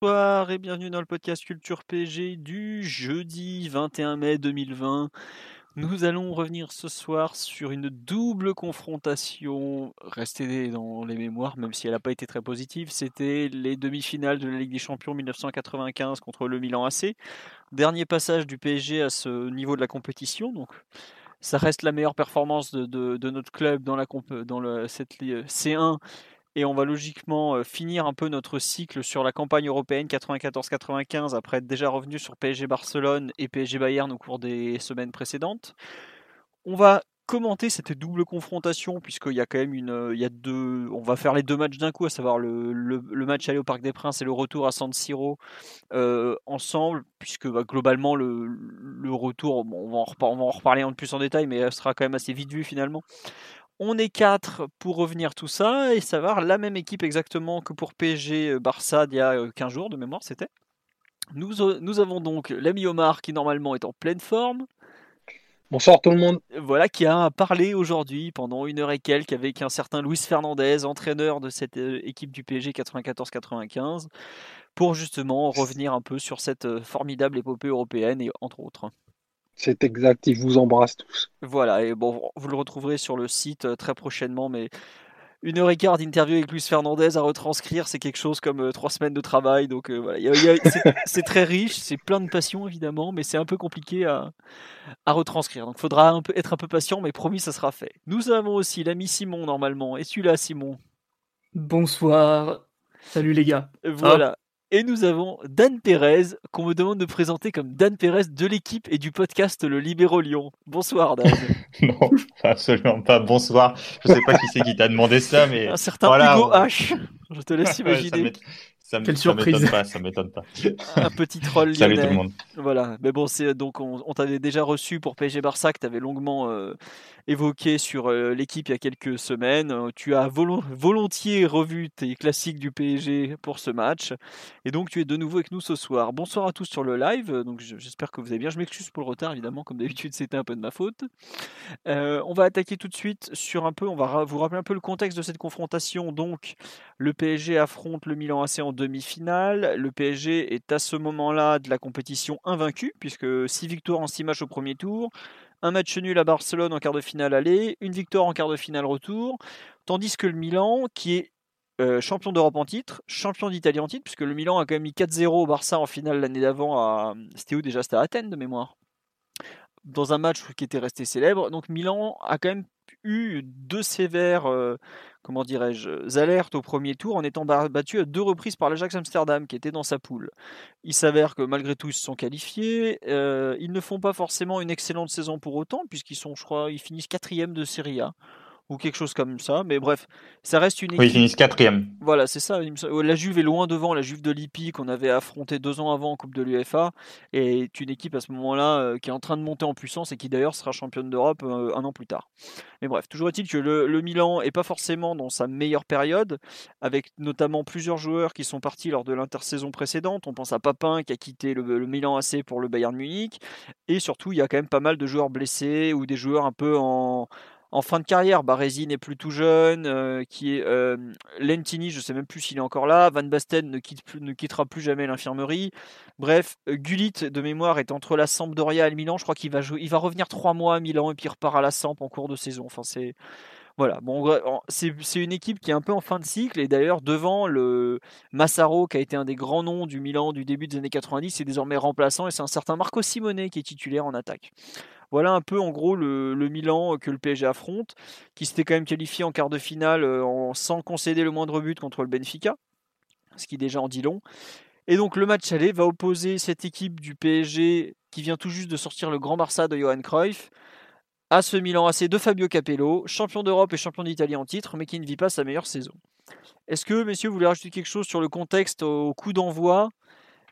Bonsoir et bienvenue dans le podcast Culture PG du jeudi 21 mai 2020. Nous allons revenir ce soir sur une double confrontation restée dans les mémoires, même si elle n'a pas été très positive. C'était les demi-finales de la Ligue des Champions 1995 contre le Milan AC. Dernier passage du PSG à ce niveau de la compétition. Donc, ça reste la meilleure performance de, notre club dans, la, dans cette li- C1 et on va logiquement euh, finir un peu notre cycle sur la campagne européenne 94-95 après être déjà revenu sur PSG Barcelone et PSG Bayern au cours des semaines précédentes. On va commenter cette double confrontation puisqu'il y a quand même une, euh, on va faire les deux matchs d'un coup, à savoir le, match aller au Parc des Princes et le retour à San Siro euh, ensemble, puisque bah, globalement le, retour, on, va en en reparler un plus en détail, mais elle sera quand même assez vite vue finalement. On est quatre pour revenir tout ça et ça va avoir la même équipe exactement que pour PSG euh, Barça d'il y a euh, 15 jours de mémoire c'était. Nous, euh, nous avons donc l'ami Omar qui normalement est en pleine forme, Bonsoir tout le monde. voilà, qui a parlé aujourd'hui pendant une heure et quelques avec un certain Luis Fernandez, entraîneur de cette euh, équipe du PSG 94-95, pour justement revenir un peu sur cette euh, formidable épopée européenne et entre autres. C'est exact, il vous embrasse tous. Voilà, et bon, vous le retrouverez sur le site euh, très prochainement, mais une heure et quart d'interview avec Luis Fernandez à retranscrire, c'est quelque chose comme euh, trois semaines de travail, donc euh, voilà, c'est- très riche, c'est plein de passion évidemment, mais c'est un peu compliqué à, à retranscrire, donc il faudra un peu, être un peu patient, mais promis, ça sera fait. Nous avons aussi l'ami Simon normalement, et celui-là Simon, Bonsoir. Salut les gars. voilà. Et nous avons Dan Pérez, qu'on me demande de présenter comme Dan Pérez de l'équipe et du podcast Le Libéro Lyon. Bonsoir Dan. Non, absolument pas. Bonsoir. Je sais pas qui c'est qui t'a demandé ça, mais Un certain voilà, Hugo H. Je te laisse imaginer. ça Quelle ça surprise. m'étonne pas, ça m'étonne pas. Un petit troll Salut tout lyonnais. le monde. Voilà, mais bon, c'est donc on, on t'avait déjà reçu pour PSG Barça que tu avais longuement euh, évoqué sur euh, l'équipe il y a quelques semaines. Euh, Tu as volo- volontiers revu tes classiques du PSG pour ce match, et donc tu es de nouveau avec nous ce soir. Bonsoir à tous sur le live. euh, Donc je- j'espère que vous allez bien. Je m'excuse pour le retard, évidemment, comme d'habitude, c'était un peu de ma faute. On va attaquer tout de suite sur un peu. On va vous rappeler un peu le contexte de cette confrontation. Donc le PSG affronte le Milan AC en demi-finale. Le PSG est à ce moment-là de la compétition invaincu, puisque 6 victoires en 6 matchs au premier tour, un match nul à Barcelone en quart de finale aller, une victoire en quart de finale retour, tandis que le Milan, qui est euh, champion d'Europe en titre, champion d'Italie en titre, puisque le Milan a quand même mis 4-0 au Barça en finale l'année d'avant. C'était où déjà? C'était à Athènes de mémoire dans un match qui était resté célèbre. Donc Milan a quand même eu deux sévères, euh, comment dirais-je, alertes au premier tour en étant ba- battu à deux reprises par l'Ajax Amsterdam qui était dans sa poule. Il s'avère que malgré tout ils se sont qualifiés. Euh, ils ne font pas forcément une excellente saison pour autant puisqu'ils sont, je ils finissent quatrième de Serie A ou quelque chose comme ça. Mais bref, ça reste une équipe. Oui, ils finissent quatrième. Voilà, c'est ça. La Juve est loin devant, la Juve de Lippi qu'on avait affronté deux ans avant en Coupe de l'UEFA, et est une équipe à ce moment-là euh, qui est en train de monter en puissance et qui d'ailleurs sera championne d'Europe euh, un an plus tard. Mais bref, toujours est-il que le, le Milan est pas forcément dans sa meilleure période, avec notamment plusieurs joueurs qui sont partis lors de l'intersaison précédente. On pense à Papin qui a quitté le, le Milan AC pour le Bayern Munich, et surtout il y a quand même pas mal de joueurs blessés ou des joueurs un peu en en fin de carrière, Baresi n'est plus tout jeune, euh, qui euh, Lentini, je sais même plus s'il est encore là, Van Basten ne, ne quittera plus jamais l'infirmerie. Bref, euh, Gullit de mémoire est entre la Sampdoria et le Milan. Je crois qu'il va jouer, il va revenir trois mois à Milan et puis il repart à la Samp en cours de saison. Enfin, c'est voilà. C'est une équipe qui est un peu en fin de cycle et d'ailleurs devant le Massaro qui a été un des grands noms du Milan du début des années 90, c'est désormais remplaçant et c'est un certain Marco Simone qui est titulaire en attaque. Voilà un peu en gros le, Milan que le PSG affronte, qui s'était quand même qualifié en quart de finale sans concéder le moindre but contre le Benfica, ce qui déjà en dit long. Et donc le match aller va opposer cette équipe du PSG qui vient tout juste de sortir le grand Barça de Johan Cruyff à ce Milan AC de Fabio Capello, champion d'Europe et champion d'Italie en titre, mais qui ne vit pas sa meilleure saison. Est-ce que, messieurs, vous voulez rajouter quelque chose sur le contexte au coup d'envoi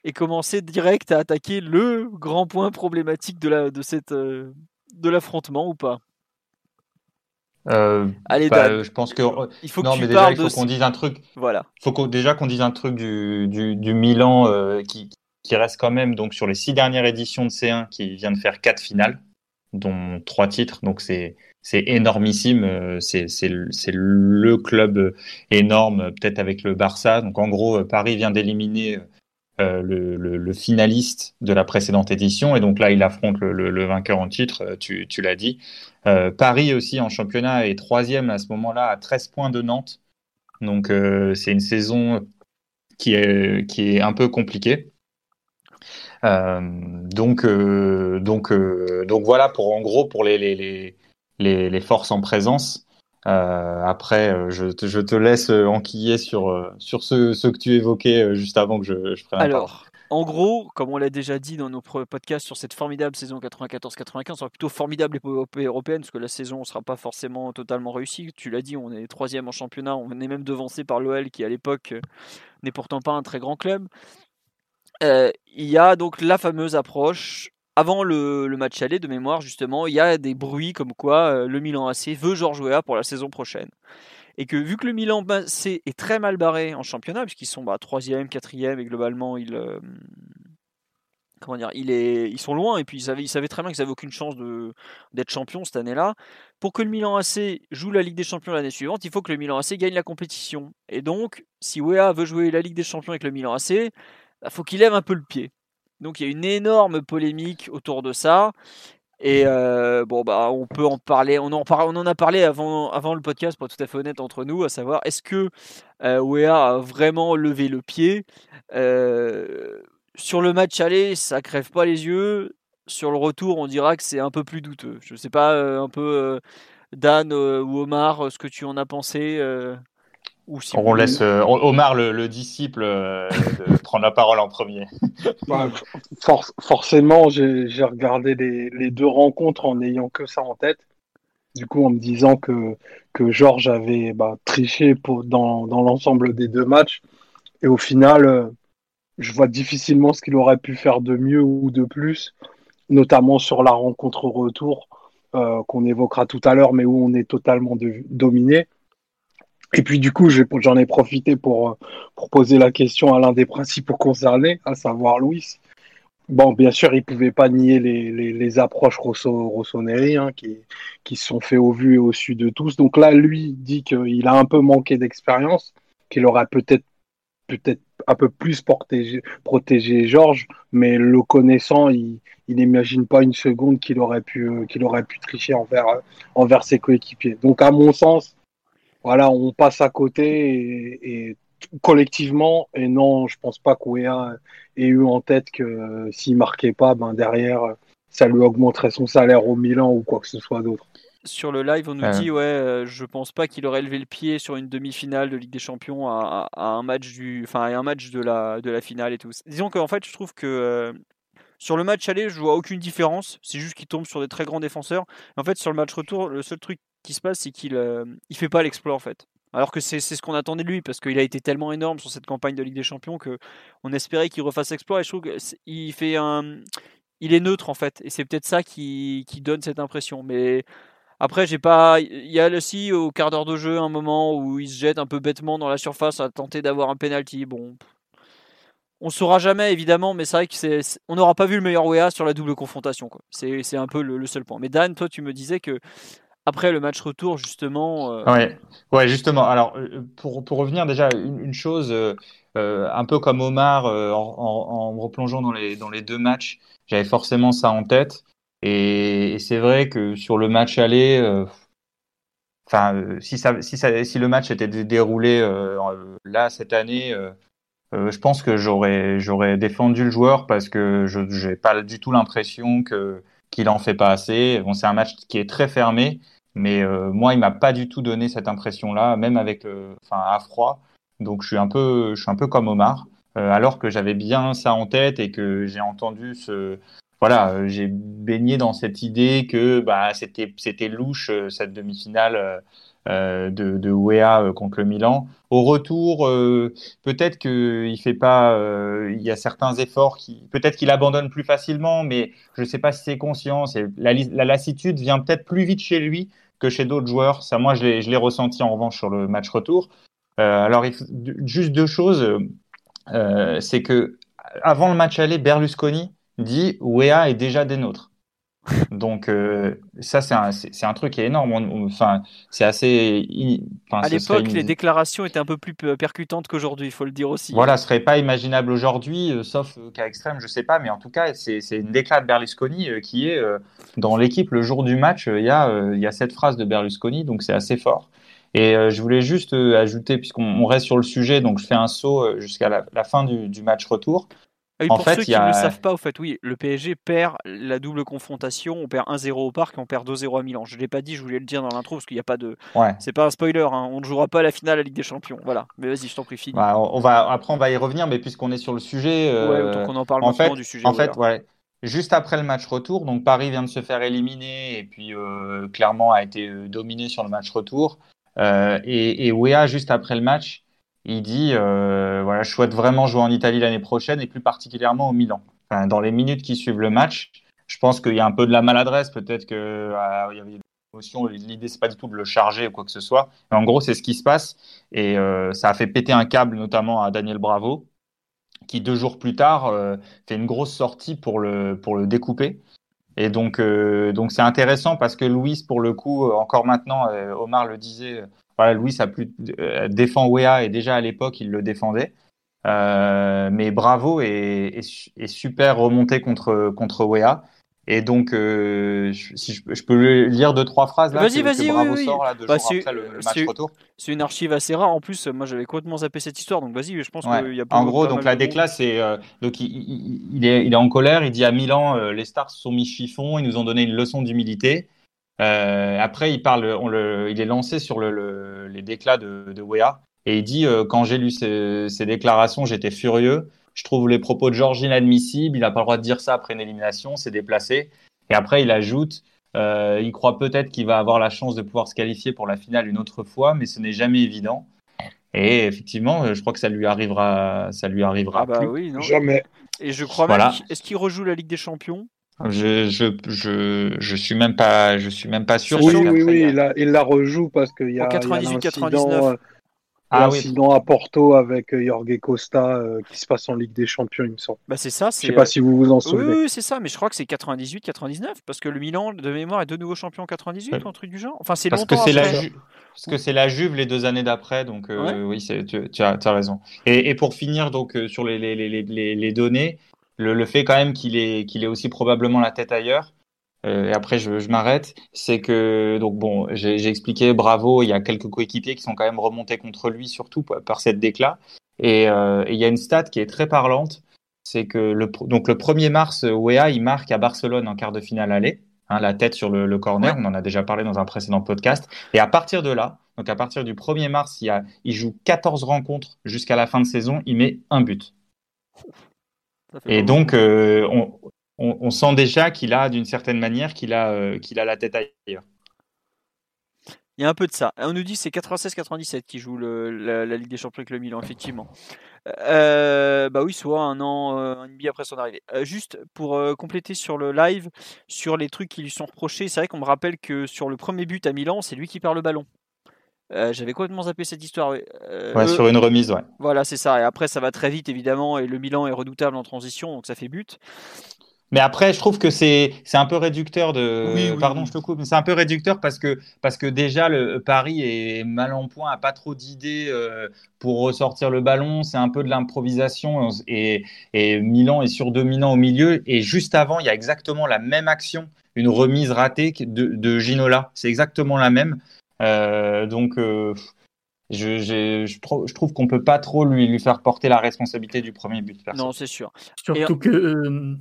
et commencer direct à attaquer le grand point problématique de, la, de, cette, euh, de l'affrontement ou pas euh, Allez, bah, Dan, je pense que il faut non, que tu mais déjà parles il faut de... qu'on dise un truc. Voilà. faut qu'on- déjà qu'on dise un truc du, du, du Milan euh, qui, qui reste quand même donc sur les six dernières éditions de C1 qui vient de faire quatre finales, dont trois titres. Donc c'est c'est énormissime. C'est le club énorme, peut-être avec le Barça. Donc en gros, Paris vient d'éliminer euh, le, le, le finaliste de la précédente édition et donc là il affronte le, le, vainqueur en titre. euh, Tu, tu l'as dit. Euh, Paris aussi en championnat est troisième à ce moment-là à 13 points de Nantes. Donc euh, c'est une saison qui est, qui est un peu compliquée. Euh, donc, euh, donc, donc voilà pour en gros pour les, les, les, les forces en présence. Euh, après, euh, je te, laisse euh, enquiller sur, sur ce, que tu évoquais juste avant que je, je prenne. Alors, en gros, comme on l'a déjà dit dans nos podcasts sur cette formidable saison 94-95, sera plutôt formidable épopée européenne, parce que la saison ne sera pas forcément totalement réussie. Tu l'as dit, on est troisième en championnat, on est même devancé par l'OL, qui à l'époque n'est pourtant pas un très grand club. Il y a donc la fameuse approche. Avant le, match aller de mémoire, justement, il y a des bruits comme quoi euh, le Milan AC veut Georges Weah pour la saison prochaine. Et que vu que le Milan AC est très mal barré en championnat, puisqu'ils sont bah, 3e, 4e, et globalement, ils, euh, comment dire, est, ils sont loin, et puis ils savaient, très bien qu'ils n'avaient aucune chance d'être champion cette année-là. Pour que le Milan AC joue la Ligue des Champions l'année suivante, il faut que le Milan AC gagne la compétition. Et donc, si Weah veut jouer la Ligue des Champions avec le Milan AC, il faut qu'il lève un peu le pied. Donc il y a une énorme polémique autour de ça. Et euh, bon, bah, on peut en parler. On en, on en a parlé avant, avant le podcast, pour être tout à fait honnête entre nous, à savoir est-ce que euh, Weah a vraiment levé le pied? Euh, Sur le match aller, ça crève pas les yeux. Sur le retour, on dira que c'est un peu plus douteux. Je sais pas, euh, un peu Dan ou Omar, ce que tu en as pensé. Ou si On vous- laisse euh, Omar, le, le disciple, euh, de prendre la parole en premier. Bah, for- forcément, j'ai j'ai regardé les, les deux rencontres en n'ayant que ça en tête. Du coup, en me disant que, que Georges avait bah, triché pour, dans, dans l'ensemble des deux matchs. Et au final, euh, je vois difficilement ce qu'il aurait pu faire de mieux ou de plus, notamment sur la rencontre retour euh, qu'on évoquera tout à l'heure, mais où on est totalement de- dominé. Et puis du coup, j'en ai profité pour, euh, pour poser la question à l'un des principaux concernés, à savoir Louis. Bon, bien sûr, il pouvait pas nier les, approches Rosso, Rossoneri hein, qui, se sont fait au vu et au su de tous. Donc là, lui dit qu'il a un peu manqué d'expérience, qu'il aurait peut-être peut-être un peu plus protégé, protégé Georges, mais le connaissant, il, n'imagine pas une seconde qu'il aurait pu euh, tricher euh, envers ses coéquipiers. Donc à mon sens, voilà, on passe à côté et, et collectivement, et non, je pense pas qu'Ouéa ait eu en tête que euh, s'il marquait pas, ben derrière, ça lui augmenterait son salaire au Milan ou quoi que ce soit d'autre. Sur le live, on nous dit ouais, euh, je pense pas qu'il aurait levé le pied sur une demi-finale de Ligue des Champions à, à- à un match du, enfin à un match de la de la finale et tout. Disons qu'en fait, je trouve que euh, sur le match aller, je vois aucune différence. C'est juste qu'il tombe sur des très grands défenseurs. En fait, sur le match retour, le seul truc qui se passe, c'est qu'il euh, il fait pas l'exploit en fait. Alors que c'est ce qu'on attendait de lui parce qu'il a été tellement énorme sur cette campagne de Ligue des Champions que on espérait qu'il refasse l'exploit. Et je trouve qu'il fait un, il est neutre en fait. Et c'est peut-être ça qui, qui donne cette impression. Mais après, j'ai pas. Il y a aussi au quart d'heure de jeu un moment où il se jette un peu bêtement dans la surface à tenter d'avoir un penalty. Bon, on saura jamais évidemment, mais c'est vrai que on n'aura pas vu le meilleur WEA sur la double confrontation. C'est un peu le, le seul point. Mais Dan, toi, tu me disais que après le match retour, justement. euh, Ouais, justement. Alors, euh, pour, pour revenir déjà, une, une chose, euh, euh, un peu comme Omar, en, en, replongeant dans les, dans les deux matchs, j'avais forcément ça en tête. Et, c'est vrai que sur le match aller, enfin, si ça, si ça, si le match était dé- déroulé là cette année, je pense que j'aurais, défendu le joueur parce que je, j'ai pas du tout l'impression que qu'il en fait pas assez. Bon, c'est un match qui est très fermé. Mais euh, moi, il m'a pas du tout donné cette impression-là, même avec, enfin, à froid. Donc, je suis un peu, je suis un peu comme Omar, euh, alors que j'avais bien ça en tête et que j'ai entendu ce, voilà, euh, j'ai baigné dans cette idée que bah, c'était, c'était louche cette demi-finale de, de Wea contre le Milan. Au retour, peut-être qu'il fait pas, il y a certains efforts peut-être qu'il abandonne plus facilement, mais je ne sais pas si c'est conscient. La, lassitude vient peut-être plus vite chez lui que chez d'autres joueurs. Ça, moi, je l'ai ressenti en revanche sur le match retour. alors, juste deux choses. c'est que avant le match aller, Berlusconi dit Wea est déjà des nôtres. Donc euh, ça c'est un, un, truc qui est énorme. Enfin c'est assez. à l'époque les déclarations étaient un peu plus percutantes qu'aujourd'hui, il faut le dire aussi. Voilà, ce serait pas imaginable aujourd'hui, euh, sauf euh, cas extrême, je sais pas, mais en tout cas c'est une déclaration de Berlusconi qui est dans l'équipe le jour du match. Il y a il y a cette phrase de Berlusconi, donc c'est assez fort. Et je voulais juste ajouter, puisqu'on reste sur le sujet, donc je fais un saut jusqu'à la, la, fin du, du match retour. Ah pour ceux qui ne le savent pas, au fait, oui, le PSG perd la double confrontation. On perd 1-0 au parc et on perd 2-0 à Milan. Je ne l'ai pas dit, je voulais le dire dans l'intro parce qu'il n'y a pas de. Ouais. C'est pas un spoiler, hein. on ne jouera pas la finale à la Ligue des Champions. Voilà, mais vas-y, je t'en prie. Bah, on va, après, on va y revenir, mais puisqu'on est sur le sujet. Euh... Ouais, en parle en fait, du sujet. En fait, ouais. Juste après le match retour, donc Paris vient de se faire éliminer et puis euh, clairement a été euh, dominé sur le match retour. Euh, et, et Wea, juste après le match, il dit euh, voilà, je souhaite vraiment jouer en Italie l'année prochaine et plus particulièrement au Milan. Dans les minutes qui suivent le match, je pense qu'il y a un peu de la maladresse, peut-être qu'il euh, y avait des émotions. L'idée c'est pas du tout de le charger ou quoi que ce soit. En gros, c'est ce qui se passe et euh, ça a fait péter un câble notamment à Daniel Bravo, qui deux jours plus tard fait une grosse sortie pour le pour le découper. Et donc, donc c'est intéressant parce que Louis, pour le coup, encore maintenant, Omar le disait, voilà, Louis a plus euh, défend Wea et déjà à l'époque il le défendait. Euh, mais Bravo est, super remonté contre contre Wea. Et donc, euh, si je, peux lire deux trois phrases là. Vas-y, vas-y, Bravo oui, sort là deux bah, jours après le, match retour. C'est une archive assez rare. En plus, moi j'avais complètement zappé cette histoire. Donc vas-y, je pense qu'il y a. En gros, donc la déclasse, c'est donc il, il, est il est en colère. Il dit à Milan, les stars se sont mis chiffon. Ils nous ont donné une leçon d'humilité. Euh, après, il parle, on le, il est lancé sur le, les déclats de, de Wea et il dit euh, quand j'ai lu ces, ces déclarations, j'étais furieux. Je trouve les propos de Georges inadmissibles. Il n'a pas le droit de dire ça après une élimination, c'est déplacé. Et après, il ajoute euh, il croit peut-être qu'il va avoir la chance de pouvoir se qualifier pour la finale une autre fois, mais ce n'est jamais évident. Et effectivement, je crois que ça lui arrivera, ça lui arrivera ah bah plus. Oui, non. Jamais. Et je crois voilà. même. Est-ce qu'il rejoue la Ligue des Champions? Je, je, je, je suis même pas, je suis même pas sûr. Oui, oui, oui, il la, il la rejoue parce qu'il y a, 98-99. Ah, l'incident oui. à Porto avec euh, Jorge Costa euh, qui se passe en Ligue des Champions, il me semble. Bah c'est ça. Je sais pas si vous vous en souvenez. Oui, oui c'est ça, mais je crois que c'est 98-99 parce que le Milan de mémoire est de nouveau champion en 98 ouais. ou un truc du genre. Enfin, c'est parce que c'est la parce que c'est la Juve les deux années d'après, donc euh, ouais. oui, tu, tu, as, tu, as, raison. Et, et pour finir donc euh, sur les, les, les, les données, le, le, fait quand même qu'il ait aussi probablement la tête ailleurs. Euh, et après, je, je m'arrête. C'est que donc bon, j'ai expliqué, bravo. Il y a quelques coéquipiers qui sont quand même remontés contre lui, surtout par cette déclat. Et, euh, et il y a une stat qui est très parlante, c'est que le donc le 1er mars, Wea il marque à Barcelone en quart de finale aller, hein, la tête sur le, le corner. Ouais. On en a déjà parlé dans un précédent podcast. Et à partir de là, donc à partir du 1er mars, il, y a, il joue 14 rencontres jusqu'à la fin de saison. Il met un but. Et donc, euh, on, on, on, sent déjà qu'il a, d'une certaine manière, qu'il a, euh, qu'il a la tête ailleurs. Il y a un peu de ça. On nous dit c'est 96-97 qui joue le, la, la, Ligue des Champions avec le Milan, effectivement. Euh, bah oui, soit un an, euh, un demi après son arrivée. Euh, juste pour euh, compléter sur le live, sur les trucs qui lui sont reprochés, c'est vrai qu'on me rappelle que sur le premier but à Milan, c'est lui qui perd le ballon. Euh, J'avais complètement zappé cette histoire. Euh, ouais, sur une remise, ouais. Voilà, c'est ça. Et après, ça va très vite, évidemment, et le Milan est redoutable en transition, donc ça fait but. Mais après, je trouve que c'est c'est un peu réducteur de. Oui, oui, Pardon, oui. je te coupe. Mais c'est un peu réducteur parce que parce que déjà le Paris est mal en point, a pas trop d'idées euh, pour ressortir le ballon. C'est un peu de l'improvisation et et Milan est surdominant au milieu. Et juste avant, il y a exactement la même action, une remise ratée de, de Ginola. C'est exactement la même. Euh, donc, euh, je, je, je, trouve, je trouve qu'on peut pas trop lui, lui faire porter la responsabilité du premier but. Non, c'est sûr. Surtout Et... que euh,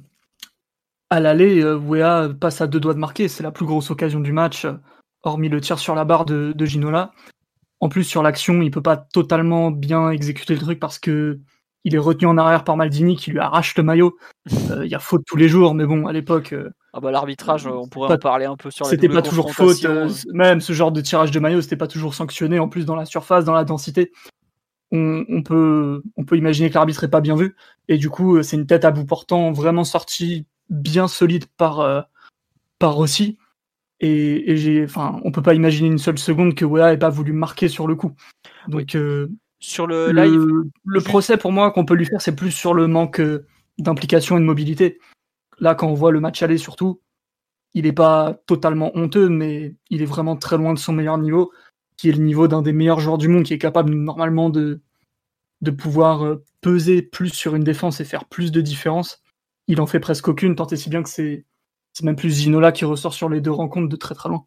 à l'aller, Wea passe à deux doigts de marquer. C'est la plus grosse occasion du match, hormis le tir sur la barre de, de Ginola. En plus, sur l'action, il peut pas totalement bien exécuter le truc parce que il est retenu en arrière par Maldini qui lui arrache le maillot. Il y a faute tous les jours, mais bon, à l'époque. ah bah l'arbitrage, on pourrait en parler un peu sur. C'était pas toujours faute. même ce genre de tirage de maillot, c'était pas toujours sanctionné. En plus, dans la surface, dans la densité, on, peut, on peut imaginer que l'arbitre est pas bien vu. Et du coup, c'est une tête à bout portant vraiment sortie bien solide par par Rossi. Et, et j'ai, enfin, on peut pas imaginer une seule seconde que Wea ait pas voulu marquer sur le coup. Donc euh, sur le live, le, procès pour moi qu'on peut lui faire, c'est plus sur le manque euh, d'implication et de mobilité. Là, quand on voit le match aller, surtout, il est pas totalement honteux, mais il est vraiment très loin de son meilleur niveau, qui est le niveau d'un des meilleurs joueurs du monde, qui est capable normalement de de pouvoir euh, peser plus sur une défense et faire plus de différence. Il en fait presque aucune, tant et si bien que c'est c'est même plus Ginola qui ressort sur les deux rencontres de très très loin.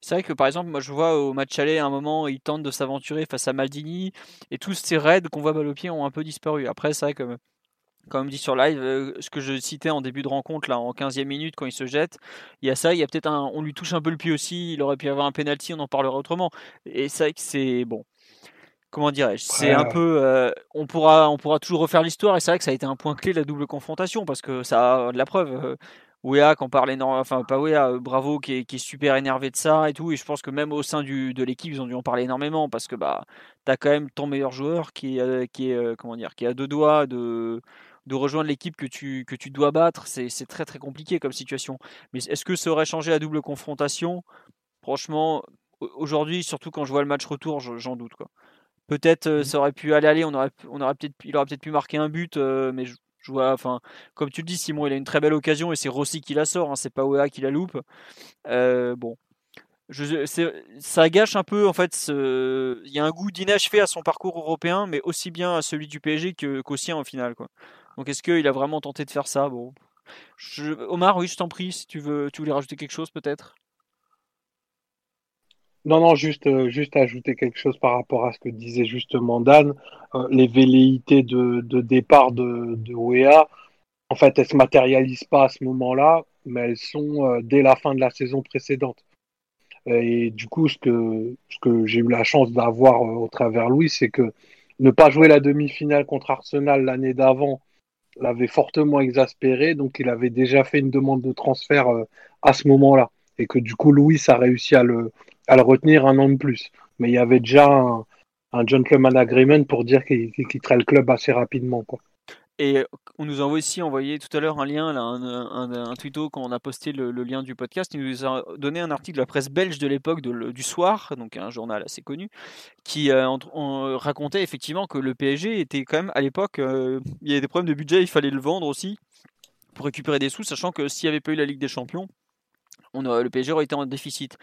C'est vrai que par exemple, moi je vois au match aller à un moment, il tente de s'aventurer face à Maldini et tous ces raids qu'on voit balle au pied ont un peu disparu. Après, c'est vrai que, comme dit sur live, euh, ce que je citais en début de rencontre, là, en 15e minute, quand il se jette, il y a ça, il y a peut-être un. On lui touche un peu le pied aussi, il aurait pu avoir un penalty, on en parlera autrement. Et c'est vrai que c'est. Bon. Comment dirais-je C'est un peu. Euh, on, pourra, on pourra toujours refaire l'histoire et c'est vrai que ça a été un point clé de la double confrontation parce que ça a de la preuve. Wea parle énormément, enfin pas Wea, euh, Bravo qui est, super énervé de ça et tout. Et je pense que même au sein du, de l'équipe, ils ont dû en parler énormément parce que bah t'as quand même ton meilleur joueur qui, euh, qui est euh, comment dire, qui a deux doigts de de rejoindre l'équipe que tu, que tu dois battre, c'est très très compliqué comme situation. Mais est-ce que ça aurait changé la double confrontation? Franchement, aujourd'hui, surtout quand je vois le match retour, j'en doute quoi. Peut-être mmh. ça aurait pu aller aller, on aurait, on aurait peut-être, il aurait peut-être pu marquer un but, mais je, enfin, comme tu le dis, Simon, il a une très belle occasion et c'est Rossi qui la sort, hein, c'est pas Oea qui la loupe. Euh, bon, je, ça gâche un peu en fait. Il y a un goût d'inachevé à son parcours européen, mais aussi bien à celui du PSG qu'au sien en finale. Quoi. Donc est-ce qu'il a vraiment tenté de faire ça? Bon, Omar, oui, je t'en prie, si tu veux, tu voulais rajouter quelque chose peut-être? Non, non, juste, euh, juste ajouter quelque chose par rapport à ce que disait justement Dan. Euh, les velléités de, départ de, de OEA, en fait, elles ne se matérialisent pas à ce moment-là, mais elles sont euh, dès la fin de la saison précédente. Et du coup, ce que, ce que j'ai eu la chance d'avoir au travers Louis, c'est que ne pas jouer la demi-finale contre Arsenal l'année d'avant l'avait fortement exaspéré, donc il avait déjà fait une demande de transfert à ce moment-là. Et que du coup, Louis a réussi à le, à le retenir un an de plus. Mais il y avait déjà un, gentleman agreement pour dire qu'il quitterait le club assez rapidement. Quoi. Et on nous a aussi envoyé tout à l'heure un lien, là, un, un, un quand on a posté le, lien du podcast. Il nous a donné un article de la presse belge de l'époque du soir, donc un journal assez connu, qui euh, racontait effectivement que le PSG était quand même à l'époque, euh, il y avait des problèmes de budget, il fallait le vendre aussi pour récupérer des sous, sachant que s'il n'y avait pas eu la Ligue des Champions, on le PSG aurait été en déficit.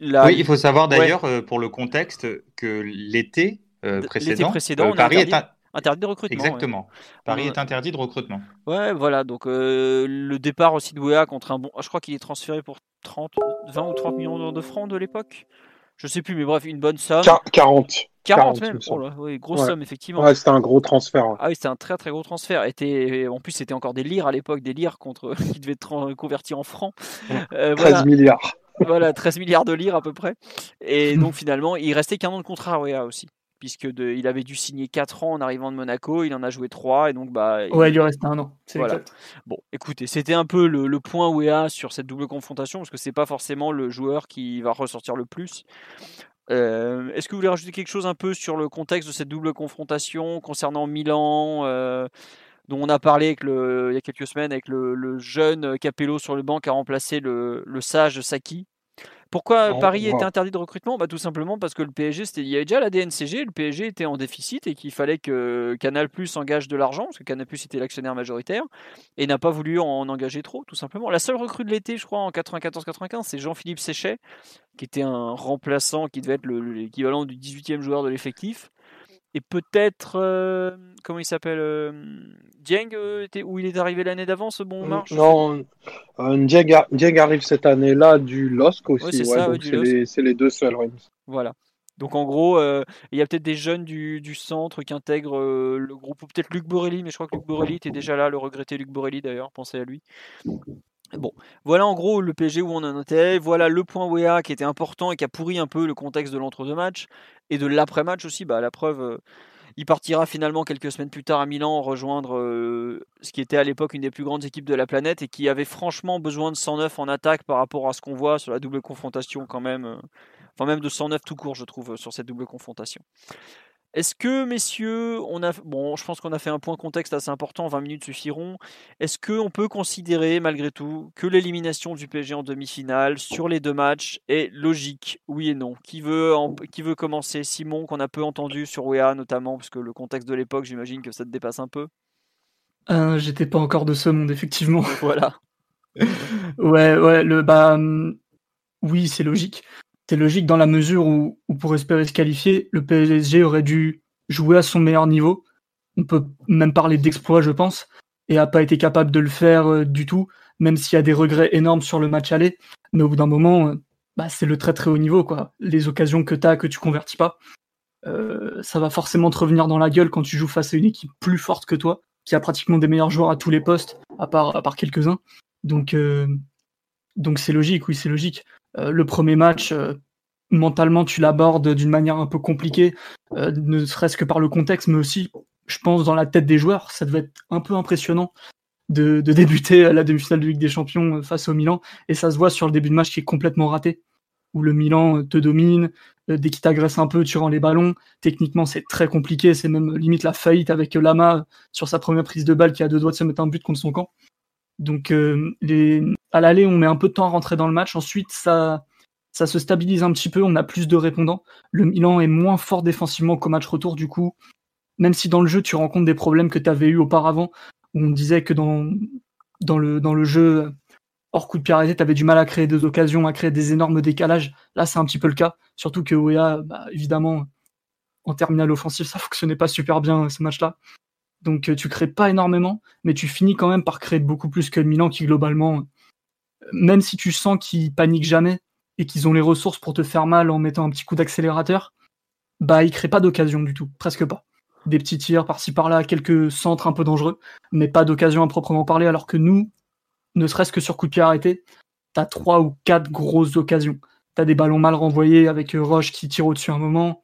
Oui, il faut savoir d'ailleurs euh, pour le contexte que l'été euh, précédent, précédent euh, Paris est interdit de recrutement. Exactement. Paris est interdit de recrutement. Ouais, voilà. Donc le départ aussi de Wea contre un bon. Je crois qu'il est transféré pour 30, 20 ou 30 millions de francs de l'époque. Je sais plus, mais bref, une bonne somme. 40. 40, même. Oh oui, grosse somme, effectivement. Ouais, c'était un gros transfert. Ah oui, c'était un très très gros transfert. Et en plus, c'était encore des lires à l'époque, des lires contre... qui devaient être convertis en francs. 13 milliards voilà, 13 milliards de lire à peu près. Et donc finalement, il restait qu'un an de contrat à aussi. Puisque il avait dû signer 4 ans en arrivant de Monaco, il en a joué 3 et donc bah. Ouais, il lui restait un an. Voilà. Bon, écoutez, c'était un peu le, point Wea sur cette double confrontation parce que c'est pas forcément le joueur qui va ressortir le plus. Euh, est-ce que vous voulez rajouter quelque chose un peu sur le contexte de cette double confrontation concernant Milan euh, dont on a parlé il y a quelques semaines avec le, jeune Capello sur le banc qui a remplacé le, sage Saki. Pourquoi Paris était interdit de recrutement? Bah, Tout simplement parce que le PSG, il y avait déjà la DNCG, le PSG était en déficit et qu'il fallait que Canal Plus engage de l'argent, parce que Canal Plus était l'actionnaire majoritaire, et n'a pas voulu en engager trop, tout simplement. La seule recrue de l'été, je crois, en 94-95, c'est Jean-Philippe Séchet, qui était un remplaçant qui devait être l'équivalent du 18e joueur de l'effectif et peut-être euh, comment il s'appelle euh, Dieng euh, où il est arrivé l'année d'avant ce bon marche non Dieng, arrive cette année-là du LOSC aussi c'est les, deux seuls voilà. Donc en gros il y a peut-être des jeunes du, du centre qui intègrent le groupe ou peut-être Luc Borelli mais je crois que Luc Borelli était déjà là le regretté Luc Borelli d'ailleurs pensez à lui Bon, voilà en gros le PSG où on en était. Voilà le point WEA qui était important et qui a pourri un peu le contexte de l'entre-deux matchs et de l'après-match aussi. Bah, la preuve, euh, Il partira finalement quelques semaines plus tard à Milan rejoindre euh, ce qui était à l'époque une des plus grandes équipes de la planète et qui avait franchement besoin de 109 en attaque par rapport à ce qu'on voit sur la double confrontation quand même. Euh, enfin même de 109 tout court je trouve sur cette double confrontation. Est-ce que, messieurs, on a, bon, je pense qu'on a fait un point contexte assez important, 20 minutes suffiront. Est-ce qu'on peut considérer, malgré tout, que l'élimination du PSG en demi-finale sur les deux matchs est logique Oui et non? Qui veut, qui veut commencer? Simon, qu'on a peu entendu sur WEA notamment, parce que le contexte de l'époque, j'imagine que ça te dépasse un peu. Euh, J'étais pas encore de ce monde, effectivement. Voilà. ouais, ouais, le, bah, hum, oui, c'est logique c'est logique dans la mesure où, pour espérer se qualifier, le PSG aurait dû jouer à son meilleur niveau. On peut même parler d'exploit, je pense, et a pas été capable de le faire euh, du tout, même s'il y a des regrets énormes sur le match aller. Mais au bout d'un moment, euh, bah, c'est le très très haut niveau, quoi. Les occasions que tu as, que tu convertis pas, euh, ça va forcément te revenir dans la gueule quand tu joues face à une équipe plus forte que toi, qui a pratiquement des meilleurs joueurs à tous les postes, à part, à part quelques-uns. Donc, donc c'est logique, oui, c'est logique. Euh, le premier match, euh, mentalement, tu l'abordes d'une manière un peu compliquée, euh, ne serait-ce que par le contexte, mais aussi, je pense, dans la tête des joueurs. Ça devait être un peu impressionnant de, de débuter la demi-finale de Ligue des Champions face au Milan. Et ça se voit sur le début de match qui est complètement raté, où le Milan te domine. Dès qu'il t'agresse un peu, tu rends les ballons. Techniquement, c'est très compliqué. C'est même limite la faillite avec Lama sur sa première prise de balle qui a deux doigts de se mettre un but contre son camp. Donc les, à l'aller, on met un peu de temps à rentrer dans le match. Ensuite, ça, ça se stabilise un petit peu. On a plus de répondants. Le Milan est moins fort défensivement qu'au match retour. Du coup, même si dans le jeu, tu rencontres des problèmes que tu avais eu auparavant, où on disait que dans, le, jeu, hors coup de pied arrêté, tu du mal à créer des occasions, à créer des énormes décalages. Là, c'est un petit peu le cas. Surtout que OEA, bah, évidemment, en terminale offensive, ça fonctionnait pas super bien ce match-là. Donc tu crées pas énormément, mais tu finis quand même par créer beaucoup plus que Milan qui globalement même si tu sens qu'ils paniquent jamais et qu'ils ont les ressources pour te faire mal en mettant un petit coup d'accélérateur, bah ils créent pas d'occasion du tout, presque pas. Des petits tirs par-ci par-là, quelques centres un peu dangereux, mais pas d'occasion à proprement parler, alors que nous, ne serait-ce que sur coup de pied arrêté, t'as trois ou quatre grosses occasions. T'as des ballons mal renvoyés avec euh, Roche qui tire au-dessus un moment,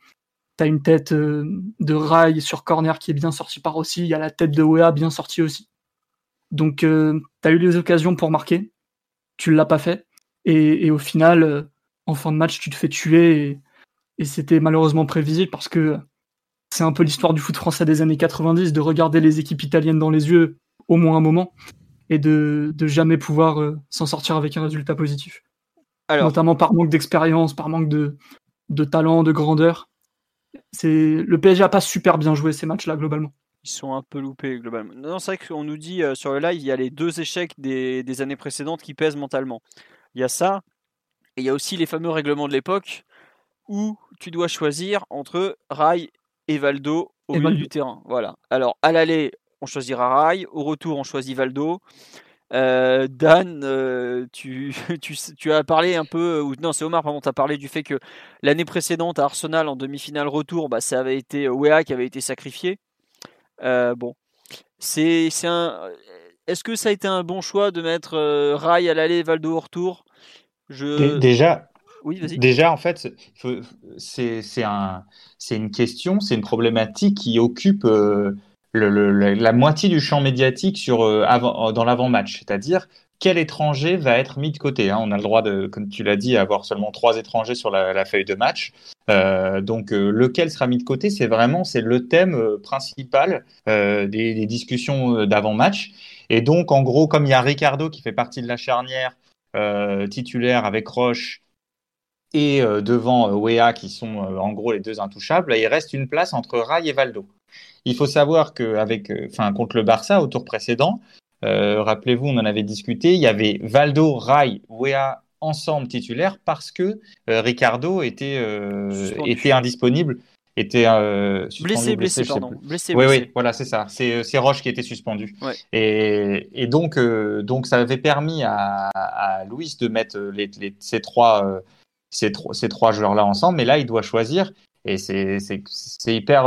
t'as une tête euh, de rail sur corner qui est bien sortie par aussi, il y a la tête de Wea bien sortie aussi. Donc euh, t'as eu les occasions pour marquer, tu l'as pas fait. Et, au final, euh, en fin de match, tu te fais tuer. Et, c'était malheureusement prévisible parce que c'est un peu l'histoire du foot français des années 90, de regarder les équipes italiennes dans les yeux au moins un moment et de, de jamais pouvoir euh, s'en sortir avec un résultat positif. Alors, Notamment par manque d'expérience, par manque de, de talent, de grandeur. C'est Le PSG a pas super bien joué ces matchs-là globalement ils sont un peu loupés globalement. Non, c'est vrai qu'on nous dit euh, sur le live, il y a les deux échecs des, des, années précédentes qui pèsent mentalement. Il y a ça, et il y a aussi les fameux règlements de l'époque où tu dois choisir entre Rai et Valdo au milieu du terrain. Voilà. Alors, à l'aller, on choisira Rai, au retour, on choisit Valdo. Euh, Dan, euh, tu, tu, tu, as parlé un peu, ou non, c'est Omar, pardon, tu as parlé du fait que l'année précédente à Arsenal en demi-finale retour, bah, ça avait été Wea qui avait été sacrifié. Euh, bon, c'est un. Est-ce que ça a été un bon choix de mettre euh, Rai à l'aller, Valdo au retour? Je... Déjà, oui, Déjà, en fait, c'est un, une question, c'est une problématique qui occupe euh, la, moitié du champ médiatique sur, avant, dans l'avant-match. C'est-à-dire, quel étranger va être mis de côté hein? On a le droit, de, comme tu l'as dit, avoir seulement trois étrangers sur la, feuille de match. Euh, donc, euh, lequel sera mis de côté? C'est vraiment c'est le thème euh, principal des, discussions d'avant-match. Et donc, en gros, comme il y a Ricardo qui fait partie de la charnière titulaire avec Roche et devant Wea qui sont en gros les deux intouchables, il reste une place entre Rai et Valdo. Il faut savoir qu'avec, enfin, contre le Barça au tour précédent, euh, rappelez-vous, on en avait discuté. Il y avait Valdo, Rai, Wea ensemble titulaires parce que euh, Ricardo était, euh, était indisponible. Était blessé, blessé, pardon. Blessé, oui, oui, voilà, c'est ça. C'est Roche qui était suspendu. Et, et, donc, donc, ça avait permis à, à Louis de mettre les, ces trois, ces, ces trois joueurs-là ensemble. Mais là, il doit choisir. Et c'est hyper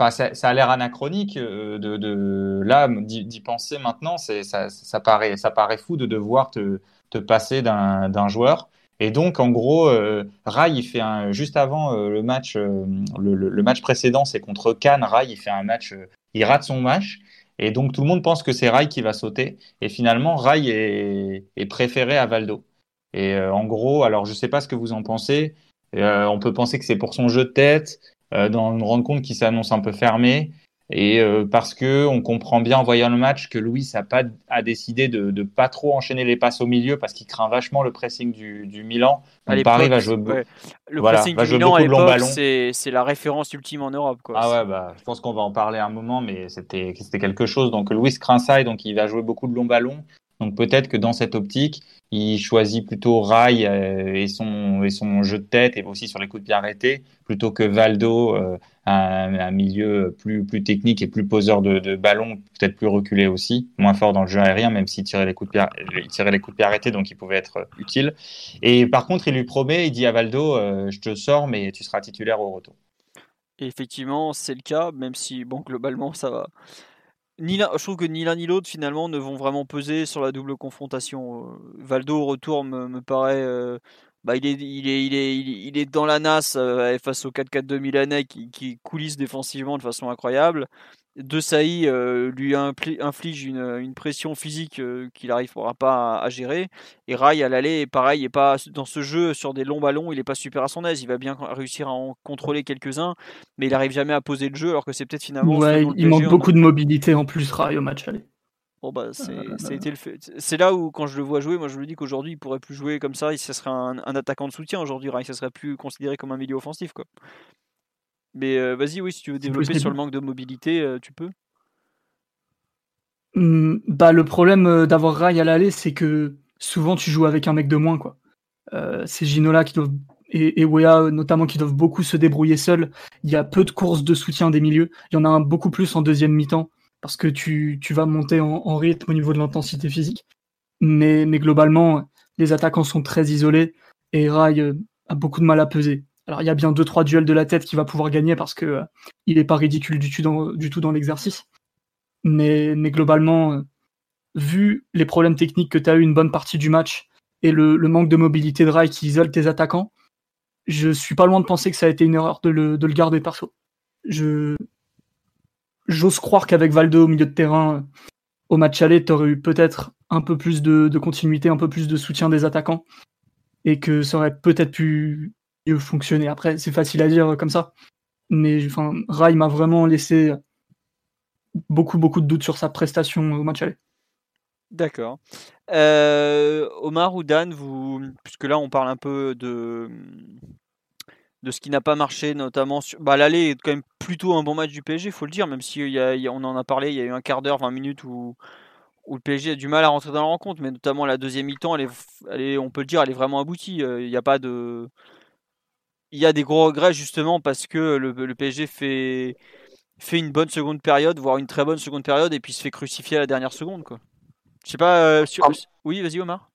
Enfin, ça, a l'air anachronique euh, de, là d'y penser maintenant. C'est ça, paraît ça paraît fou de devoir te, passer d'un joueur. Et donc, en gros, euh, Rai, fait un, juste avant euh, le match, le, match précédent, c'est contre Cannes. Rai, il fait un match, il rate son match. Et donc, tout le monde pense que c'est Rai qui va sauter. Et finalement, Rai est, préféré à Valdo. Et en gros, alors je sais pas ce que vous en pensez. on peut penser que c'est pour son jeu de tête, dans une rencontre qui s'annonce un peu fermée et euh, parce que on comprend bien en voyant le match que Louis a pas a décidé de, de pas trop enchaîner les passes au milieu parce qu'il craint vachement le pressing du, du Milan. Paris va jouer le pressing du Milan à l'époque c'est la référence ultime en Europe quoi. Ah ouais bah je pense qu'on va en parler un moment mais c'était c'était quelque chose donc Louis craint ça et donc il va jouer beaucoup de longs ballons. Donc peut-être que dans cette optique, il choisit plutôt Rai euh, et, son, et son jeu de tête et aussi sur les coups de pied arrêtés plutôt que Valdo, euh, un, milieu plus, plus technique et plus poseur de, ballon, peut-être plus reculé aussi, moins fort dans le jeu aérien, même s'il tirait les coups de pied, arrêtés, donc il pouvait être utile. Et par contre, il lui promet, il dit à Valdo, euh, je te sors, mais tu seras titulaire au retour. Et effectivement, c'est le cas, même si bon, globalement, ça va ni je trouve que ni l'un ni l'autre finalement ne vont vraiment peser sur la double confrontation. Euh, Valdo au retour me, paraît, euh, bah, il, est, il, est, il, est, il est dans la NAS euh, face au 4-4-2 milanais qui, qui défensivement de façon incroyable. De Saï euh, lui inflige une, pression physique euh, qu'il n'arrivera pas à, gérer. Et Rai à l'aller, pareil, est pas dans ce jeu sur des longs ballons, il n'est pas super à son aise. Il va bien réussir à en contrôler quelques-uns, mais il n'arrive jamais à poser le jeu, alors que c'est peut-être finalement. Ouais, il manque beaucoup de mobilité en plus, Rai au match aller. Bon bah c'est là où quand je le vois jouer, moi je me dis qu'aujourd'hui il pourrait plus jouer comme ça, il ce serait un, attaquant de soutien aujourd'hui, Rai, ça serait plus considéré comme un milieu offensif quoi. Mais euh, vas-y, oui, si tu veux développer sur le manque de mobilité, euh, tu peux. Mmh, bah, le problème euh, d'avoir Rai à l'aller, c'est que souvent tu joues avec un mec de moins. quoi. c'est Ginola qui doivent, et, et Wea notamment qui doivent beaucoup se débrouiller seuls. Il y a peu de courses de soutien des milieux. Il y en a beaucoup plus en deuxième mi-temps parce que tu, tu vas monter en, en, rythme au niveau de l'intensité physique. Mais, mais globalement, les attaquants sont très isolés et Rai a beaucoup de mal à peser. Alors il y a bien deux trois duels de la tête qu'il va pouvoir gagner parce que euh, il est pas ridicule du tout dans, l'exercice. Mais, mais globalement, euh, vu les problèmes techniques que tu as eu une bonne partie du match et le, manque de mobilité de rail qui isole tes attaquants, je suis pas loin de penser que ça a été une erreur de le, de le garder perso. Je j'ose croire qu'avec Valdo au milieu de terrain au match aller, tu aurais eu peut-être un peu plus de, de, continuité, un peu plus de soutien des attaquants et que ça aurait peut-être pu fonctionner. Après, c'est facile à dire comme ça. Mais enfin, Rai m'a vraiment laissé beaucoup, beaucoup de doutes sur sa prestation au match aller. D'accord. Euh, Omar ou Dan, vous, puisque là on parle un peu de, de ce qui n'a pas marché, notamment sur. Bah, L'aller est quand même plutôt un bon match du PSG, faut le dire, même si y on en a parlé, il y a eu un quart d'heure, 20 minutes où, où le PSG a du mal à rentrer dans la rencontre, mais notamment la deuxième mi-temps, elle est, on peut le dire, elle est vraiment aboutie. Euh, il n'y a pas de il y a des gros regrets justement parce que le, PSG fait, fait une bonne seconde période, voire une très bonne seconde période, et puis se fait crucifier à la dernière seconde. Quoi. Je sais pas. Euh, ah. Oui, vas-y Omar.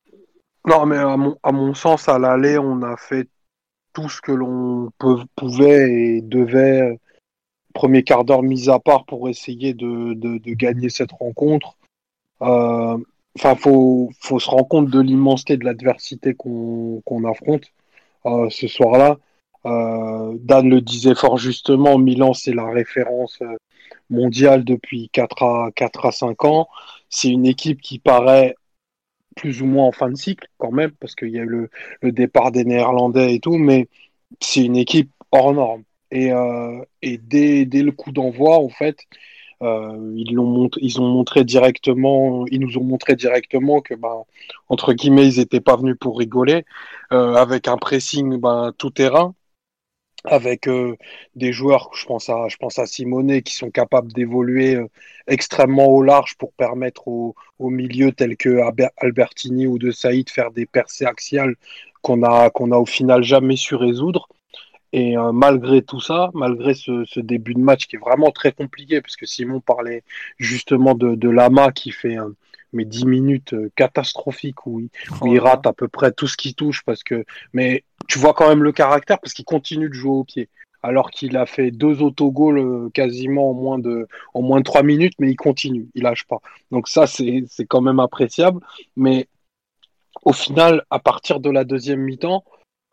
Non, mais à mon, à mon sens, à l'aller, on a fait tout ce que l'on pouvait et devait, premier quart d'heure mis à part, pour essayer de, de, gagner cette rencontre. Euh, enfin, faut, faut se rendre compte de l'immensité de l'adversité qu'on affronte euh, ce soir-là. Euh, Dan le disait fort justement, Milan c'est la référence euh, mondiale depuis 4 à, 4 à 5 ans. C'est une équipe qui paraît plus ou moins en fin de cycle quand même, parce qu'il y a eu le, départ des Néerlandais et tout, mais c'est une équipe hors norme. Et, euh, dès, dès, le coup d'envoi, en fait, ils, montré, ils ont montré directement, ils nous ont montré directement que, ben, entre guillemets, ils n'étaient pas venus pour rigoler, avec un pressing ben, tout terrain avec euh, des joueurs, je pense à, je pense à Simonet, qui sont capables d'évoluer euh, extrêmement au large pour permettre au, au milieu tels que Albertini ou De Saïd faire des percées axiales qu'on a, qu'on a au final jamais su résoudre. Et euh, malgré tout ça, malgré ce, ce, début de match qui est vraiment très compliqué, puisque Simon parlait justement de, de Lama qui fait mais 10 minutes euh, catastrophiques où, il, où il rate à peu près tout ce qui touche parce que mais tu vois quand même le caractère parce qu'il continue de jouer au pied. Alors qu'il a fait deux autogols euh, quasiment en moins de en moins de 3 minutes mais il continue il lâche pas. Donc ça c'est quand même appréciable. Mais au final, à partir de la deuxième mi-temps,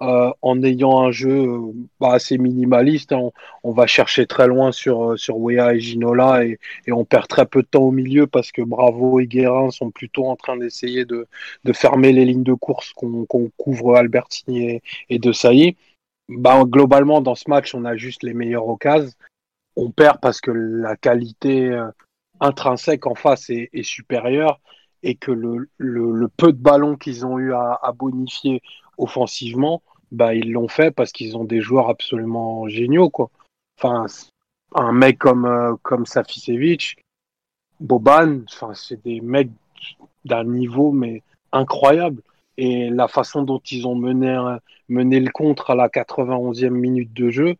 euh, en ayant un jeu euh, bah, assez minimaliste. Hein. On, va chercher très loin sur, euh, sur Wea et Ginola et, on perd très peu de temps au milieu parce que Bravo et Guérin sont plutôt en train d'essayer de, fermer les lignes de course qu'on couvre Albertini et, De Sailly. Bah, globalement, dans ce match, on a juste les meilleures occasions. On perd parce que la qualité intrinsèque en face est, supérieure et que le, peu de ballons qu'ils ont eu à bonifier offensivement bah, ils l'ont fait parce qu'ils ont des joueurs absolument géniaux, quoi. Enfin, un mec comme, euh, comme Saficevic, Boban, enfin, c'est des mecs d'un niveau, mais incroyable. Et la façon dont ils ont mené, mené le contre à la 91e minute de jeu,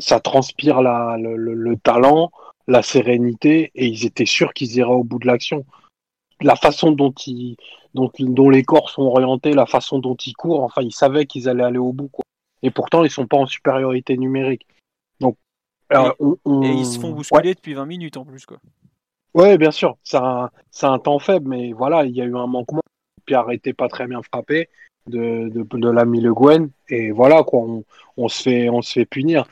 ça transpire la, le talent, la sérénité, et ils étaient sûrs qu'ils iraient au bout de l'action. La façon dont ils, dont, les corps sont orientés, la façon dont ils courent, enfin, ils savaient qu'ils allaient aller au bout. Quoi. Et pourtant, ils sont pas en supériorité numérique. Donc, et, ils se font bousculer depuis 20 minutes en plus. Quoi. Ouais, bien sûr. C'est un, un, temps faible, mais voilà, il y a eu un manquement. Pierre arrêté pas très bien frappé de, de, de l'ami Le Guen. Et voilà, quoi, on, on, se fait, on se fait punir.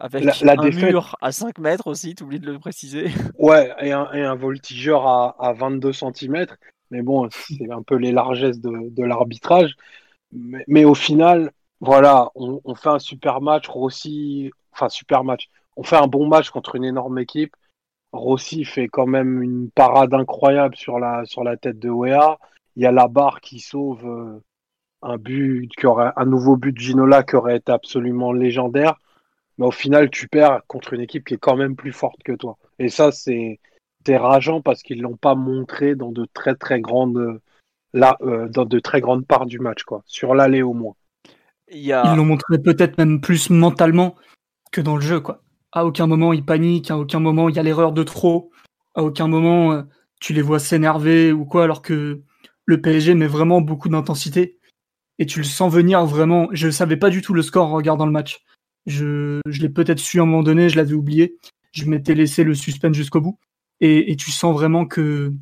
Avec la, un mur à 5 mètres aussi, tu oublies de le préciser. Ouais, et un, et un voltigeur à, à 22 cm. Mais bon, c'est un peu les largesses de, l'arbitrage. Mais, au final, voilà, on, fait un super match. Rossi, enfin, super match. On fait un bon match contre une énorme équipe. Rossi fait quand même une parade incroyable sur la, sur la tête de Wea. Il y a la barre qui sauve euh, un but, qui aurait, un nouveau but de Ginola qui aurait été absolument légendaire. Mais au final, tu perds contre une équipe qui est quand même plus forte que toi. Et ça, c'est, rageant parce qu'ils l'ont pas montré dans de très très grandes là, euh, dans de très grandes parts du match quoi, sur l'aller au moins. Ils l'ont montré peut-être même plus mentalement que dans le jeu quoi. À aucun moment ils paniquent, à aucun moment il y a l'erreur de trop, à aucun moment euh, tu les vois s'énerver ou quoi alors que le PSG met vraiment beaucoup d'intensité et tu le sens venir vraiment. Je savais pas du tout le score en regardant le match. Je, je l'ai peut-être su à un moment donné, je l'avais oublié. Je m'étais laissé le suspense jusqu'au bout et, tu sens vraiment que,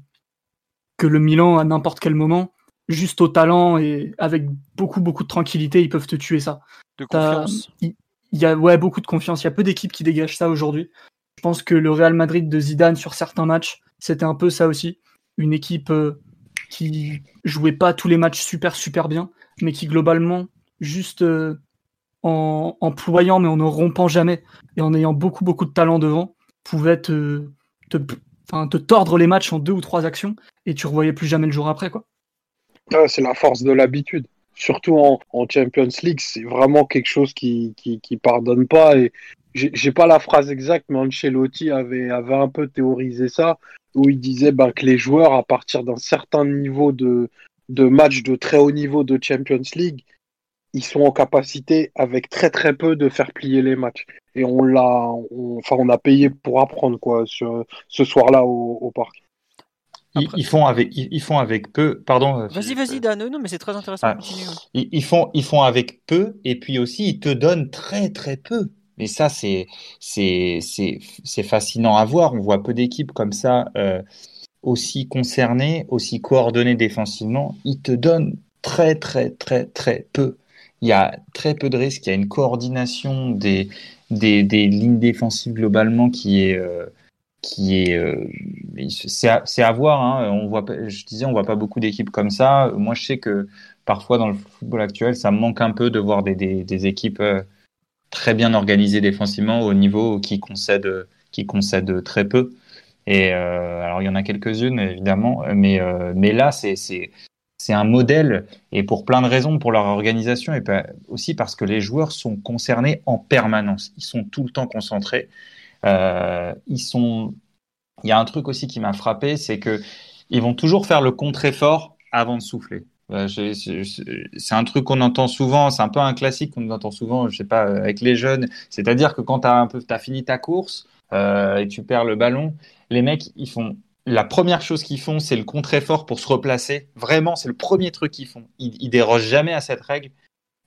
que le Milan, à n'importe quel moment, juste au talent et avec beaucoup, beaucoup de tranquillité, ils peuvent te tuer ça. De confiance. Il y, a ouais, beaucoup de confiance. Il y a peu d'équipes qui dégagent ça aujourd'hui. Je pense que le Real Madrid de Zidane sur certains matchs, c'était un peu ça aussi. Une équipe euh, qui jouait pas tous les matchs super, super bien, mais qui globalement, juste euh, en, en ployant, mais en ne rompant jamais et en ayant beaucoup, beaucoup de talent devant, pouvait te, te, te tordre les matchs en deux ou trois actions et tu revoyais plus jamais le jour après. quoi. c'est la force de l'habitude. Surtout en, Champions League, c'est vraiment quelque chose qui, qui, pardonne pas. Et j'ai pas la phrase exacte, mais Ancelotti avait, avait un peu théorisé ça, où il disait ben, que les joueurs, à partir d'un certain niveau de, de match de très haut niveau de Champions League, ils sont en capacité, avec très très peu, de faire plier les matchs et on l'a, enfin on a payé pour apprendre quoi ce, ce soir-là au, parc. Ils, font avec, ils, font avec peu. Pardon. Euh, vas-y, vas-y, Dan. Non, mais c'est très intéressant. Ah, ils, font, ils font avec peu, et puis aussi ils te donnent très très peu. Et ça, c'est c'est c'est fascinant à voir. On voit peu d'équipes comme ça euh, aussi concernées, aussi coordonnées défensivement. Ils te donnent très très très très peu. Il y a très peu de risques. Il y a une coordination des des, lignes défensives globalement qui est euh, qui est euh, c'est à, voir hein. on voit je disais on voit pas beaucoup d'équipes comme ça moi je sais que parfois dans le football actuel ça manque un peu de voir des, des, équipes euh, très bien organisées défensivement au niveau qui concèdent qui concèdent très peu et alors il y en a quelques-unes évidemment mais mais là c'est c'est un modèle et pour plein de raisons pour leur organisation et aussi parce que les joueurs sont concernés en permanence. Ils sont tout le temps concentrés. Euh, ils sont. Il y a un truc aussi qui m'a frappé, c'est que ils vont toujours faire le contre-effort avant de souffler. Euh, c'est un truc qu'on entend souvent, c'est un peu un classique qu'on entend souvent, je sais pas, avec les jeunes. C'est-à-dire que quand tu as fini ta course euh, et tu perds le ballon, les mecs ils font la première chose qu'ils font, c'est le contre-effort pour se replacer. Vraiment, c'est le premier truc qu'ils font. Ils, dérogent jamais à cette règle.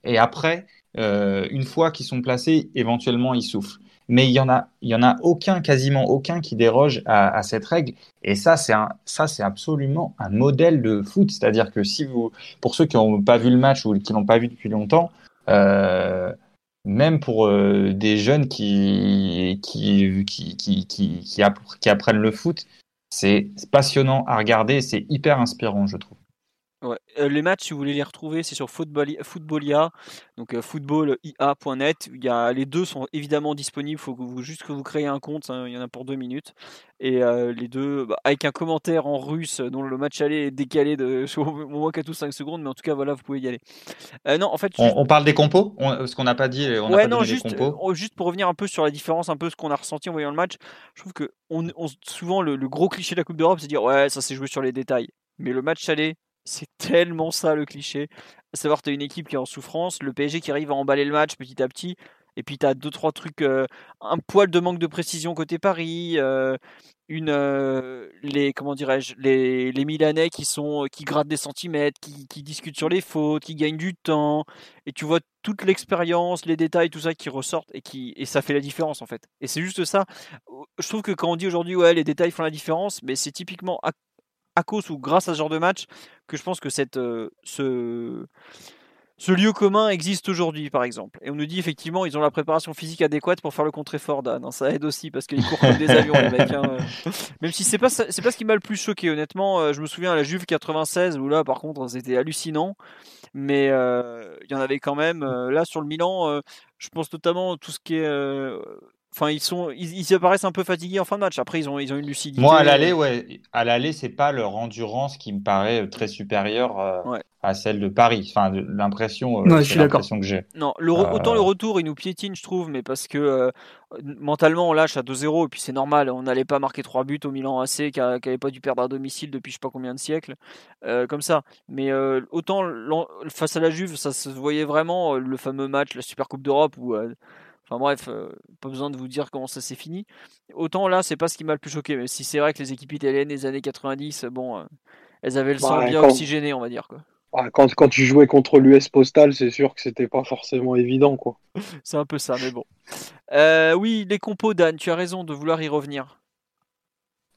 Et après, euh, une fois qu'ils sont placés, éventuellement, ils soufflent. mais il y en a, il y en a aucun, quasiment aucun qui déroge à, cette règle. Et ça, c'est ça, c'est absolument un modèle de foot. C'est-à-dire que si vous, pour ceux qui n'ont pas vu le match ou qui l'ont pas vu depuis longtemps, euh, même pour euh, des jeunes qui, qui, qui, qui, qui apprennent le foot, c'est passionnant à regarder, c'est hyper inspirant, je trouve. Ouais. Euh, les matchs, si vous voulez les retrouver, c'est sur Footballia, donc euh, footballia.net. Il y a, les deux sont évidemment disponibles. Il faut que vous, juste que vous créez un compte. Hein, il y en a pour deux minutes. Et euh, les deux, bah, avec un commentaire en russe dont le match allait est décalé de au moins 4 ou 5 secondes. Mais en tout cas, voilà, vous pouvez y aller. non, en fait, on, parle des compos? Parce qu'on n'a pas dit. On ouais, non, juste, juste pour revenir un peu sur la différence, un peu ce qu'on a ressenti en voyant le match. Je trouve que on, souvent le, le, gros cliché de la Coupe d'Europe, c'est de dire ouais, ça s'est joué sur les détails. Mais le match allait, c'est tellement ça le cliché. À savoir, tu as une équipe qui est en souffrance, le PSG qui arrive à emballer le match petit à petit, et puis tu as deux, trois trucs, euh, un poil de manque de précision côté Paris, euh, une, euh, les, comment dirais-je, les, les, Milanais qui, sont, qui grattent des centimètres, qui, qui, discutent sur les fautes, qui gagnent du temps, et tu vois toute l'expérience, les détails, tout ça qui ressortent, et, qui, et ça fait la différence en fait. Et c'est juste ça. Je trouve que quand on dit aujourd'hui, ouais, les détails font la différence, mais c'est typiquement à cause ou grâce à ce genre de match que je pense que cette, euh, ce, ce lieu commun existe aujourd'hui, par exemple. Et on nous dit effectivement, ils ont la préparation physique adéquate pour faire le contre-effort d'Anne. Ça aide aussi parce qu'ils courent comme des avions, les mecs. Hein. Même si c'est pas c'est pas ce qui m'a le plus choqué, honnêtement. Euh, je me souviens à la Juve 96 où là, par contre, c'était hallucinant. Mais euh, il y en avait quand même. là, sur le Milan, je pense notamment tout ce qui est Enfin, ils sont, ils, apparaissent un peu fatigués en fin de match. Après, ils ont, ils ont une lucidité. Moi, à l'aller, ouais, à l'aller, c'est pas leur endurance qui me paraît très supérieure euh, à celle de Paris. Enfin, l'impression, euh, l'impression que j'ai. Non, le euh, autant le retour, il nous piétine, je trouve, mais parce que mentalement, on lâche à 2-0 et puis c'est normal. On n'allait pas marquer 3 buts au Milan AC qui n'avait pas dû perdre à domicile depuis je sais pas combien de siècles, comme ça. Mais autant face à la Juve, ça se voyait vraiment le fameux match, la Super Coupe d'Europe où Enfin bref, euh, pas besoin de vous dire comment ça s'est fini. Autant là, c'est pas ce qui m'a le plus choqué, mais si c'est vrai que les équipes italiennes des années 90, bon, euh, elles avaient le sang bien oxygéné, on va dire. Quoi. quand, quand, tu jouais contre l'US Postal, c'est sûr que c'était pas forcément évident. quoi. c'est un peu ça, mais bon. Euh, oui, les compos, Dan, tu as raison de vouloir y revenir.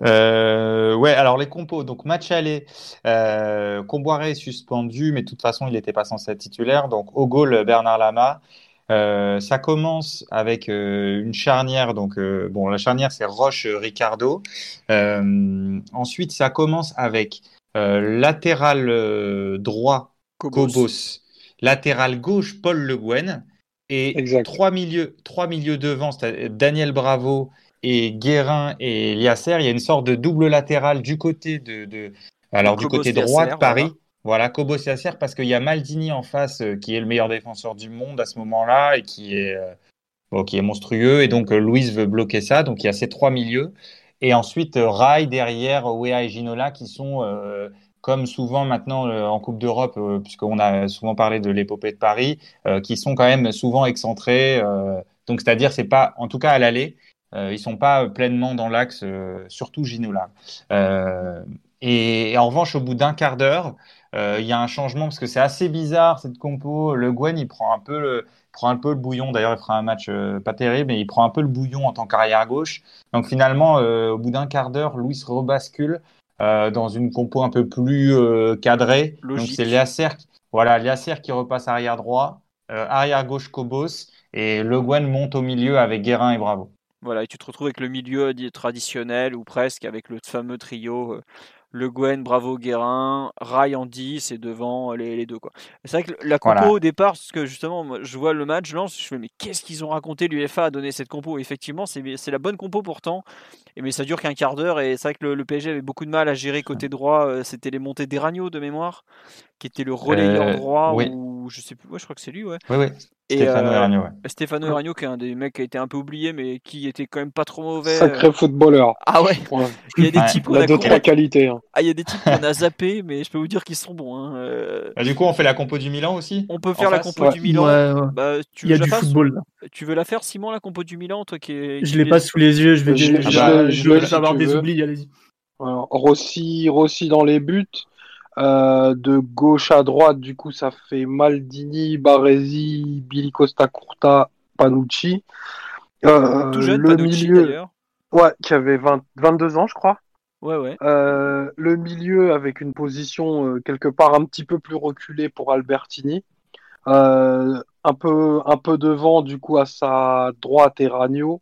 ouais, alors les compos, donc match aller, euh, Comboiré est suspendu, mais de toute façon il n'était pas censé être titulaire. Donc au goal Bernard Lama, euh, ça commence avec euh, une charnière. Donc, euh, bon, la charnière, c'est Roche-Ricardo. ensuite, ça commence avec latéral droit, Cobos. Latéral gauche, Paul Le Guen. Et trois milieux, trois milieux devant, Daniel Bravo et Guérin et Liasser. Il y a une sorte de double latéral du côté de, alors du côté droit de Paris. Voilà, Kobo Yasser, parce qu'il y a Maldini en face, euh, qui est le meilleur défenseur du monde à ce moment-là et qui est, euh, qui est monstrueux. Et donc, euh, Louise veut bloquer ça. Donc, il y a ces trois milieux. Et ensuite, Rai derrière, Wea et Ginola, qui sont, comme souvent maintenant en Coupe d'Europe, puisqu'on a souvent parlé de l'épopée de Paris, qui sont quand même souvent excentrés. donc, c'est-à-dire, c'est pas, en tout cas à l'aller, ils sont pas pleinement dans l'axe, surtout Ginola. et, en revanche, au bout d'un quart d'heure, il y a un changement parce que c'est assez bizarre cette compo. Le Gwen, il prend un peu le, prend un peu le bouillon. D'ailleurs, il fera un match euh, pas terrible, mais il prend un peu le bouillon en tant qu'arrière gauche. Donc finalement, euh, au bout d'un quart d'heure, Louis rebascule dans une compo un peu plus cadrée. Donc c'est Liacer, voilà, qui repasse arrière droit, arrière gauche Cobos, et Le Gwen monte au milieu avec Guérin et Bravo. Voilà, et tu te retrouves avec le milieu traditionnel ou presque avec le fameux trio le Gwen, Bravo, Guérin, Rai en 10 et devant les, deux. Quoi. C'est vrai que la compo au départ, parce que justement, je vois le match, je lance, je fais mais qu'est-ce qu'ils ont raconté l'UFA à donner cette compo? Effectivement, c'est la bonne compo pourtant, et, mais ça dure qu'un quart d'heure et c'est vrai que le, PSG avait beaucoup de mal à gérer côté droit. Euh, c'était les montées d'Eragno de mémoire, qui était le relayeur euh, droit, ou je sais plus, je crois que c'est lui, ouais. Oui, oui. Stéphano euh, Eragno, qui est un des mecs qui a été un peu oublié, mais qui était quand même pas trop mauvais. Sacré footballeur. Ah ouais. Il y a des types qu'on a, de trois qualités. Hein. Ah, il y a des types qu'on a zappé, mais je peux vous dire qu'ils sont bons. Hein. Bah, du coup, on fait la compo du Milan aussi. On peut faire la compo du Milan. Bah, tu il y a du football. Tu veux la faire, Simon, la compo du Milan, toi qui est, Je l'ai pas sous les yeux. Je vais. Je, veux savoir des oublis. Allez-y. Rossi, Rossi dans les buts. Euh, de gauche à droite, du coup, ça fait Maldini, Baresi, Billy Costa Curta, Panucci. Euh, Tout jeune, le Panucci milieu, d'ailleurs. ouais, qui avait 20 22 ans, je crois. Ouais, ouais. Euh, le milieu avec une position quelque part un petit peu plus reculée pour Albertini. Un peu, un peu devant, du coup, à sa droite et Ragno.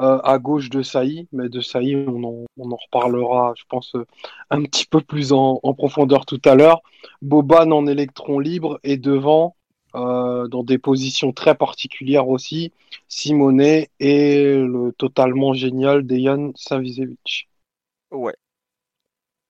Euh, à gauche de Saï, mais de Saï, on en, on en reparlera, je pense, euh, un petit peu plus en, en profondeur tout à l'heure. Boban en électron libre et devant, euh, dans des positions très particulières aussi, Simonet et le totalement génial Dejan Savicevic. Ouais.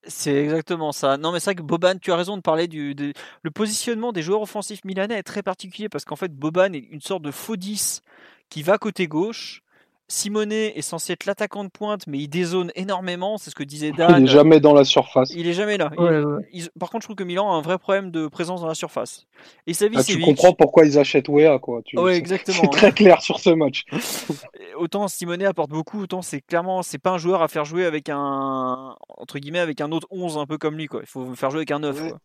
C'est exactement ça. Non, mais c'est vrai que Boban, tu as raison de parler du le positionnement des joueurs offensifs milanais est très particulier parce qu'en fait Boban est une sorte de faux 10 qui va côté gauche. Simonet est censé être l'attaquant de pointe, mais il dézone énormément. C'est ce que disait Il Dan. n'est jamais dans la surface. Il est jamais là. Il- Ouais, par contre, je trouve que Milan a un vrai problème de présence dans la surface. Et Ah, tu comprends pourquoi ils achètent Wea, quoi. Tu- Ouais, c'est- exactement. C'est très clair sur ce match. autant Simonet apporte beaucoup, autant c'est clairement c'est pas un joueur à faire jouer avec un entre guillemets avec un autre 11 un peu comme lui quoi. Il faut faire jouer avec un 9 Ouais. quoi.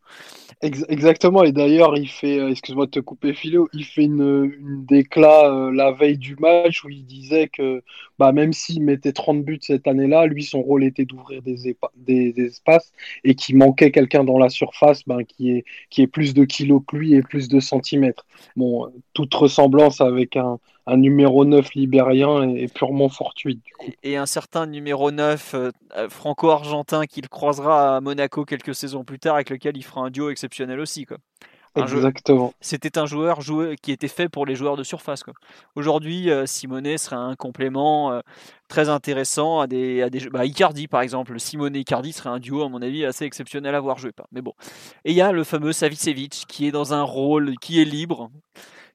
Ex- exactement. Et d'ailleurs, il fait, euh, excuse-moi de te couper, Philo, il fait une, une déclat euh, la veille du match où il disait que bah, même s'il mettait 30 buts cette année-là, lui, son rôle était d'ouvrir des, des, espaces et qu'il manquait quelqu'un dans la surface ben, qui, est, qui est plus de kilos que lui et plus de centimètres. Bon, toute ressemblance avec un, un numéro 9 libérien est, purement fortuite. Et un certain numéro 9 euh, euh, franco-argentin qu'il croisera à Monaco quelques saisons plus tard avec lequel il fera un duo exceptionnel aussi quoi. Exactement. C'était un joueur joué, qui était fait pour les joueurs de surface. Aujourd'hui, euh, Simonet serait un complément euh, très intéressant à des, à des jeux. Bah, Icardi, par exemple. Simonet Icardi serait un duo, à mon avis, assez exceptionnel à voir jouer. Pas. Mais bon. Et il y a le fameux Savicevic qui est dans un rôle qui est libre,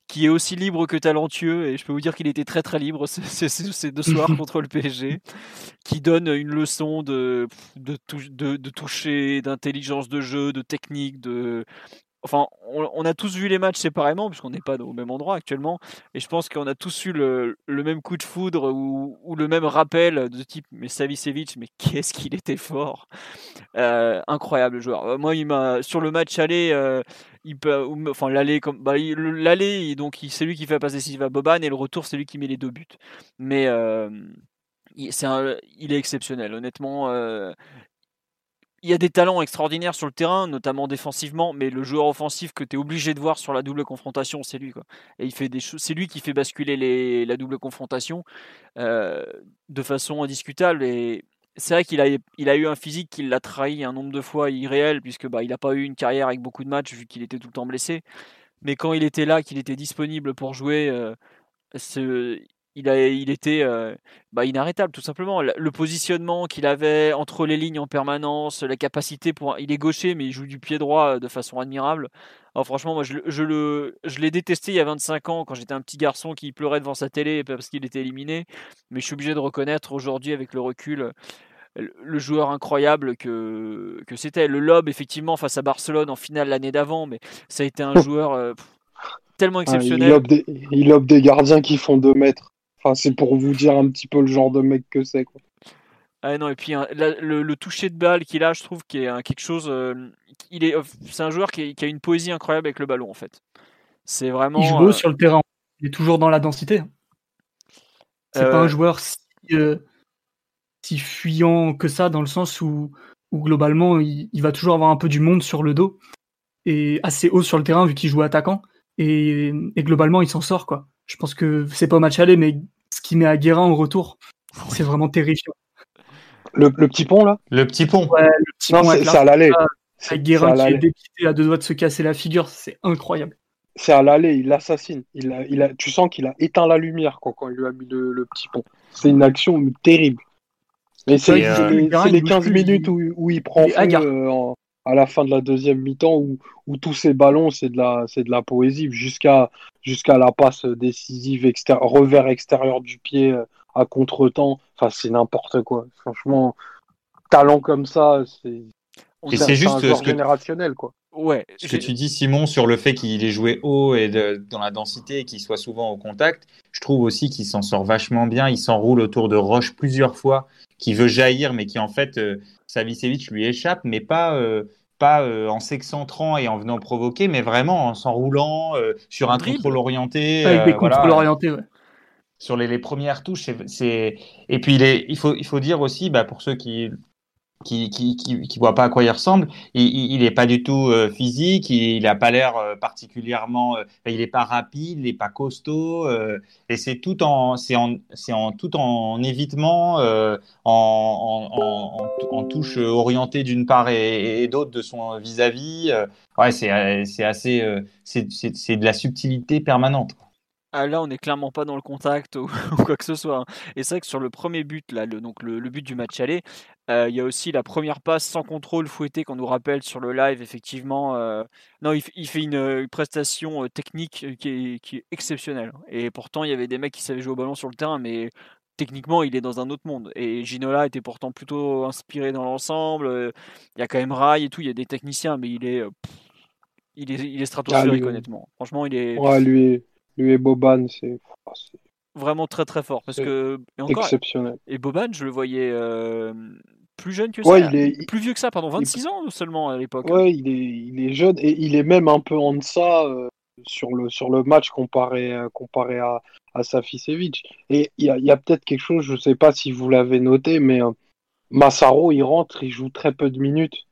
qui est aussi libre que talentueux. Et je peux vous dire qu'il était très très libre ces, deux soirs contre le PSG, qui donne une leçon de, de, de toucher, d'intelligence de jeu, de technique, de enfin, on, a tous vu les matchs séparément, puisqu'on n'est pas au même endroit actuellement, et je pense qu'on a tous eu le, même coup de foudre ou, le même rappel de type, mais Savicevic, mais qu'est-ce qu'il était fort Euh, Incroyable joueur. Euh, Moi, il m'a sur le match aller, euh, il peut, enfin l'aller comme, bah, l'aller, donc c'est lui qui fait la passe Boban, et le retour, c'est lui qui met les deux buts. Mais un- il est exceptionnel, honnêtement. Il y a des talents extraordinaires sur le terrain, notamment défensivement, mais le joueur offensif que tu es obligé de voir sur la double confrontation, c'est lui. Quoi. Et il fait des c'est lui qui fait basculer la double confrontation euh, de façon indiscutable. Et c'est vrai qu'il a, eu un physique qui l'a trahi un nombre de fois irréel, puisque bah, il n'a pas eu une carrière avec beaucoup de matchs, vu qu'il était tout le temps blessé. Mais quand il était là, qu'il était disponible pour jouer, euh, il, a, il était euh, bah, inarrêtable, tout simplement. Le, positionnement qu'il avait entre les lignes en permanence, la capacité pour. Il est gaucher, mais il joue du pied droit euh, de façon admirable. Alors, franchement, moi, je, je le, je l'ai détesté il y a 25 ans, quand j'étais un petit garçon qui pleurait devant sa télé parce qu'il était éliminé. Mais je suis obligé de reconnaître aujourd'hui, avec le recul, le joueur incroyable que, que c'était. Le Lob, effectivement, face à Barcelone en finale l'année d'avant, mais ça a été un joueur euh, tellement Ah, il, exceptionnel. lobe des, il lobe des gardiens qui font 2 mètres. Enfin, c'est pour vous dire un petit peu le genre de mec que c'est. quoi. Ah non, et puis hein, la- le, le toucher de balle qu'il a, je trouve qu'il est quelque chose. euh, il est, c'est un joueur qui, est- qui a une poésie incroyable avec le ballon en fait. C'est vraiment. Il joue haut euh, sur le terrain. Il est toujours dans la densité. C'est Euh, pas un joueur si, euh, si fuyant que ça, dans le sens où, où globalement, il, il va toujours avoir un peu du monde sur le dos et assez haut sur le terrain vu qu'il joue attaquant. Et, et globalement, il s'en sort. quoi. Je pense que c'est pas au match aller, mais ce qu'il met à Guérin au retour, c'est vraiment terrifiant. Le, le petit pont, là? Le petit pont. Ouais, le petit Non, pont c'est à l'aller. C'est Guérin à qui est dépité à deux doigts de se casser la figure, c'est incroyable. C'est à l'aller, il l'assassine. Il a, il a, tu sens qu'il a éteint la lumière quoi, quand il lui a mis le, le petit pont. C'est une action terrible. Mais c'est euh, les, Guérin, c'est les bouge 15 plus, minutes il- où, où il prend feu euh, en- à la fin de la deuxième mi-temps, où, où tous ces ballons, c'est de la, c'est de la poésie, jusqu'à jusqu'à la passe décisive, revers extérieur du pied euh, à contre-temps. Enfin, c'est n'importe quoi. Franchement, talent comme ça, c'est on Et c'est un juste joueur ce que- générationnel. quoi. Ouais. Ce que tu dis, Simon, sur le fait qu'il ait joué haut et de- dans la densité et qu'il soit souvent au contact, je trouve aussi qu'il s'en sort vachement bien. Il s'enroule autour de Roche plusieurs fois, qui veut jaillir, mais qui en fait, euh, Savicevic lui échappe, mais pas, euh, pas euh, en s'excentrant et en venant provoquer, mais vraiment en s'enroulant euh, sur un contrôle orienté. Avec des voilà. contrôles orientés, ouais. sur les, les premières touches. C'est et puis il, est, il faut il faut dire aussi bah, pour ceux qui qui qui, qui, voit pas à quoi il ressemble. Il, il, est pas du tout euh, physique, il, a pas l'air euh, particulièrement, euh, il est pas rapide, il est pas costaud, et c'est tout en c'est en c'est en tout en évitement, en, en, en, en, touche orientée d'une part et, d'autre de son vis-à-vis. ouais, c'est c'est assez c'est de la subtilité permanente. Ah, là, on n'est clairement pas dans le contact ou, quoi que ce soit. Hein. Et c'est vrai que sur le premier but, là, le, donc le, but du match aller, il y a aussi la première passe sans contrôle fouettée qu'on nous rappelle sur le live, effectivement. Euh, non, il, fait une, prestation euh, technique qui est, qui est, exceptionnelle. Et pourtant, il y avait des mecs qui savaient jouer au ballon sur le terrain, mais techniquement, il est dans un autre monde. Et Ginola était pourtant plutôt inspiré dans l'ensemble. Il y a quand même Rai et tout, il y a des techniciens, mais il est. il est, il est ah, stratosphérique, honnêtement. Franchement, il est. Ouais, lui, lui et Boban, c'est vraiment très très fort parce que exceptionnel. Et Boban, je le voyais euh, plus jeune que ça, il est, plus vieux que ça, pardon, 26 ans seulement à l'époque. Ouais, il est, il est jeune et il est même un peu en deçà euh, sur le sur le match comparé euh, comparé à à Saficevic. Et il y a, peut-être quelque chose, je sais pas si vous l'avez noté, mais Massaro, il rentre, il joue très peu de minutes,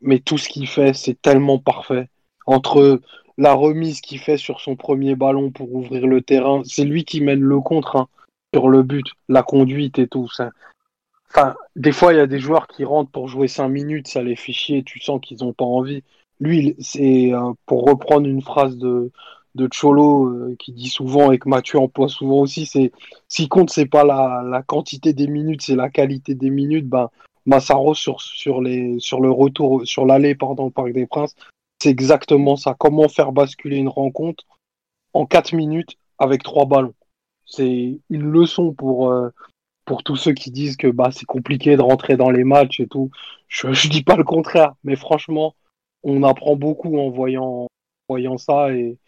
mais tout ce qu'il fait, c'est tellement parfait. Entre la remise qu'il fait sur son premier ballon pour ouvrir le terrain, c'est lui qui mène le contre hein, sur le but, la conduite et tout. Des fois, il y a des joueurs qui rentrent pour jouer 5 minutes, ça les fait chier, tu sens qu'ils n'ont pas envie. Lui, c'est euh, pour reprendre une phrase de, de Cholo euh, qui dit souvent et que Mathieu emploie souvent aussi, c'est si compte c'est pas la, la, quantité des minutes, c'est la qualité des minutes. Ben Massaro sur sur les sur le retour sur l'allée pardon au Parc des Princes, c'est exactement ça. Comment faire basculer une rencontre en 4 minutes avec trois ballons? C'est une leçon pour, euh, pour tous ceux qui disent que bah, c'est compliqué de rentrer dans les matchs et tout. Je ne dis pas le contraire, mais franchement, on apprend beaucoup en voyant, ça et,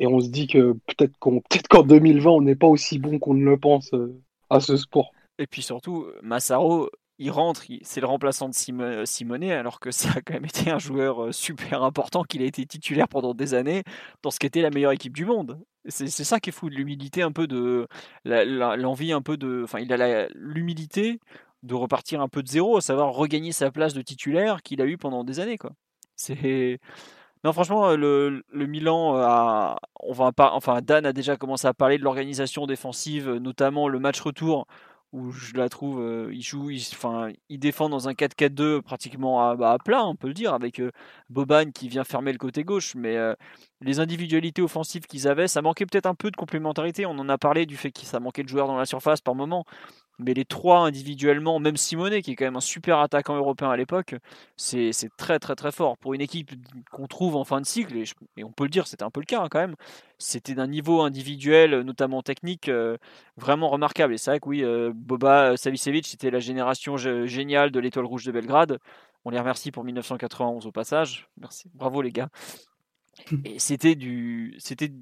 on se dit que peut-être qu'en 2020, on n'est pas aussi bon qu'on ne le pense euh, à ce sport. Et puis surtout, Massaro, il rentre, c'est le remplaçant de euh, Simonet, alors que ça a quand même été un joueur euh, super important, qu'il a été titulaire pendant des années dans ce qui était la meilleure équipe du monde. C'est ça qui est fou, l'humilité un peu de. l'envie un peu de. Enfin, il a l'humilité de repartir un peu de zéro, à savoir regagner sa place de titulaire qu'il a eu pendant des années. Quoi. Non, franchement, le, le Milan, a, on va pas, enfin, Dan a déjà commencé à parler de l'organisation défensive, notamment le match retour où je la trouve, euh, il joue, il, enfin, défend dans un 4-4-2 pratiquement à, bah, à, plat, on peut le dire, avec euh, Boban qui vient fermer le côté gauche, mais euh, les individualités offensives qu'ils avaient, ça manquait peut-être un peu de complémentarité. On en a parlé du fait que ça manquait de joueurs dans la surface par moment, mais les trois individuellement, même Simonet, qui est quand même un super attaquant européen à l'époque, c'est très très très fort. Pour une équipe qu'on trouve en fin de cycle, et, on peut le dire, c'était un peu le cas hein, quand même, c'était d'un niveau individuel, notamment technique, euh, vraiment remarquable. Et c'est vrai que oui, euh, Boba Savicevic, c'était la génération géniale de l'Étoile Rouge de Belgrade. On les remercie pour 1991 au passage. Merci, bravo les gars. Et c'était du, c'était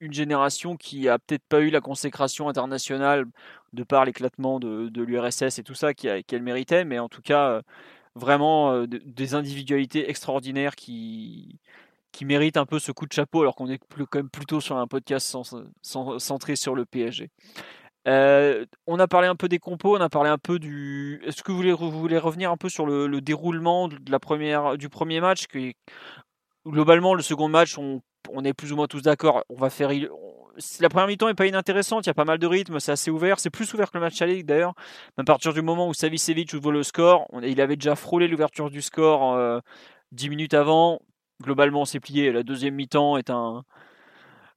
une génération qui a peut-être pas eu la consécration internationale de par l'éclatement de, l'URSS et tout ça qu'elle méritait, mais en tout cas euh, vraiment euh, des individualités extraordinaires qui, qui méritent un peu ce coup de chapeau alors qu'on est quand même plutôt sur un podcast centré sur le PSG. Euh, on a parlé un peu des compos, on a parlé un peu du. Est-ce que vous voulez, vous voulez revenir un peu sur le, le, déroulement de la première, du premier match qui, Globalement, le second match, on on est plus ou moins tous d'accord. On va faire. La première mi-temps est pas inintéressante. Il y a pas mal de rythme. C'est assez ouvert. C'est plus ouvert que le match aller d'ailleurs. À partir du moment où Savicevic ouvre le score, il avait déjà frôlé l'ouverture du score euh, dix 10 minutes avant. Globalement, c'est plié. La deuxième mi-temps est un.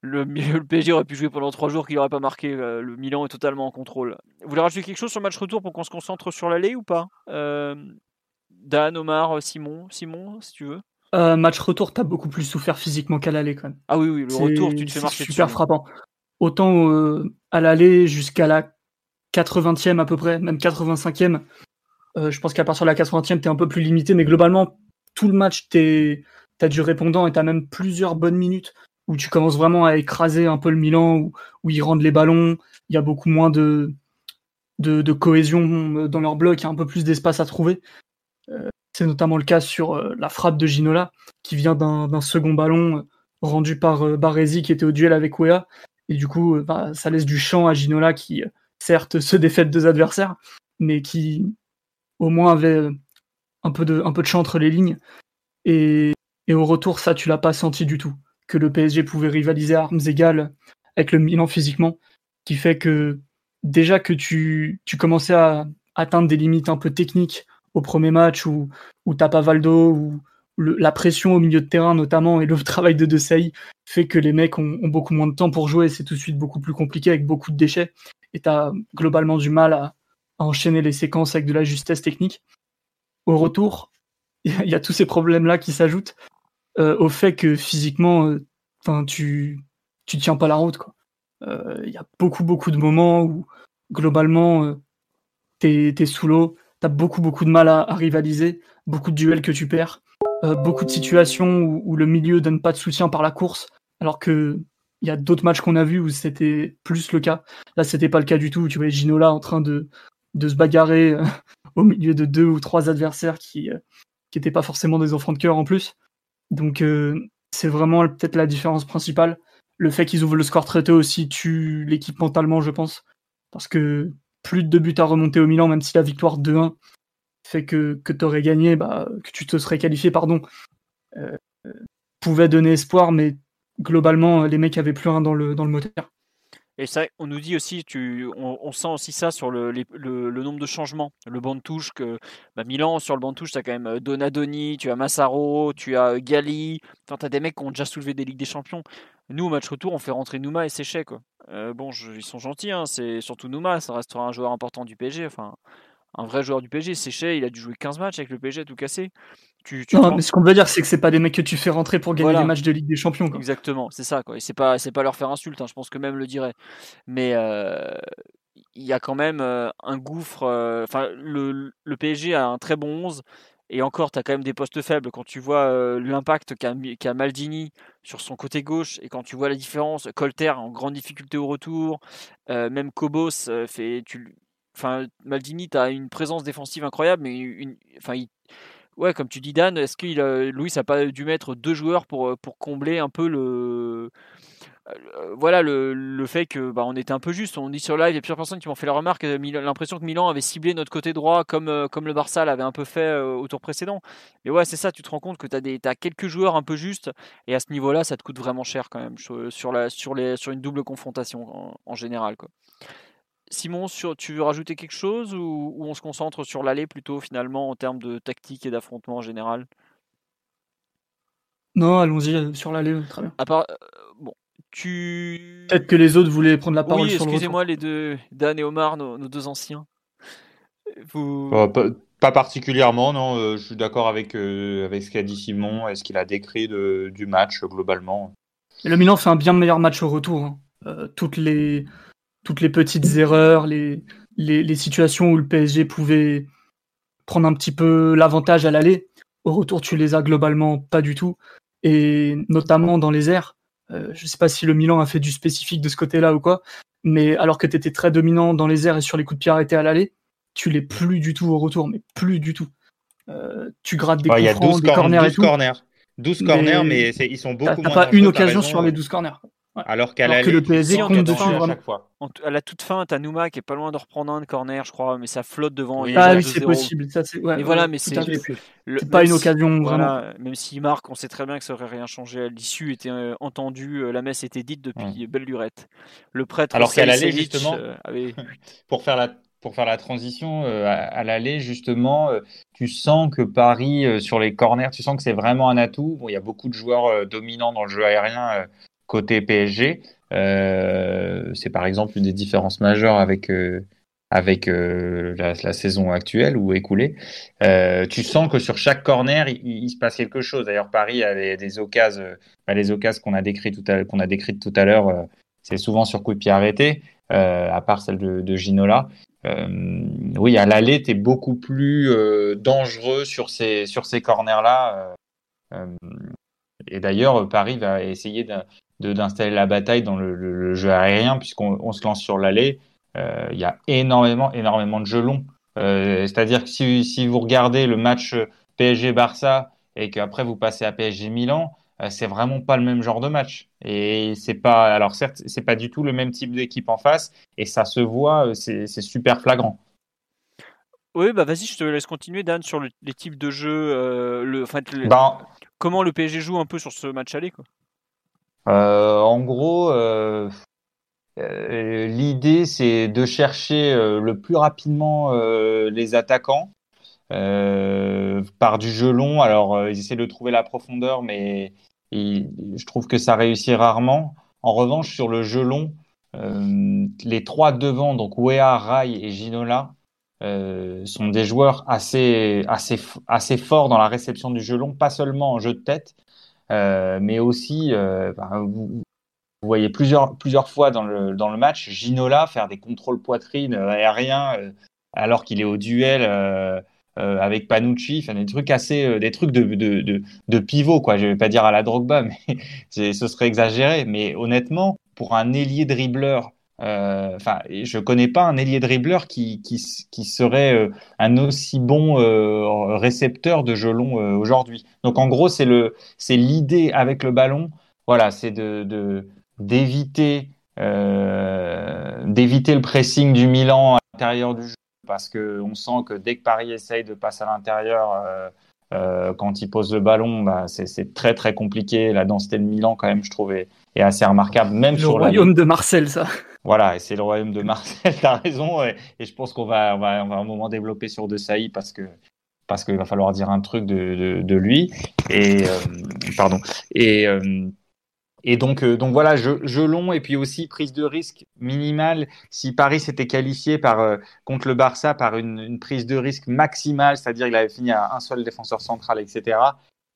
Le, PSG aurait pu jouer pendant trois jours qu'il n'aurait pas marqué. Euh, le Milan est totalement en contrôle. Vous voulez rajouter quelque chose sur le match retour pour qu'on se concentre sur l'aller ou pas? Euh, Dan, Omar, Simon, Simon, si tu veux. Euh, match retour, t'as beaucoup plus souffert physiquement qu'à l'aller quand même. Ah oui, oui, le retour, tu te fais marcher super frappant. Autant euh, à l'aller jusqu'à la 80e à peu près, même 85e. Euh, je pense qu'à partir de la 80e, t'es un peu plus limité, mais globalement, tout le match, t'as du répondant et t'as même plusieurs bonnes minutes où tu commences vraiment à écraser un peu le Milan, où, où ils rendent les ballons, il y a beaucoup moins de, de, de cohésion dans leur bloc, il y a un peu plus d'espace à trouver. C'est notamment le cas sur euh, la frappe de Ginola, qui vient d'un second ballon euh, rendu par euh, Baresi, qui était au duel avec Wea, Et du coup, bah, ça laisse du champ à Ginola qui, certes, se défait deux adversaires, mais qui au moins avait un peu de, un de champ entre les lignes. Et, au retour, ça, tu l'as pas senti du tout. Que le PSG pouvait rivaliser à armes égales avec le Milan physiquement, qui fait que déjà que tu commençais à atteindre des limites un peu techniques au premier match où, où t'as pas Valdo, ou la pression au milieu de terrain notamment et le travail de De fait que les mecs ont, beaucoup moins de temps pour jouer, c'est tout de suite beaucoup plus compliqué avec beaucoup de déchets et t'as globalement du mal à, enchaîner les séquences avec de la justesse technique. Au retour, il y a tous ces problèmes-là qui s'ajoutent euh, au fait que physiquement, euh, tu tu tiens pas la route. Euh, il y a beaucoup beaucoup de moments où globalement t'es es sous l'eau, t'as beaucoup beaucoup de mal à, rivaliser, beaucoup de duels que tu perds, beaucoup de situations où, le milieu donne pas de soutien par la course, alors que il y a d'autres matchs qu'on a vus où c'était plus le cas. Là, c'était pas le cas du tout. Tu voyais Ginola en train de, de se bagarrer au milieu de deux ou trois adversaires qui n'étaient pas forcément des enfants de cœur en plus. Donc euh, c'est vraiment peut-être la différence principale. Le fait qu'ils ouvrent le score très tôt aussi tue l'équipe mentalement, je pense. Parce que plus de deux buts à remonter au Milan, même si la victoire 2-1 fait que, que tu gagné, bah, que tu te serais qualifié, pardon, euh, pouvait donner espoir, mais globalement, les mecs avaient plus rien dans le, dans moteur. Et ça, on nous dit aussi, on, sent aussi ça sur le, nombre de changements. Le banc de touche, que bah, Milan, sur le banc de touche, tu as quand même euh, Donadoni, tu as Massaro, tu as euh, Gali. Tu as des mecs qui ont déjà soulevé des Ligues des Champions. Nous, au match retour, on fait rentrer Nouma et. Quoi. Euh, bon, ils sont gentils, hein, c'est surtout Nouma, ça restera un joueur important du PSG. Enfin, un vrai joueur du PSG. Séchet, il a dû jouer 15 matchs avec le PSG, tout cassé non, mais ce qu'on veut dire, c'est que c'est pas des mecs que tu fais rentrer pour gagner des matchs de Ligue des Champions. Exactement, c'est ça. Quoi. Et c'est pas, c'est pas leur faire insulte. Hein, je pense que même le dirait. Mais euh, il y a quand même euh, un gouffre. Enfin, le, le, PSG a un très bon 11. Et encore, tu as quand même des postes faibles. Quand tu vois l'impact qu'a Maldini sur son côté gauche, et quand tu vois la différence, Colter en grande difficulté au retour, même Kobos fait. Tu, enfin, Maldini, tu as une présence défensive incroyable, mais une, enfin, ouais, comme tu dis Dan, est-ce que a, Louis n'a pas dû mettre deux joueurs pour, euh, pour combler un peu le euh, voilà le, le, fait que bah, on était un peu juste. On dit sur live, il y a plusieurs personnes qui m'ont fait la remarque, euh, l'impression que Milan avait ciblé notre côté droit comme, comme le Barça l'avait un peu fait au tour précédent. Mais ouais, c'est ça, tu te rends compte que tu as, as, quelques joueurs un peu justes et à ce niveau-là, ça te coûte vraiment cher quand même sur, la, sur, les, sur une double confrontation en, en général. Quoi. Simon, tu veux rajouter quelque chose ou, on se concentre sur l'aller plutôt finalement en termes de tactique et d'affrontement en général? Non, allons-y euh, sur l'aller, très bien. À part, euh, bon, tu. Peut-être que les autres voulaient prendre la parole oui, excusez-moi les deux, Dan et Omar, nos, deux anciens. Oh, pas, particulièrement, non. Euh, je suis d'accord avec, avec ce qu'a dit Simon et ce qu'il a décrit du match globalement. le Milan fait un bien meilleur match au retour. Hein. toutes les toutes les petites erreurs, les, les, situations où le PSG pouvait prendre un petit peu l'avantage à l'aller. Au retour, tu les as globalement pas du tout. Et notamment dans les airs. Euh, je ne sais pas si le Milan a fait du spécifique de ce côté-là ou quoi, mais alors que tu étais très dominant dans les airs et sur les coups de pied arrêtés à l'aller, tu l'es plus du tout au retour, mais plus du tout. Euh, tu grattes des coups francs, des corners et tout. Corners. 12 corners, mais, ils sont beaucoup moins. T'as pas une occasion sur les 12 corners. Alors qu'à que le PSG compte dessus à chaque fois. À la toute fin, t'as Nouma qui est pas loin de reprendre un corner, je crois, mais ça flotte devant. ah oui, c'est possible. Ça, mais voilà, mais c'est pas une occasion vraiment. Même s'il marque, on sait très bien que ça aurait rien changé à l'issue. Était euh, entendu, euh, la messe était dite depuis belle lurette. Le prêtre. Alors qu'à l'aller justement, euh, pour faire la pour faire la transition à, l'aller justement, tu sens que Paris sur les corners, tu sens que c'est vraiment un atout. Bon, il y a beaucoup de joueurs dominants dans le jeu aérien côté PSG. Euh, c'est par exemple une des différences majeures avec euh, avec euh, la, saison actuelle ou écoulée. tu sens que sur chaque corner, il, se passe quelque chose. D'ailleurs, Paris avait des occasions, les occasions qu'on a décrites tout à qu'on a décrites tout à l'heure. c'est souvent sur coup de pied arrêté, à part celle de, de Ginola. oui, à l'aller, tu es beaucoup plus dangereux sur ces, sur ces corners-là. et d'ailleurs, Paris va essayer de, d'installer la bataille dans le, jeu aérien, puisqu'on se lance sur l'allée. Euh, il y a énormément, énormément de jeux longs. Euh, c'est-à-dire que si, si, vous regardez le match PSG-Barça et qu'après vous passez à PSG-Milan, c'est vraiment pas le même genre de match. Et c'est pas, alors certes, c'est pas du tout le même type d'équipe en face, et ça se voit, c'est super flagrant. Oui, bah vas-y, je te laisse continuer, Dan, sur les types de jeux, le, enfin, ben, comment le PSG joue un peu sur ce match aller, quoi. En gros, l'idée c'est de chercher le plus rapidement les attaquants euh, par du jeu long. Alors, euh, ils essaient de trouver la profondeur, mais je trouve que ça réussit rarement. En revanche, sur le jeu long, euh, les trois devant, donc Wea, Rai et Ginola, sont des joueurs assez, assez, assez forts dans la réception du jeu long, pas seulement en jeu de tête, mais aussi, ben, vous, voyez plusieurs, plusieurs fois dans le, dans le match, Ginola faire des contrôles poitrine aériens alors qu'il est au duel euh, avec Panucci, enfin des trucs assez, euh, des trucs de, de, de, pivot quoi. Je vais pas dire à la Drogba, mais ce serait exagéré. Mais honnêtement, pour un ailier dribbleur, euh, enfin, je connais pas un ailier dribbleur qui, qui, qui serait un aussi bon récepteur de jeu long aujourd'hui. Donc en gros, c'est le, c'est l'idée avec le ballon. Voilà, c'est de d'éviter d'éviter le pressing du Milan à l'intérieur du jeu parce qu'on sent que dès que Paris essaye de passer à l'intérieur, euh, euh, quand il pose le ballon, bah, c'est très très compliqué. La densité de Milan, quand même, je trouve, est, assez remarquable. Même le sur royaume de Marcel, ça. Voilà, et c'est le royaume de Marcel, tu as raison. Et, je pense qu'on va, on va, on va un moment développer sur De Sailly parce que parce qu'il va falloir dire un truc de, de, lui. Et euh, pardon. Et et donc, euh, donc voilà, jeu, long et puis aussi prise de risque minimale. Si Paris s'était qualifié par, euh, contre le Barça par une, prise de risque maximale, c'est-à-dire qu'il avait fini à un seul défenseur central, etc.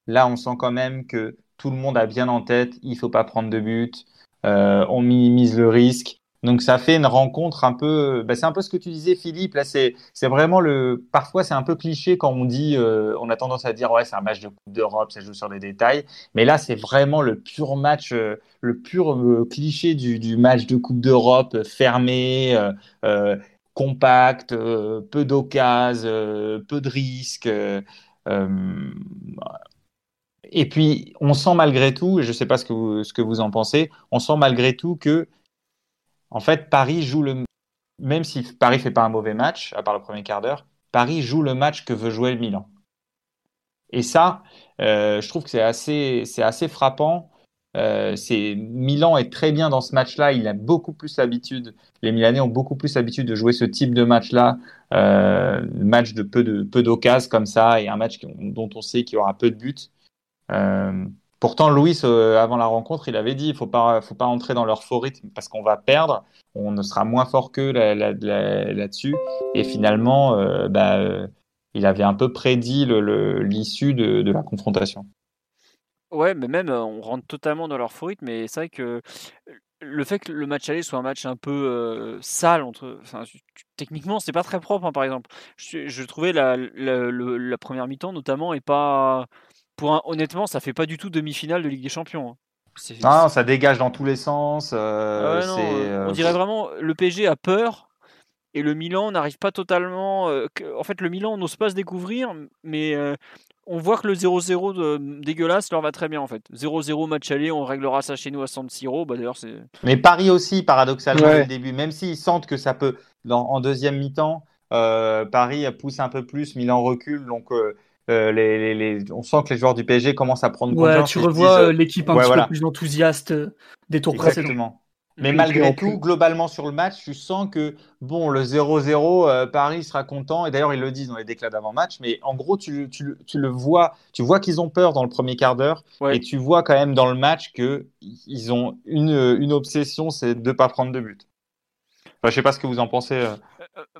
Là, on sent quand même que tout le monde a bien en tête, il faut pas prendre de but, euh, on minimise le risque. Donc ça fait une rencontre un peu, bah, c'est un peu ce que tu disais Philippe. Là c'est vraiment le, parfois c'est un peu cliché quand on dit, euh, on a tendance à dire ouais c'est un match de Coupe d'Europe, ça joue sur des détails. Mais là c'est vraiment le pur match, euh, le pur euh, cliché du, du, match de Coupe d'Europe fermé, compact, peu d'occasions, peu de risques. et puis on sent malgré tout, et je ne sais pas ce que vous, ce que vous en pensez, on sent malgré tout que en fait, Paris joue le. Même si Paris fait pas un mauvais match, à part le premier quart d'heure, Paris joue le match que veut jouer le Milan. Et ça, euh, je trouve que c'est assez, c'est assez frappant. Euh, c'est Milan est très bien dans ce match-là. Il a beaucoup plus l'habitude. Les Milanais ont beaucoup plus l'habitude de jouer ce type de match-là, euh, match de peu de peu d'occasions comme ça, et un match dont on sait qu'il y aura peu de buts. Pourtant, Louis, euh, avant la rencontre, il avait dit il faut pas, faut pas entrer dans leur faux rythme parce qu'on va perdre, on ne sera moins fort qu'eux là-dessus. et finalement, euh, bah, euh, il avait un peu prédit l'issue de, la confrontation. Ouais, mais même on rentre totalement dans leur faux rythme, mais c'est vrai que le fait que le match aller soit un match un peu sale entre, enfin, techniquement c'est pas très propre hein, par exemple. Je, trouvais la, la première mi-temps notamment et pas pour honnêtement, ça fait pas du tout demi-finale de Ligue des Champions. Hein. Non, ça dégage dans tous les sens. Euh, ah euh, on dirait vraiment le PSG a peur et le Milan n'arrive pas totalement. Euh, en fait, le Milan n'ose pas se découvrir, mais on voit que le 0-0 dégueulasse leur va très bien en fait. 0-0 match aller, on réglera ça chez nous à San Siro. Bah, d'ailleurs, c'est. Mais Paris aussi, paradoxalement, au début, même s'ils sentent que ça peut, en deuxième mi-temps, Paris pousse un peu plus, Milan recule, donc euh, les, les, on sent que les joueurs du PSG commencent à prendre ouais, Tu revois euh, l'équipe un petit peu plus enthousiaste euh, des tours précédents. Mais malgré tout, globalement sur le match, tu sens que bon, le 0-0, Paris sera content. Et d'ailleurs, ils le disent dans les déclats d'avant-match. Mais en gros, tu, tu, tu, le vois, tu vois qu'ils ont peur dans le premier quart d'heure. Et tu vois quand même dans le match qu'ils ont une, une obsession, c'est de ne pas prendre de but. Enfin, je sais pas ce que vous en pensez. Euh,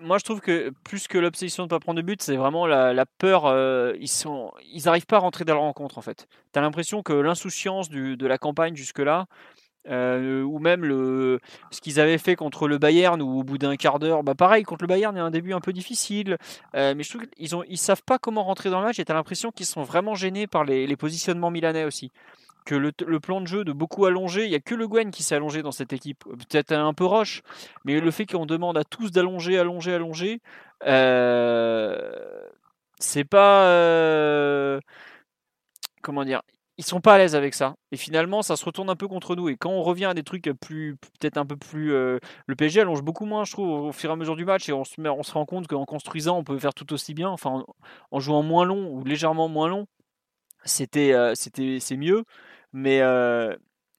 moi, je trouve que plus que l'obsession de ne pas prendre de but, c'est vraiment la, peur. Euh, ils sont, ils n'arrivent pas à rentrer dans la rencontre en fait. Tu as l'impression que l'insouciance de la campagne jusque-là, euh, ou même le, ce qu'ils avaient fait contre le Bayern, où au bout d'un quart d'heure, bah pareil, contre le Bayern, il y a un début un peu difficile. mais je trouve qu'ils ne savent pas comment rentrer dans le match et tu as l'impression qu'ils sont vraiment gênés par les positionnements milanais aussi que le, plan de jeu de beaucoup allongé, il n'y a que Le Guen qui s'est allongé dans cette équipe. Peut-être un peu Roche, mais le fait qu'on demande à tous d'allonger, allonger, allonger, euh, c'est pas. Euh, comment dire ils sont pas à l'aise avec ça. Et finalement, ça se retourne un peu contre nous. Et quand on revient à des trucs plus, peut-être un peu plus, euh, le PSG allonge beaucoup moins, je trouve, au fur et à mesure du match. Et on se, rend compte qu'en construisant, on peut faire tout aussi bien. Enfin, en, jouant moins long ou légèrement moins long, c'était, euh, c'était, c'est mieux. Mais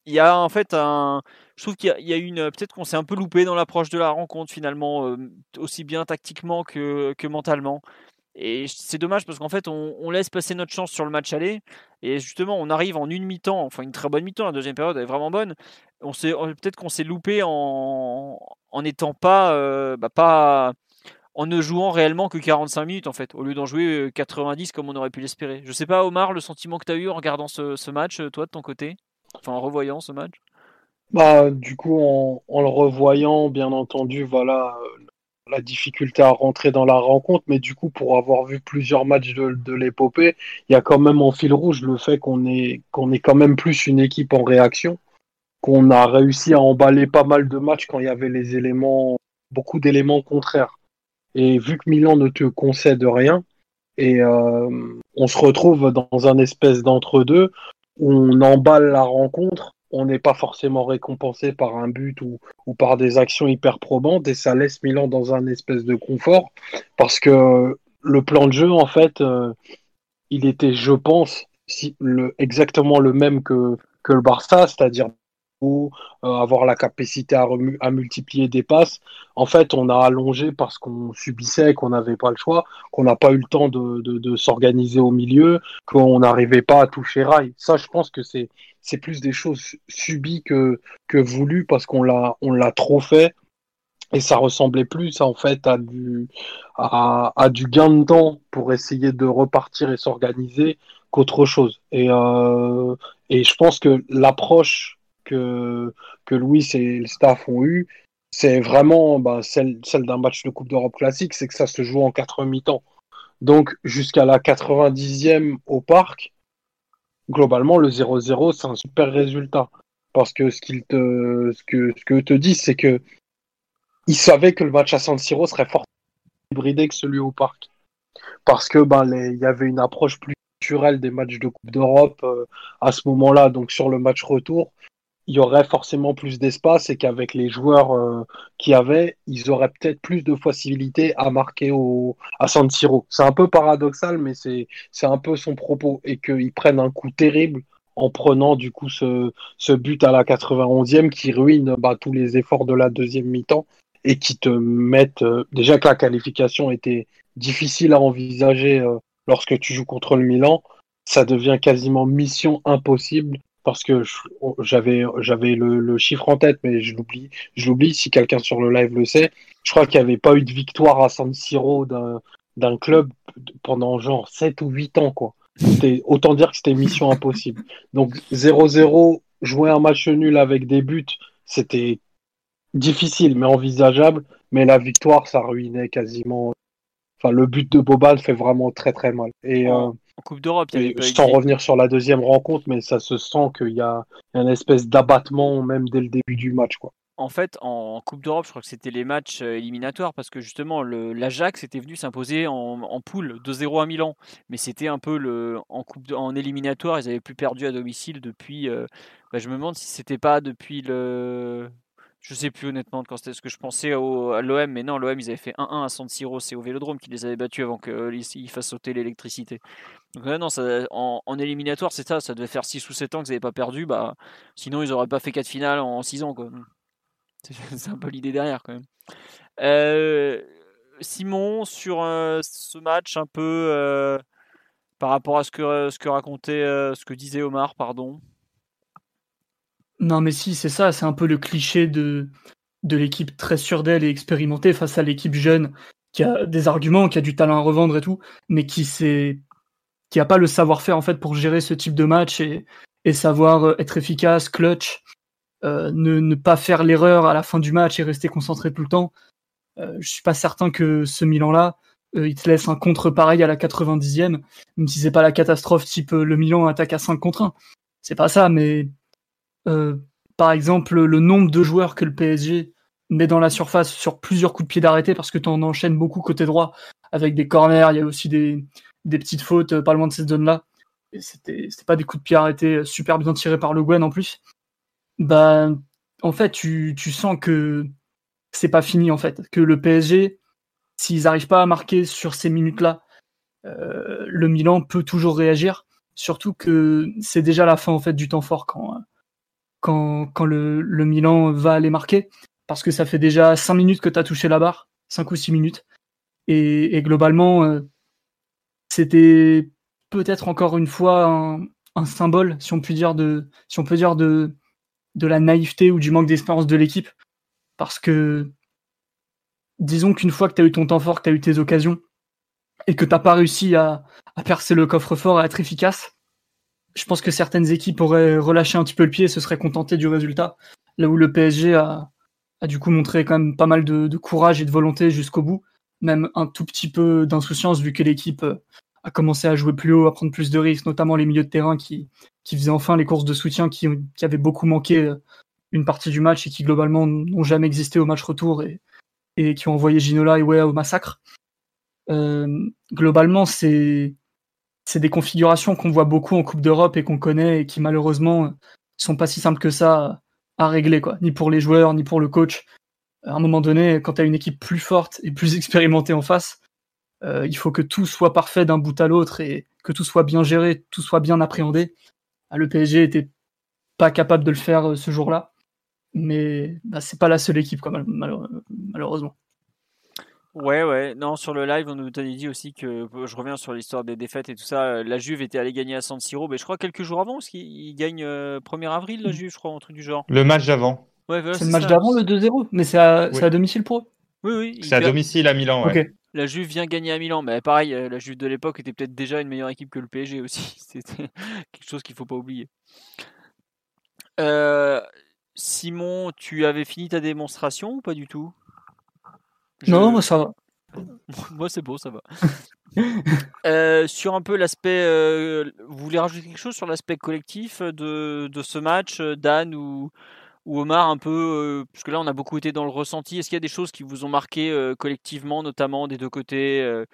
il y a en fait un, je trouve qu'il y a, une, peut-être qu'on s'est un peu loupé dans l'approche de la rencontre finalement, aussi bien tactiquement que, que mentalement. Et c'est dommage parce qu'en fait, on, laisse passer notre chance sur le match aller. Et justement, on arrive en une mi-temps, enfin une très bonne mi-temps, la deuxième période est vraiment bonne. On peut-être qu'on s'est loupé en, n'étant pas, bah, pas, en ne jouant réellement que 45 minutes en fait, au lieu d'en jouer 90 euh, comme on aurait pu l'espérer. Je sais pas, Omar, le sentiment que tu as eu en regardant ce, match, euh, toi de ton côté, enfin en revoyant ce match? Bah, du coup, en, le revoyant, bien entendu, voilà, la difficulté à rentrer dans la rencontre, mais du coup, pour avoir vu plusieurs matchs de, l'épopée, il y a quand même en fil rouge le fait qu'on est, est quand même plus une équipe en réaction, qu'on a réussi à emballer pas mal de matchs quand il y avait les éléments, beaucoup d'éléments contraires. Et vu que Milan ne te concède rien, et euh, on se retrouve dans un espèce d'entre-deux, où on emballe la rencontre on n'est pas forcément récompensé par un but ou, par des actions hyper probantes et ça laisse Milan dans un espèce de confort parce que le plan de jeu en fait euh, il était je pense si, exactement le même que, que le Barça c'est-à-dire euh, avoir la capacité à, à, multiplier des passes. En fait, on a allongé parce qu'on subissait, qu'on n'avait pas le choix, qu'on n'a pas eu le temps de, de, s'organiser au milieu, qu'on n'arrivait pas à toucher rail. Ça, je pense que c'est plus des choses subies que, que voulues parce qu'on l'a l'a trop fait et ça ressemblait plus en fait à du à, à, du gain de temps pour essayer de repartir et s'organiser qu'autre chose. Et euh, et je pense que l'approche que, que Louis et le staff ont eu, c'est vraiment bah, celle, celle d'un match de Coupe d'Europe classique, c'est que ça se joue en 4 mi-temps. Donc jusqu'à la 90e au parc, globalement le 0-0 c'est un super résultat. Parce que ce qu'ils te ce que ce que te disent, c'est que ils savaient que le match à San Siro serait fort hybridé que celui au parc. Parce que ben, il y avait une approche plus culturelle des matchs de Coupe d'Europe euh, à ce moment-là. Donc sur le match retour, il y aurait forcément plus d'espace et qu'avec les joueurs euh, qui avaient, ils auraient peut-être plus de facilité à marquer à San Siro. C'est un peu paradoxal, mais c'est, c'est un peu son propos et qu'ils prennent un coup terrible en prenant du coup ce, ce but à la 91e qui ruine bah, tous les efforts de la deuxième mi-temps et qui te mettent euh, déjà que la qualification était difficile à envisager euh, lorsque tu joues contre le Milan, ça devient quasiment mission impossible parce que j'avais j'avais le, chiffre en tête, mais je l'oublie. Je si quelqu'un sur le live le sait. Je crois qu'il n'y avait pas eu de victoire à San Siro d'un club pendant genre 7 ou 8 ans quoi. Autant dire que c'était mission impossible. Donc 0-0, jouer un match nul avec des buts, c'était difficile mais envisageable. Mais la victoire, ça ruinait quasiment. Enfin, le but de Boban fait vraiment très très mal. Et euh, en Coupe d'Europe, il y avait Sans revenir sur la deuxième rencontre, mais ça se sent qu'il y a une espèce d'abattement même dès le début du match. Quoi. En fait, en Coupe d'Europe, je crois que c'était les matchs euh, éliminatoires parce que justement, l'Ajax était venu s'imposer en, poule 2-0 à Milan. Mais c'était un peu le, en, coupe en éliminatoire, ils avaient plus perdu à domicile depuis. Euh, bah, je me demande si c'était pas depuis le, je sais plus honnêtement quand c'était ce que je pensais au, à l'OM, mais non, l'OM ils avaient fait 1-1 à San Siro, c'est au Vélodrome qu'ils les avaient battus avant qu'ils euh, fassent sauter l'électricité. Donc non, ça, en, éliminatoire, c'est ça, ça devait faire 6 ou 7 ans qu'ils n'avaient pas perdu, bah, sinon ils n'auraient pas fait 4 finales en 6 ans. C'est un peu l'idée derrière quand même. Euh, Simon, sur euh, ce match un peu par rapport à ce que, ce que racontait, ce que disait Omar, pardon. Non, mais si, c'est ça, c'est un peu le cliché de, de l'équipe très sûre d'elle et expérimentée face à l'équipe jeune qui a des arguments, qui a du talent à revendre et tout, mais qui sait, qui a pas le savoir-faire en fait pour gérer ce type de match et, et savoir euh, être efficace, clutch, euh, ne, ne, pas faire l'erreur à la fin du match et rester concentré tout le temps. Euh, je suis pas certain que ce Milan-là, euh, il te laisse un contre pareil à la 90e, même si c'est pas la catastrophe type le Milan attaque à 5 contre 1. C'est pas ça, mais euh, par exemple, le nombre de joueurs que le PSG met dans la surface sur plusieurs coups de pied d'arrêté parce que tu en enchaînes beaucoup côté droit avec des corners, il y a aussi des, petites fautes euh, pas loin de cette zone-là. et c'était pas des coups de pied arrêtés super bien tirés par Le Guen en plus, bah, en fait, tu, sens que c'est pas fini, en fait. Que le PSG, s'ils n'arrivent pas à marquer sur ces minutes-là, euh, le Milan peut toujours réagir. Surtout que c'est déjà la fin, en fait, du temps fort quand, quand, le, Milan va aller marquer. Parce que ça fait déjà 5 minutes que tu as touché la barre, 5 ou 6 minutes. Et, globalement, euh, c'était peut-être encore une fois un, symbole, si on peut dire, de, si on peut dire de, de la naïveté ou du manque d'expérience de l'équipe. Parce que, disons qu'une fois que tu as eu ton temps fort, que tu as eu tes occasions, et que t'as pas réussi à, à percer le coffre-fort, à être efficace, je pense que certaines équipes auraient relâché un petit peu le pied et se seraient contentées du résultat. Là où le PSG a, du coup montré quand même pas mal de, courage et de volonté jusqu'au bout, même un tout petit peu d'insouciance vu que l'équipe a commencé à jouer plus haut, à prendre plus de risques, notamment les milieux de terrain qui, qui faisaient enfin les courses de soutien qui, qui avaient beaucoup manqué euh, une partie du match et qui globalement n'ont jamais existé au match retour et, et qui ont envoyé Ginola et Wea au massacre. Euh, globalement, c'est c'est des configurations qu'on voit beaucoup en Coupe d'Europe et qu'on connaît et qui malheureusement sont pas si simples que ça à régler, quoi. Ni pour les joueurs, ni pour le coach. À un moment donné, quand tu une équipe plus forte et plus expérimentée en face, euh, il faut que tout soit parfait d'un bout à l'autre et que tout soit bien géré, tout soit bien appréhendé. Ah, le PSG était pas capable de le faire euh, ce jour-là, mais bah, c'est pas la seule équipe, même, malheureusement. Ouais, ouais. Non, sur le live, on nous a dit aussi que je reviens sur l'histoire des défaites et tout ça. La Juve était allée gagner à San Siro, mais je crois quelques jours avant, parce qu'il gagne euh, 1er avril, la Juve, je crois, un truc du genre. Le match d'avant. Ouais, voilà, c'est le match d'avant, le 2-0, mais c'est à, Oui. à, domicile pour eux. Oui, oui. C'est à perd- domicile à Milan. Ouais. La Juve vient gagner à Milan, mais pareil, euh, la Juve de l'époque était peut-être déjà une meilleure équipe que le PSG aussi. C'était quelque chose qu'il faut pas oublier. Euh, Simon, tu avais fini ta démonstration ou pas du tout? Je- Non, moi ça va. Moi, c'est beau, ça va. Euh, sur un peu l'aspect, euh, vous voulez rajouter quelque chose sur l'aspect collectif de, de ce match, euh, Dan ou, ou Omar, un peu, euh, parce que là on a beaucoup été dans le ressenti. Est-ce qu'il y a des choses qui vous ont marqué collectivement, notamment des deux côtés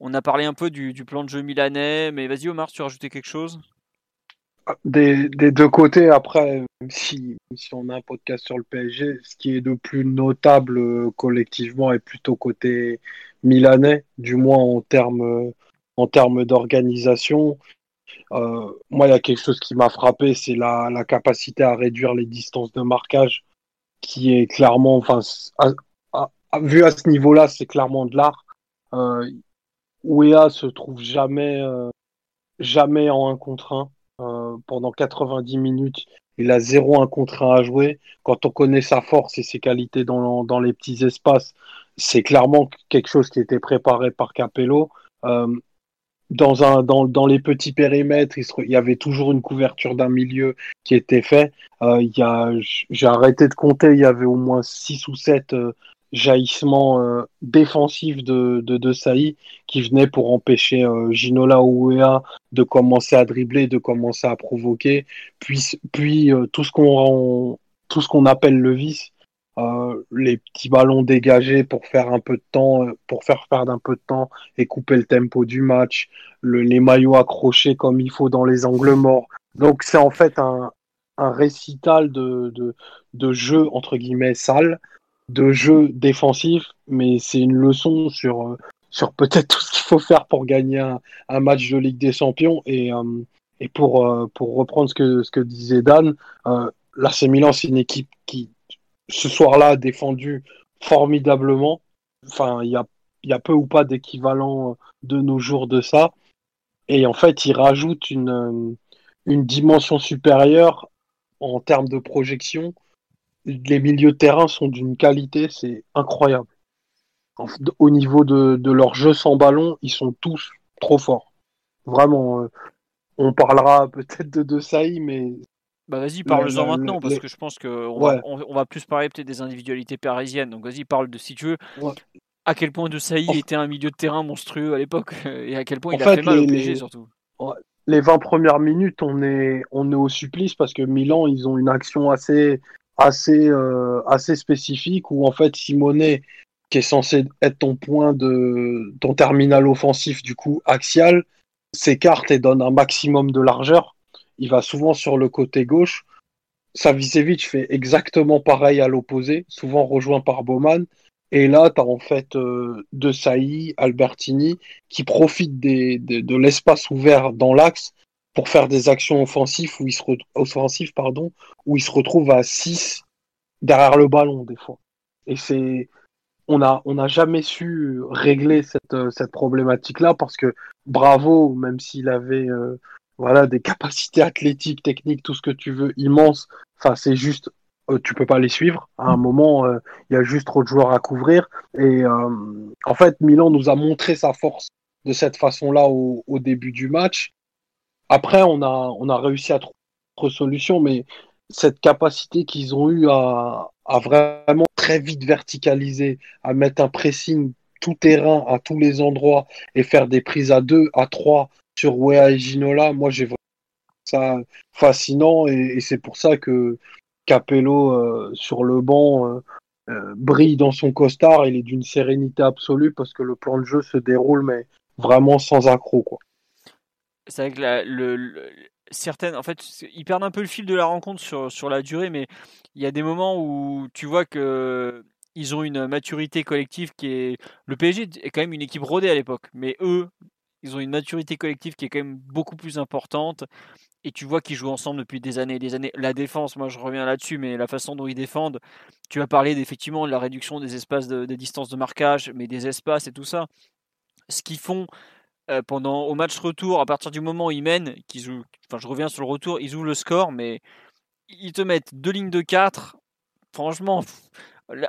On a parlé un peu du, du plan de jeu milanais, mais vas-y Omar, tu veux rajouter quelque chose? Des, des deux côtés, après, si, si on a un podcast sur le PSG, ce qui est de plus notable euh, collectivement est plutôt côté milanais, du moins en termes euh, en termes d'organisation. Euh, moi, il y a quelque chose qui m'a frappé, c'est la, la capacité à réduire les distances de marquage, qui est clairement, enfin, vu à ce niveau-là, c'est clairement de l'art. Euh, Ouéa se trouve jamais, euh, jamais en un contre un. Euh, pendant 90 minutes, il a zéro un contre un à jouer. Quand on connaît sa force et ses qualités dans, dans les petits espaces, c'est clairement quelque chose qui était préparé par Capello. Euh, dans, un, dans, dans les petits périmètres, il, y avait toujours une couverture d'un milieu qui était fait. Euh, j'ai arrêté de compter, il y avait au moins 6 ou 7 jaillissements euh, défensifs de, de, de Saï qui venaient pour empêcher euh, Ginola ou Ouéa de commencer à dribbler, de commencer à provoquer. Puis, puis euh, tout ce qu'on tout ce qu'on appelle le vice, euh, les petits ballons dégagés pour faire un peu de temps, euh, pour faire perdre un peu de temps et couper le tempo du match, le- les maillots accrochés comme il faut dans les angles morts. Donc c'est en fait un, un récital de, de, de jeu entre guillemets sale, de jeu défensif, mais c'est une leçon sur, euh, sur peut-être tout ce qu'il faut faire pour gagner un, match de Ligue des Champions. Et, euh, et pour, euh, pour reprendre ce que, ce que disait Dan, euh, l'AC Milan, c'est une équipe qui, ce soir-là, a défendu formidablement. Enfin, il y a, y a peu ou pas d'équivalent de nos jours de ça. Et en fait, il rajoute une, euh, une dimension supérieure en termes de projection. Les milieux de terrain sont d'une qualité, c'est incroyable. Au niveau de, de leur jeu sans ballon, ils sont tous trop forts. Vraiment, euh, on parlera peut-être de De Saï, mais Bah vas-y, parle-en le- maintenant, le- parce le- que je pense qu'on Ouais. va, on, on va plus parler peut-être des individualités parisiennes. Donc vas-y, parle de si tu veux. Ouais. À quel point De En- était un milieu de terrain monstrueux à l'époque et à quel point En il a fait, mal les- au PSG les- surtout. les 20 premières minutes, on est, on est au supplice parce que Milan, ils ont une action assez, assez, euh, assez spécifique où en fait Simonet, qui est censé être ton point de ton terminal offensif du coup axial, s'écarte et donne un maximum de largeur. Il va souvent sur le côté gauche. Savicevic fait exactement pareil à l'opposé, souvent rejoint par Bowman. Et là, tu as en fait euh, De Sailly, Albertini, qui profitent de l'espace ouvert dans l'axe pour faire des actions offensives où ils se, offensives, pardon, où ils se retrouvent à 6 derrière le ballon des fois. Et c'est on n'a on a jamais su régler cette, cette problématique-là parce que Bravo, même s'il avait euh, voilà des capacités athlétiques, techniques, tout ce que tu veux, immenses, enfin c'est juste euh, tu peux pas les suivre. À un moment, euh, il y a juste trop de joueurs à couvrir. Et en fait, Milan nous a montré sa force de cette façon-là au, début du match. Après, on a, on a réussi à trouver d'autres solutions, mais cette capacité qu'ils ont eu à, à, vraiment très vite verticaliser, à mettre un pressing tout terrain à tous les endroits et faire des prises à deux, à trois sur Wea et Ginola, moi j'ai vraiment ça fascinant et, c'est pour ça que Capello euh, sur le banc euh, euh, brille dans son costard. Il est d'une sérénité absolue parce que le plan de jeu se déroule mais vraiment sans accroc quoi. C'est vrai que certaines, en fait, ils perdent un peu le fil de la rencontre sur, sur la durée, mais il y a des moments où tu vois que ils ont une maturité collective qui est. Le PSG est quand même une équipe rodée à l'époque, mais eux, ils ont une maturité collective qui est quand même beaucoup plus importante. Et tu vois qu'ils jouent ensemble depuis des années et des années. La défense, moi je reviens là-dessus, mais la façon dont ils défendent, tu as parlé effectivement de la réduction des espaces, de, des distances de marquage, mais des espaces et tout ça. Ce qu'ils font euh, pendant au match retour, à partir du moment où ils mènent, qu'ils jouent, enfin je reviens sur le retour, ils ouvrent le score, mais ils te mettent deux lignes de 4. Franchement,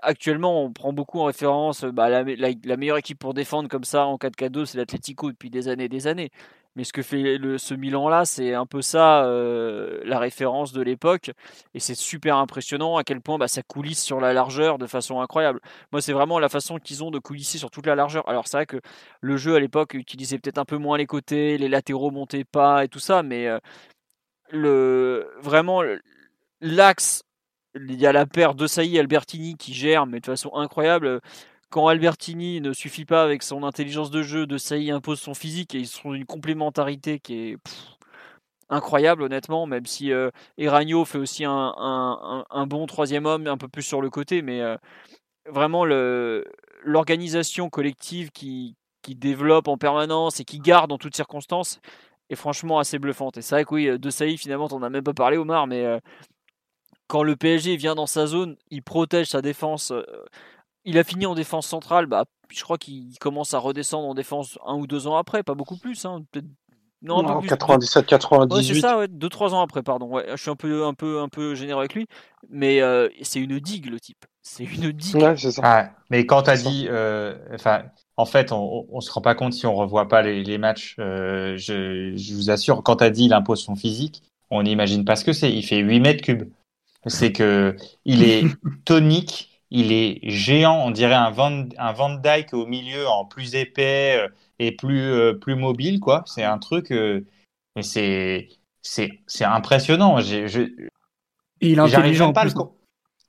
Actuellement, on prend beaucoup en référence bah, la, meilleure équipe pour défendre comme ça en 4K2, c'est l'Atletico depuis des années et des années. Mais ce que fait ce Milan-là, c'est un peu ça, euh, la référence de l'époque. Et c'est super impressionnant à quel point bah, ça coulisse sur la largeur de façon incroyable. Moi, c'est vraiment la façon qu'ils ont de coulisser sur toute la largeur. Alors, c'est vrai que le jeu à l'époque utilisait peut-être un peu moins les côtés, les latéraux montaient pas et tout ça, mais euh, le, vraiment, l'axe il y a la paire de Saï Albertini qui gère, mais de façon incroyable. Quand Albertini ne suffit pas avec son intelligence de jeu, de Saï impose son physique et ils sont une complémentarité qui est incroyable, honnêtement, même si euh, fait aussi un, bon troisième homme, un peu plus sur le côté, mais euh, vraiment l'organisation collective qui, développe en permanence et qui garde en toutes circonstances est franchement assez bluffante. Et c'est vrai que oui, de Saï, finalement, on n'a même pas parlé, Omar, mais euh, quand le PSG vient dans sa zone, il protège sa défense. Euh, il a fini en défense centrale, bah, je crois qu'il commence à redescendre en défense un ou deux ans après, pas beaucoup plus. Hein, non, 97, 98. c'est ça, ouais, deux, trois ans après, pardon. Ouais, je suis un peu, un peu, un peu généreux avec lui, mais euh, c'est une digue le type. C'est une digue. Ouais, c'est ça. mais quand tu as dit, euh, enfin, en fait, on, on se rend pas compte si on revoit pas les, les matchs. je, je, vous assure, quand tu as dit il impose son physique, on n'imagine pas ce que c'est. Il fait 8 mètres cubes c'est que il est tonique, il est géant, on dirait un Van, un Van Dyke au milieu en plus épais euh, et plus, euh, plus mobile, quoi. C'est un truc, euh, mais c'est, c'est, c'est impressionnant. J'ai, je, il est intelligent. Pas le...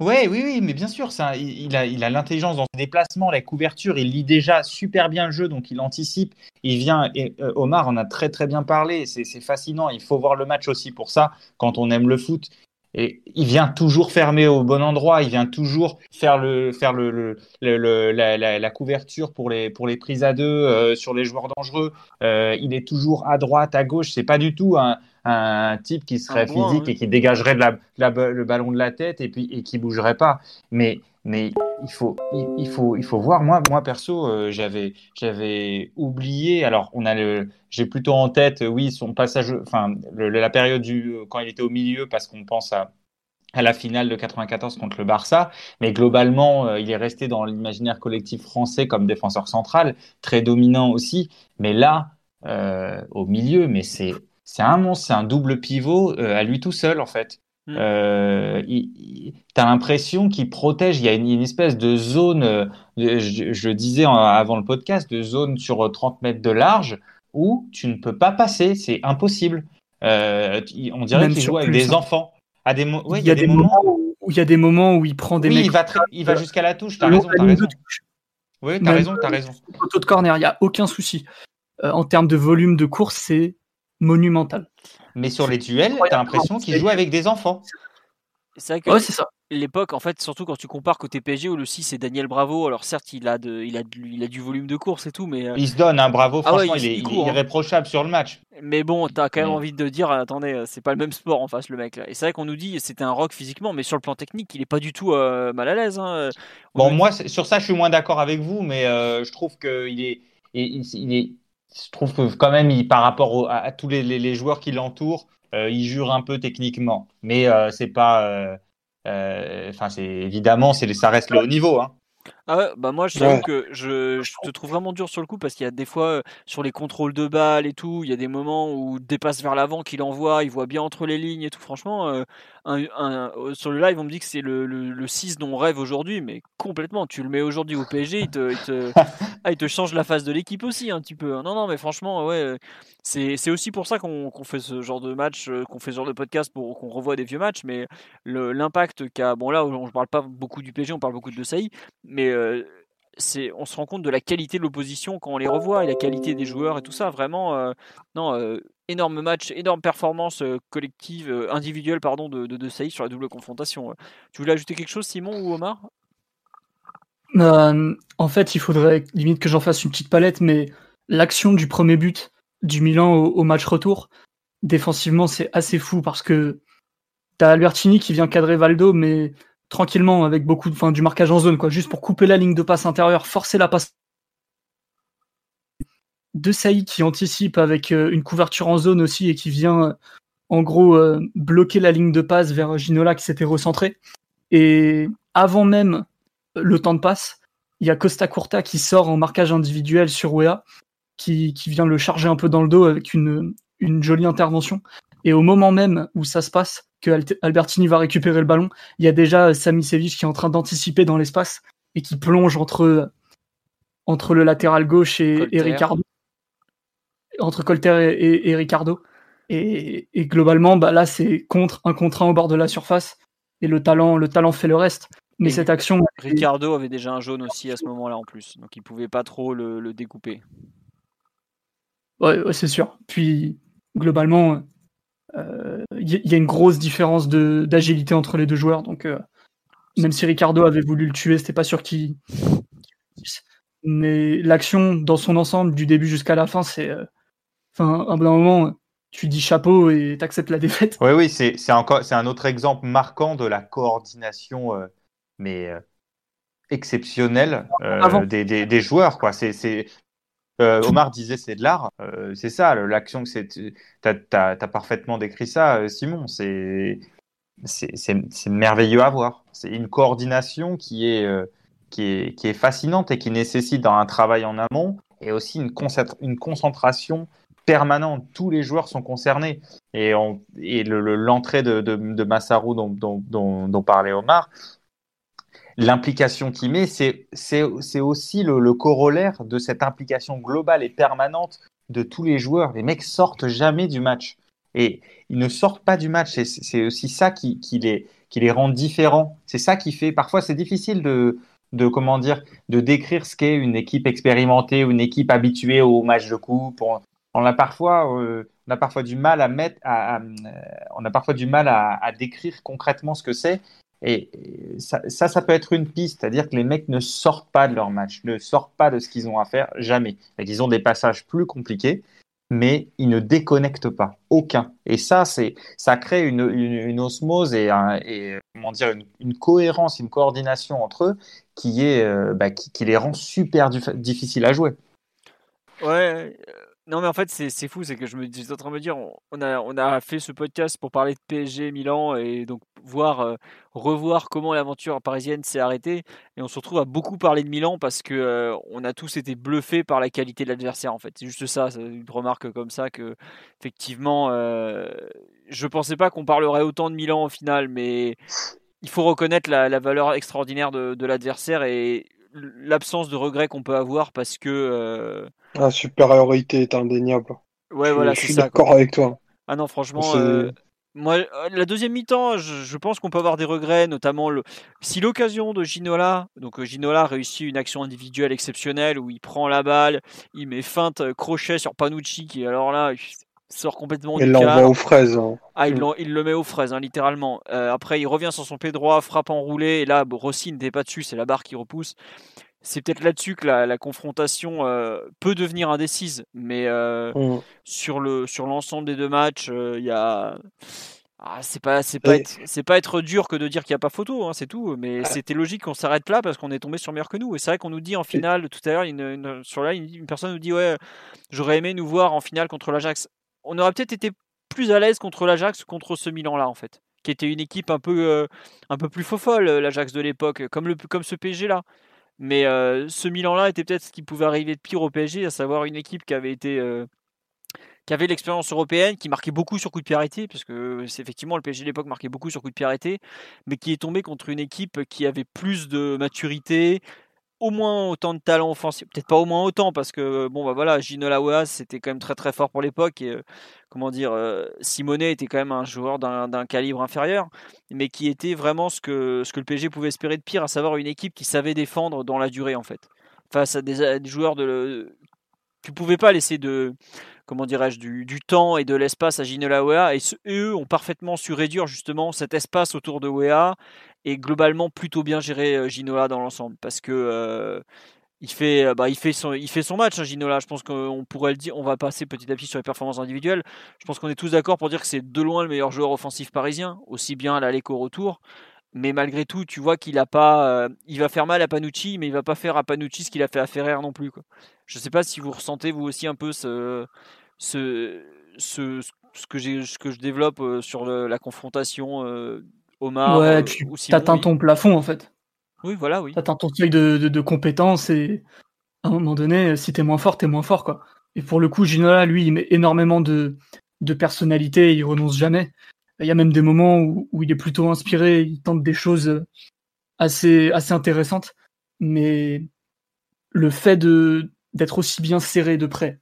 Ouais, oui, oui, mais bien sûr, ça, il, a, il a l'intelligence dans ses déplacements, la couverture, il lit déjà super bien le jeu, donc il anticipe. Il vient, et Omar en a très très bien parlé, c'est fascinant. Il faut voir le match aussi pour ça, quand on aime le foot. Et il vient toujours fermer au bon endroit, il vient toujours faire le faire le, le, le la, la, la, couverture pour les pour les prises à deux euh, sur les joueurs dangereux. Euh, il est toujours à droite, à gauche. C'est pas du tout un, un type qui serait physique et qui dégagerait de la, le ballon de la tête et puis et qui bougerait pas. Mais mais il faut, il, faut, il faut voir. Moi, moi perso, euh, j'avais, j'avais oublié. Alors, on a le, j'ai plutôt en tête, oui, son passage, enfin, la période du, quand il était au milieu, parce qu'on pense à, à la finale de 94 contre le Barça, mais globalement, euh, il est resté dans l'imaginaire collectif français comme défenseur central, très dominant aussi. Mais là, euh, au milieu, mais c'est, c'est un monstre, c'est un double pivot à lui tout seul en fait. Mm. Euh, tu as l'impression qu'il protège. Il y a une, espèce de zone, euh, je, je, disais avant le podcast, de zone sur 30 mètres de large où tu ne peux pas passer. C'est impossible. Euh, on dirait qu'il joue avec des hein. enfants. À des il, y a des, moments où, il y a des moments où il prend des oui, mecs. il va, il va jusqu'à la touche. T'as raison, as raison. Oui, t'as raison, t'as raison. Photo de corner, il n'y a aucun souci. euh, en termes de volume de course, c'est monumental. Mais sur les duels, t'as l'impression qu'il joue avec des enfants. C'est vrai que Ouais, c'est ça. l'époque, en fait, surtout quand tu compares côté PSG où le 6 c'est Daniel Bravo, alors certes il a, de, il, a de- il a du volume de course et tout, mais, euh, Il se donne un bravo, Ah ouais, franchement, il- il, est, il hein. irréprochable sur le match. mais bon, t'as quand même Mais- envie de dire, attendez, euh, c'est pas le même sport en face le mec là. Et c'est vrai qu'on nous dit c'était un rock physiquement, mais sur le plan technique, il est pas du tout euh, mal à l'aise. hein. On Bon, moi, sur ça, je suis moins d'accord avec vous, mais euh, je trouve qu'il est, il, il- il est, je trouve que quand même, par rapport à, tous les, joueurs qui l'entourent, euh, il jure un peu techniquement. Mais euh, c'est pas, euh, enfin, c'est évidemment, ça reste le haut niveau. Hein. Ah bah moi je Ouais. que je, je te trouve vraiment dur sur le coup parce qu'il y a des fois euh, sur les contrôles de balles et tout, il y a des moments où dépasse vers l'avant qu'il envoie, il voit bien entre les lignes et tout. Franchement, euh, un, un- euh, sur le live on me dit que c'est le, le, le 6 dont on rêve aujourd'hui, mais complètement. Tu le mets aujourd'hui au PSG, il te, il te, ah, il te change la face de l'équipe aussi un petit peu. hein. Non, non, mais franchement, ouais, euh, c'est c'est aussi pour ça qu'on qu'on fait ce genre de match, qu'on fait ce genre de podcast pour qu'on revoie des vieux matchs, mais le- l'impact qu'a, bon là on ne parle pas beaucoup du PSG, on parle beaucoup de Saï, mais euh, on se rend compte de la qualité de l'opposition quand on les revoit et la qualité des joueurs et tout ça. Vraiment, euh, non, euh, énorme match, énorme performance collective, individuelle pardon, de, de, Saïd sur la double confrontation. Tu voulais ajouter quelque chose, Simon ou Omar? En fait, il faudrait limite que j'en fasse une petite palette, mais l'action du premier but du Milan au, au match retour, défensivement, c'est assez fou parce que t'as Albertini qui vient cadrer Valdo, mais tranquillement, avec beaucoup de, enfin, du marquage en zone, quoi, juste pour couper la ligne de passe intérieure, forcer la passe. De Saïd qui anticipe avec euh, une couverture en zone aussi et qui vient, en gros, euh, bloquer la ligne de passe vers Ginola qui s'était recentré. Et avant même le temps de passe, il y a Costa Curta qui sort en marquage individuel sur Wea, qui, vient le charger un peu dans le dos avec une jolie intervention. Et au moment même où ça se passe, que Albertini va récupérer le ballon, il y a déjà Sami Sevic qui est en train d'anticiper dans l'espace et qui plonge entre, entre le latéral gauche et, Colter. et Ricardo. Entre Colter et, et- et Ricardo. Et, globalement, bah là, c'est contre un contre un au bord de la surface. Et le talent, le talent fait le reste. Mais Et cette action, Ricardo avait déjà un jaune aussi à ce moment-là en plus, donc il pouvait pas trop le, le découper. Ouais, ouais, c'est sûr. Puis, globalement, euh, il y, y a une grosse différence d'agilité entre les deux joueurs. Donc, euh, même si Ricardo avait voulu le tuer, c'était pas sûr qu'il. Mais l'action, dans son ensemble, du début jusqu'à la fin, c'est. euh, Enfin, à un moment, tu dis chapeau et t'acceptes la défaite. Oui, oui, c'est c'est encore c'est un autre exemple marquant de la coordination, euh, mais euh, exceptionnelle euh, des, des, des joueurs, quoi. C'est euh, Omar disait c'est de l'art, euh, c'est ça, l'action que c'est. T'as t'as parfaitement décrit ça, euh, Simon. C'est merveilleux à voir. C'est une coordination qui est euh, qui est qui est fascinante et qui nécessite dans un travail en amont et aussi une une concentration permanente. Tous les joueurs sont concernés. Et, on, et le- le- l'entrée de, de, de Massarou dont, dont, dont, dont parlait Omar, l'implication qu'il met, c'est aussi le, corollaire de cette implication globale et permanente de tous les joueurs. Les mecs sortent jamais du match. Et ils ne sortent pas du match. C'est aussi ça qui, qui, les, qui les rend différents. C'est ça qui fait. Parfois, c'est difficile de, de comment dire, de décrire ce qu'est une équipe expérimentée ou une équipe habituée aux matchs de coupe. On, a parfois, euh, on a parfois du mal à mettre, à, euh, on a parfois du mal à décrire concrètement ce que c'est. Et ça, ça, peut être une piste, c'est-à-dire que les mecs ne sortent pas de leur match, ne sortent pas de ce qu'ils ont à faire, jamais. Et ils ont des passages plus compliqués, mais ils ne déconnectent pas, aucun. Et ça, ça crée une, une, osmose et, comment dire, une, cohérence, une coordination entre eux qui est, euh, bah, qui, les rend super dif- difficiles à jouer. Ouais. Non mais en fait c'est fou, c'est que je me j'étais en train de me dire on a fait ce podcast pour parler de PSG Milan et donc voir euh, revoir comment l'aventure parisienne s'est arrêtée et on se retrouve à beaucoup parler de Milan parce que euh, on a tous été bluffés par la qualité de l'adversaire en fait. C'est juste ça, une remarque comme ça que effectivement euh, je pensais pas qu'on parlerait autant de Milan au final mais il faut reconnaître la, la valeur extraordinaire de, de l'adversaire et l'absence de regret qu'on peut avoir parce que euh, La supériorité est indéniable. ouais Je- voilà je suis d'accord avec toi. Ah non, franchement, euh, moi, euh, la deuxième mi-temps, je, pense qu'on peut avoir des regrets, notamment le, si l'occasion de Ginola, donc Ginola réussit une action individuelle exceptionnelle où il prend la balle, il met feinte crochet sur Panucci qui alors là sort complètement il l'envoie aux fraises. Hein. Ah, il, il, le met aux fraises, hein, littéralement. après, il revient sur son pied droit, frappe enroulé, et là, Rossi n'était pas dessus, c'est la barre qui repousse c'est peut-être là-dessus que la, confrontation euh, peut devenir indécise. Mais euh, mmh. sur le sur l'ensemble des deux matchs, euh, il y a ah, c'est pas c'est pas être, c'est pas être dur que de dire qu'il n'y a pas photo, hein, c'est tout. Mais ah. c'était logique qu'on s'arrête là parce qu'on est tombé sur meilleur que nous. Et c'est vrai qu'on nous dit en finale tout à l'heure, une, sur là, une, personne nous dit ouais, j'aurais aimé nous voir en finale contre l'Ajax. On aurait peut-être été plus à l'aise contre l'Ajax contre ce Milan là en fait qui était une équipe un peu un peu plus folle l'Ajax de l'époque comme le comme ce PSG là mais euh, ce Milan-là était peut-être ce qui pouvait arriver de pire au PSG, à savoir une équipe qui avait été euh, qui avait l'expérience européenne, qui marquait beaucoup sur coup de pied arrêté, parce que c'est effectivement le PSG de l'époque marquait beaucoup sur coup de pied arrêté, mais qui est tombé contre une équipe qui avait plus de maturité, au moins autant de talent offensif, peut-être pas au moins autant parce que bon bah voilà, Gino Lauas c'était quand même très très fort pour l'époque et euh, comment dire, euh, Simonet était quand même un joueur d'un calibre inférieur, mais qui était vraiment ce que ce que le PSG pouvait espérer de pire, à savoir une équipe qui savait défendre dans la durée en fait, face à des, joueurs de tu pouvais pas laisser de comment dirais-je du, temps et de l'espace à Ginola Wea et, eux ont parfaitement su réduire justement cet espace autour de Wea et globalement plutôt bien géré euh, Ginola dans l'ensemble parce que euh, il fait, euh, bah, il fait son, il fait son match, hein, Ginola. Je pense qu'on pourrait le dire. On va passer petit à petit sur les performances individuelles. Je pense qu'on est tous d'accord pour dire que c'est de loin le meilleur joueur offensif parisien, aussi bien à l'aller qu'au retour. Mais malgré tout, tu vois qu'il a pas, il va faire mal à Panucci, mais il va pas faire à Panucci ce qu'il a fait à Ferrer non plus. Quoi. Je sais pas si vous ressentez vous aussi un peu ce, ce, ce, ce que, ce que je développe sur la confrontation Omar. Ouais, euh, tu atteins ton plafond en fait. Oui, voilà, oui. T'atteins ton seuil de, de, compétences et à un moment donné, si t'es moins fort, t'es moins fort quoi. Et pour le coup, Ginola, lui, il met énormément de, de personnalité, et il renonce jamais. Il y a même des moments où, où, il est plutôt inspiré, il tente des choses assez, assez intéressantes. Mais le fait de d'être aussi bien serré de près,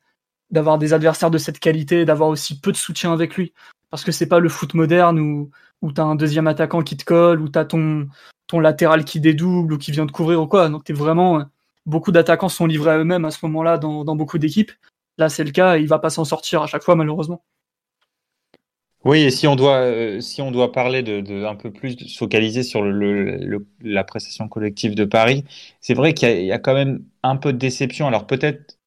d'avoir des adversaires de cette qualité, d'avoir aussi peu de soutien avec lui, parce que c'est pas le foot moderne où où t'as un deuxième attaquant qui te colle, où t'as ton, ton latéral qui dédouble ou qui vient de couvrir ou quoi. Donc t'es vraiment. Beaucoup d'attaquants sont livrés à eux-mêmes à ce moment-là dans, dans beaucoup d'équipes. Là, c'est le cas, il va pas s'en sortir à chaque fois, malheureusement. Oui, et si on doit, euh, si on doit parler de, un peu plus se focaliser sur le, la prestation collective de Paris, c'est vrai qu'il y, y, a quand même un peu de déception. Alors peut-être,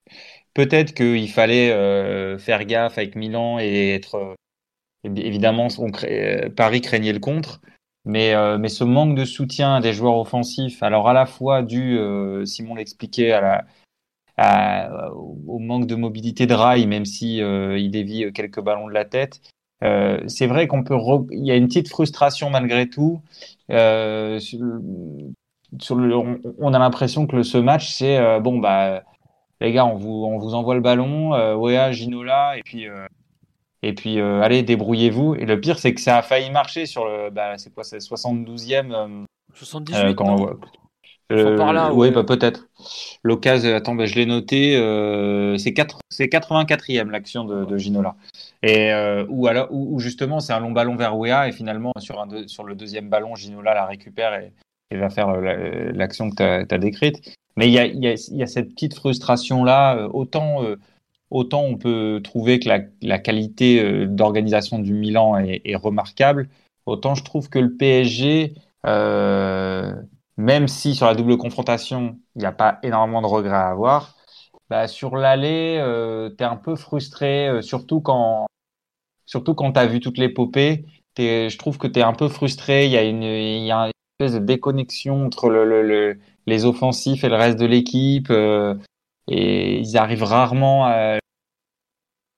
peut-être qu'il fallait euh, faire gaffe avec Milan et être évidemment, euh, Paris craignait le contre. Mais, euh, mais ce manque de soutien des joueurs offensifs, alors à la fois dû, euh, Simon l'expliquait, au manque de mobilité de rail, même si il dévie quelques ballons de la tête. c'est vrai qu'on peut, il y a une petite frustration malgré tout. On, a l'impression que ce match, c'est bon bah les gars, on vous, on vous envoie le ballon, Wea, Ginola, et puis et puis, euh, allez, débrouillez-vous. Et le pire, c'est que ça a failli marcher sur le. Bah, c'est quoi, c'est 72e 78 euh, quand on, euh, par là, oui, bah, peut-être. L'occasion, attends, bah, je l'ai noté, c'est 84e l'action de, de, Ginola. Et où, alors, où, justement, c'est un long ballon vers Wea et finalement, sur, un sur le deuxième ballon, Ginola la récupère et, va faire l'action que tu as, décrite. Mais il y a, y, a, y a, cette petite frustration-là, autant autant on peut trouver que la, qualité euh, d'organisation du Milan est, remarquable, autant je trouve que le PSG, euh, même si sur la double confrontation, il n'y a pas énormément de regrets à avoir, bah, sur l'aller, euh, tu es un peu frustré, surtout quand, surtout quand tu as vu toute l'épopée. Je trouve que tu es un peu frustré, il y, a une, y a une espèce de déconnexion entre le, les offensifs et le reste de l'équipe et ils arrivent rarement à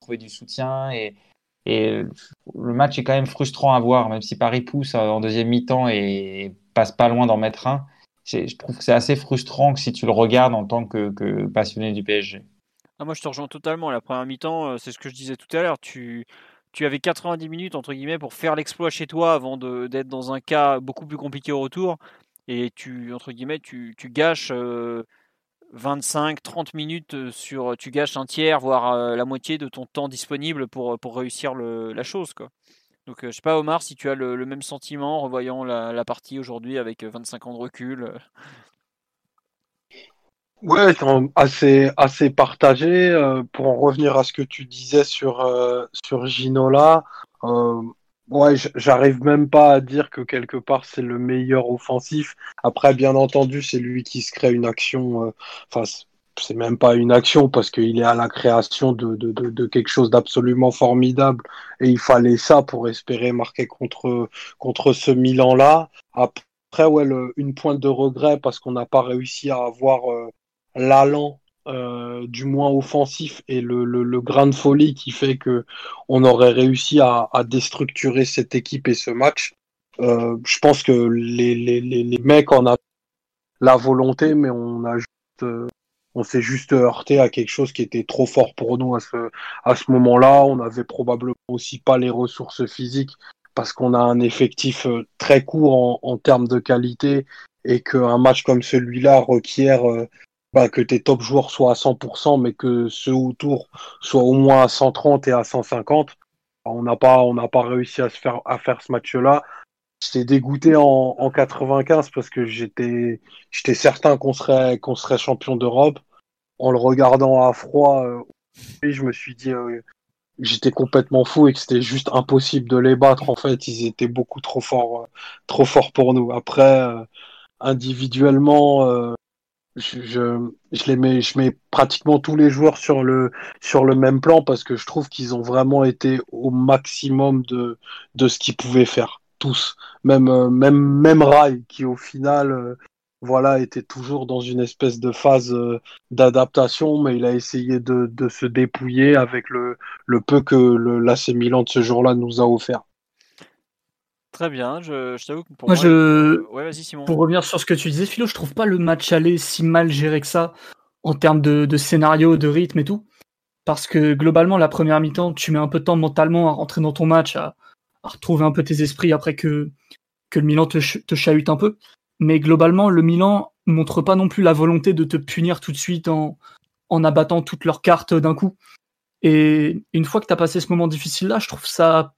trouver du soutien et, le match est quand même frustrant à voir, même si Paris pousse en deuxième mi-temps et passe pas loin d'en mettre un. Je trouve que c'est assez frustrant que si tu le regardes en tant que, passionné du PSG. Ah, moi, je te rejoins totalement. La première mi-temps, euh, c'est ce que je disais tout à l'heure. Tu, avais 90 minutes entre guillemets pour faire l'exploit chez toi avant d'être dans un cas beaucoup plus compliqué au retour. Et tu, entre guillemets, tu, tu gâches euh, 25-30 minutes euh, sur tu gâches un tiers voire euh, la moitié de ton temps disponible pour, pour réussir la chose quoi. Donc, je sais pas, Omar, si tu as le, même sentiment en revoyant la, partie aujourd'hui avec 25 ans de recul. Ouais, assez, assez partagé. pour en revenir à ce que tu disais sur, sur Ginola, ouais, j'arrive même pas à dire que quelque part c'est le meilleur offensif. Après, bien entendu, c'est lui qui se crée une action. Enfin, c'est même pas une action parce qu'il est à la création de, de, de, quelque chose d'absolument formidable et il fallait ça pour espérer marquer contre, contre ce Milan-là. Après, ouais, une pointe de regret parce qu'on n'a pas réussi à avoir euh, l'allant euh, du moins offensif et le, le, le, grain de folie qui fait que on aurait réussi à, à déstructurer cette équipe et ce match. Euh, je pense que les, les, les, mecs en ont la volonté, mais on a juste euh, on s'est juste heurté à quelque chose qui était trop fort pour nous à ce, à ce moment-là. On n'avait probablement aussi pas les ressources physiques parce qu'on a un effectif euh, très court en, termes de qualité et qu'un match comme celui-là requiert euh, bah, que tes top joueurs soient à 100%, mais que ceux autour soient au moins à 130 et à 150. On n'a pas, on n'a pas réussi à se faire, à faire ce match-là. J'étais dégoûté en, en 95 parce que j'étais, j'étais certain qu'on serait, qu'on serait champion d'Europe en le regardant à froid, euh, je me suis dit euh, j'étais complètement fou et que c'était juste impossible de les battre. En fait, ils étaient beaucoup trop forts, euh, trop forts pour nous. Après, individuellement, je, je, les mets, je mets pratiquement tous les joueurs sur le, sur le même plan parce que je trouve qu'ils ont vraiment été au maximum de, de ce qu'ils pouvaient faire. Tous. Même, même, même Rai, qui au final voilà, était toujours dans une espèce de phase euh, d'adaptation, mais il a essayé de, se dépouiller avec le, le peu que l'AC Milan de ce jour-là nous a offert. Très bien, je, t'avoue que pour moi, je... Pour revenir sur ce que tu disais, Philo, je trouve pas le match aller si mal géré que ça en termes de, scénario, de rythme et tout. Parce que globalement, la première mi-temps, tu mets un peu de temps mentalement à rentrer dans ton match, à, retrouver un peu tes esprits après que, que le Milan te, te chahute un peu mais globalement, le Milan montre pas non plus la volonté de te punir tout de suite en, en abattant toutes leurs cartes d'un coup. Et une fois que tu as passé ce moment difficile-là, je trouve ça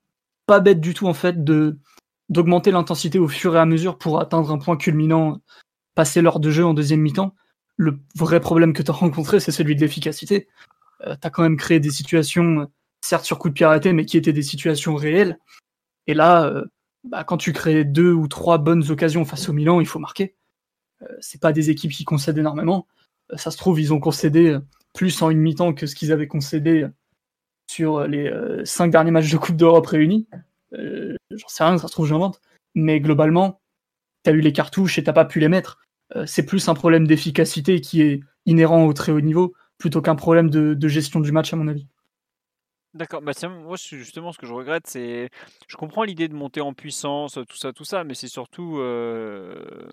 pas bête du tout en fait de d'augmenter l'intensité au fur et à mesure pour atteindre un point culminant, passer l'heure de jeu en deuxième mi-temps. Le vrai problème que tu as rencontré, c'est celui de l'efficacité. Euh, tu as quand même créé des situations, certes sur coup de pied arrêté, mais qui étaient des situations réelles. Et là, euh, bah, quand tu crées deux ou trois bonnes occasions face au Milan, il faut marquer. Euh, c'est pas des équipes qui concèdent énormément. Euh, ça se trouve, ils ont concédé plus en une mi-temps que ce qu'ils avaient concédé sur les cinq derniers matchs de Coupe d'Europe réunis. J'en sais rien, ça se trouve, j'invente. Mais globalement, t'as eu les cartouches et t'as pas pu les mettre. c'est plus un problème d'efficacité qui est inhérent au très haut niveau plutôt qu'un problème de gestion du match, à mon avis. D'accord, bah moi justement ce que je regrette, c'est. Je comprends l'idée de monter en puissance, tout ça, tout ça, mais c'est surtout euh,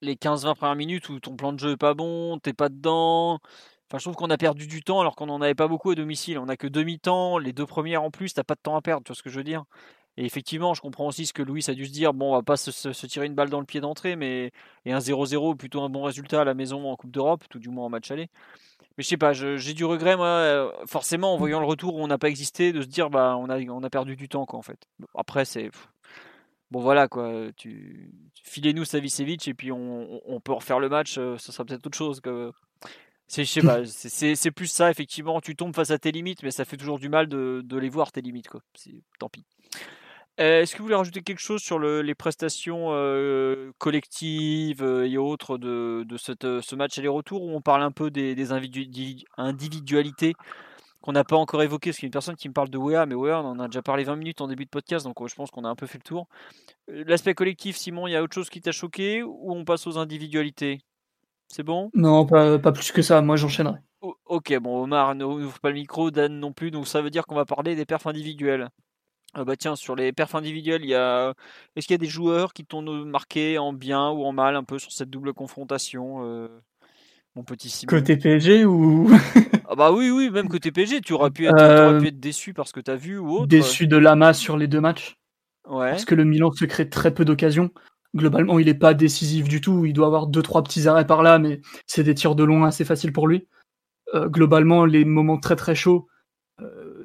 les 15-20 premières minutes où ton plan de jeu est pas bon, t'es pas dedans. Enfin, je trouve qu'on a perdu du temps alors qu'on n'en avait pas beaucoup à domicile. On a que demi-temps, les deux premières en plus, t'as pas de temps à perdre, tu vois ce que je veux dire. Et effectivement, je comprends aussi ce que Louis a dû se dire. Bon, on va pas se, tirer une balle dans le pied d'entrée, mais et un 0-0, plutôt un bon résultat à la maison en Coupe d'Europe, tout du moins en match aller. Mais je sais pas, j'ai du regret, moi, euh, forcément, en voyant le retour où on n'a pas existé, de se dire, bah, on a, perdu du temps, quoi, en fait. Après, c'est. Bon, voilà, quoi. Tu, filez-nous Savicevic et puis on, on, peut refaire le match, euh, ce sera peut-être autre chose. Que... C'est, c'est plus ça, effectivement. Tu tombes face à tes limites, mais ça fait toujours du mal de, les voir, tes limites, quoi. Tant pis. Euh, est-ce que vous voulez rajouter quelque chose sur les prestations euh, collectives euh, et autres de, ce match aller-retour où on parle un peu des, individualités qu'on n'a pas encore évoquées? Parce qu'il y a une personne qui me parle de Wea, mais Wea, on en a déjà parlé 20 minutes en début de podcast, donc je pense qu'on a un peu fait le tour. L'aspect collectif, Simon, il y a autre chose qui t'a choqué ou on passe aux individualités? C'est bon? Non, pas, plus que ça, moi j'enchaînerai. ok, bon, Omar n'ouvre pas le micro, Dan non plus, donc ça veut dire qu'on va parler des perfs individuels. Ah bah tiens, sur les perfs individuels, il y a... est-ce qu'il y a des joueurs qui t'ont marqué en bien ou en mal un peu sur cette double confrontation, euh, mon petit Simon? Côté PSG ou Ah bah oui, oui, même côté PSG, tu aurais pu être, euh, pu être déçu parce que tu as vu ou autre? Déçu de Lama sur les deux matchs. Ouais. Parce que le Milan se crée très peu d'occasions. Globalement, il n'est pas décisif du tout. Il doit avoir deux trois petits arrêts par là, mais c'est des tirs de loin assez faciles pour lui. Euh, globalement, les moments très très chauds,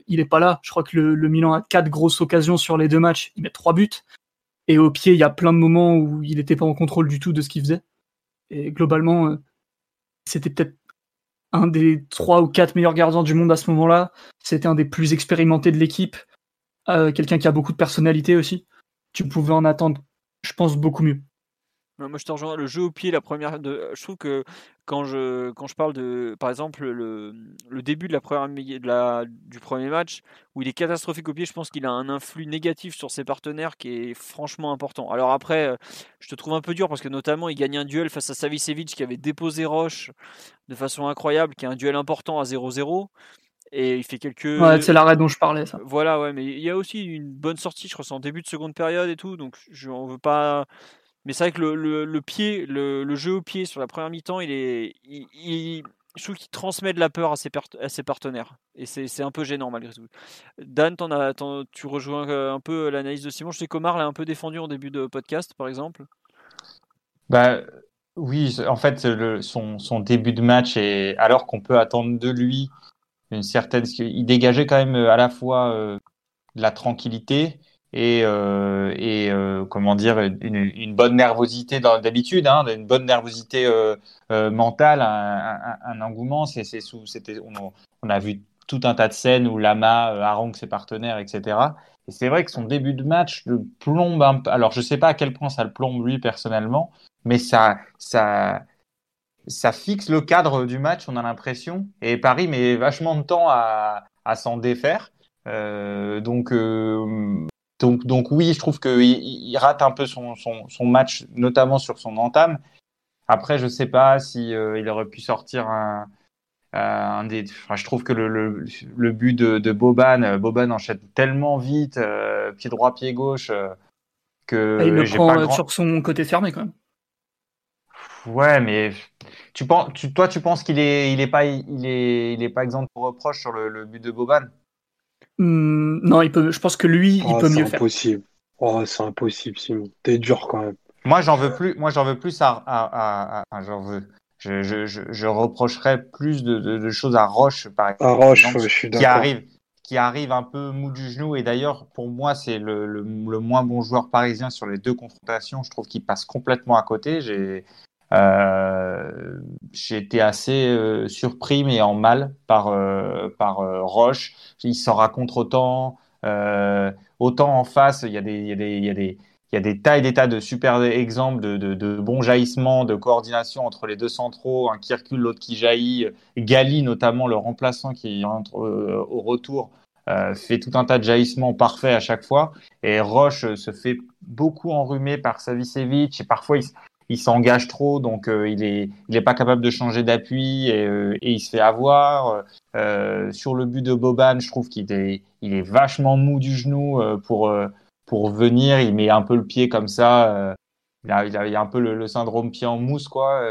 il est pas là. Je crois que le, Milan a quatre grosses occasions sur les deux matchs. Il met trois buts. Et au pied, il y a plein de moments où il n'était pas en contrôle du tout de ce qu'il faisait. Et globalement, euh, c'était peut-être un des trois ou quatre meilleurs gardiens du monde à ce moment-là. C'était un des plus expérimentés de l'équipe. Euh, quelqu'un qui a beaucoup de personnalité aussi. Tu pouvais en attendre, je pense, beaucoup mieux. Moi, je te rejoins. Le jeu au pied, la première. Je trouve que quand je, quand je parle de, par exemple, le, le début de la première de la, du premier match, où il est catastrophique au pied, je pense qu'il a un influx négatif sur ses partenaires qui est franchement important. Alors après, je te trouve un peu dur parce que notamment, il gagne un duel face à Savicevic qui avait déposé Roche de façon incroyable, qui est un duel important à 0-0 et il fait quelques. Ouais, c'est l'arrêt dont je parlais, ça. Voilà, ouais, mais il y a aussi une bonne sortie, je crois, en début de seconde période et tout, donc je, on veut pas. Mais c'est vrai que le, le, pied, le, le, jeu au pied sur la première mi-temps, il est, il, je trouve qu'il transmet de la peur à ses, à ses partenaires. Et c'est un peu gênant malgré tout. Dan, en as, tu rejoins euh, un peu l'analyse de Simon. Je sais qu'Omar l'a un peu défendu en début de podcast, par exemple. Bah, oui, en fait, le, son, son, début de match, et alors qu'on peut attendre de lui une certaine. Il dégageait quand même à la fois euh, de la tranquillité et, euh, et euh, comment dire une, bonne nervosité d'habitude, hein, une bonne nervosité euh, euh mentale, un, un, un engouement. C'était, on, a vu tout un tas de scènes où Lama harangue ses partenaires, etc. Et c'est vrai que son début de match le plombe un peu. Alors je sais pas à quel point ça le plombe lui personnellement, mais ça, ça, ça fixe le cadre du match, on a l'impression. Et Paris met vachement de temps à, à s'en défaire. Euh, donc, euh, donc, donc oui, je trouve qu'il il rate un peu son, son, son, match, notamment sur son entame. Après, je sais pas si euh, il aurait pu sortir un, un des. Enfin, je trouve que le, le, le but de, de, Boban, Boban enchaîne tellement vite, pied droit, pied gauche, que. Et il le prend sur son côté fermé quand même. Ouais, mais tu penses, tu, toi, tu penses qu'il est, il est pas, il est, il est pas exempt de reproche sur le, le but de Boban Hmm, non, il peut, je pense que lui, il oh, peut mieux faire. C'est impossible. Oh, c'est impossible, Simon. T'es dur quand même. Moi, j'en veux plus. Moi, j'en veux plus à. à, à, j'en veux. Je, je, je, je, reprocherais plus de, de, de, choses à Roche, par exemple. À Roche, ouais, je suis qui arrive, qui arrive un peu mou du genou. Et d'ailleurs, pour moi, c'est le, le, le, moins bon joueur parisien sur les deux confrontations. Je trouve qu'il passe complètement à côté. J'ai, euh, j'ai été assez euh, surpris mais en mal par euh, par Roche. Il s'en raconte autant, autant en face. Il y a des il y a des il y a des tas et des tas de super exemples de, de, de, bons jaillissements, de coordination entre les deux centraux, un qui recule, l'autre qui jaillit. Gali, notamment le remplaçant qui entre au retour, fait tout un tas de jaillissements parfaits à chaque fois. Et Roche se fait beaucoup enrhumer par Savicevic. Et parfois, il, il s'engage trop, donc euh, il est il est pas capable de changer d'appui et, euh, et, il se fait avoir. Euh, sur le but de Boban, je trouve qu'il est il est vachement mou du genou pour pour venir. Il met un peu le pied comme ça. il, a, il, a, il a un peu le, syndrome pied en mousse quoi.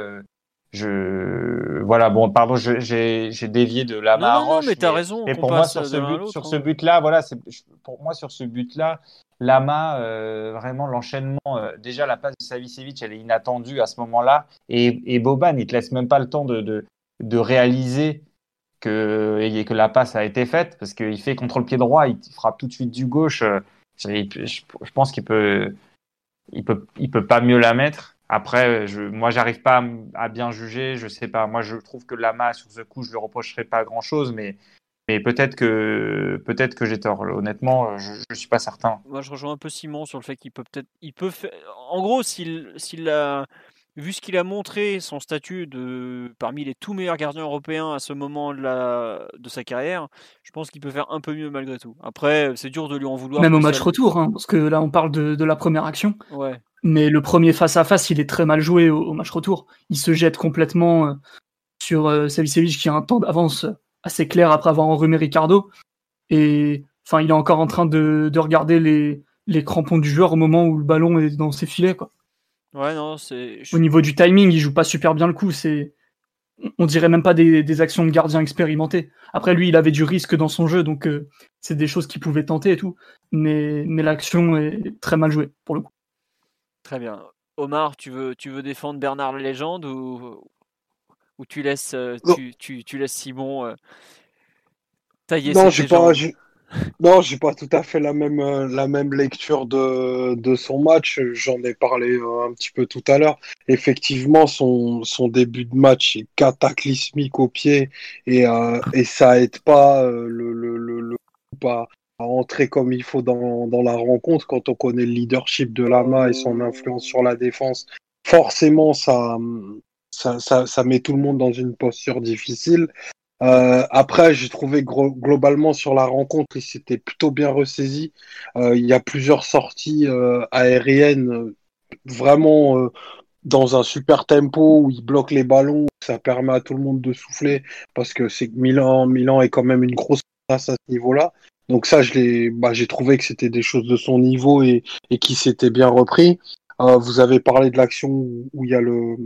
Je voilà bon pardon j'ai dévié de la main. Non, non, mais t'as raison. Et pour moi sur ce but sur ce hein. but là voilà c'est pour moi sur ce but là Lama, euh, vraiment l'enchaînement, euh, déjà la passe de Savicevic, elle est inattendue à ce moment-là. Et, Boban, il te laisse même pas le temps de, de, réaliser que, que la passe a été faite, parce qu'il fait contre le pied droit, il frappe tout de suite du gauche. Euh, je, pense qu'il peut, il peut, il peut pas mieux la mettre. Après, je, moi, j'arrive pas à, bien juger. Je sais pas. Moi, je trouve que Lama, sur ce coup, je lui reprocherai pas grand chose, mais mais peut-être que peut-être que j'ai tort. Honnêtement, je, ne suis pas certain. Moi, je rejoins un peu Simon sur le fait qu'il peut peut-être, il peut faire. En gros, s'il s'il a vu ce qu'il a montré, son statut de parmi les tout meilleurs gardiens européens à ce moment de la de sa carrière, je pense qu'il peut faire un peu mieux malgré tout. Après, c'est dur de lui en vouloir. Même au match retour, hein, parce que là, on parle de, de la première action. Ouais. Mais le premier face à face, il est très mal joué au, match retour. Il se jette complètement euh, sur euh, Savicevic qui a un temps d'avance assez clair après avoir enrhumé Ricardo. Et enfin, il est encore en train de, de regarder les, les crampons du joueur au moment où le ballon est dans ses filets. Quoi. Ouais, non, c'est. Au niveau du timing, il joue pas super bien le coup. C'est, on dirait même pas des, des, actions de gardien expérimenté. Après, lui, il avait du risque dans son jeu, donc euh, c'est des choses qu'il pouvait tenter et tout. Mais, mais l'action est très mal jouée pour le coup. Très bien. Omar, tu veux, tu veux défendre Bernard Légende ou, ou tu laisses, euh, tu, tu, tu, laisses Simon euh, tailler Non, je pas, Non, j'ai pas tout à fait la même, euh, la même lecture de, de son match. J'en ai parlé un petit peu tout à l'heure. Effectivement, son, son début de match est cataclysmique au pied et, euh, et ça aide pas le, le, le, le à, à, entrer comme il faut dans, dans la rencontre quand on connaît le leadership de Lama et son influence sur la défense. Forcément, ça, ça, ça, met tout le monde dans une posture difficile. Euh, après, j'ai trouvé globalement sur la rencontre, il s'était plutôt bien ressaisi. Euh, il y a plusieurs sorties euh, aériennes vraiment dans un super tempo où il bloque les ballons, ça permet à tout le monde de souffler parce que c'est Milan, Milan est quand même une grosse place à ce niveau-là. Donc ça, bah, j'ai trouvé que c'était des choses de son niveau et, et qui s'était bien repris. vous avez parlé de l'action où il y a le,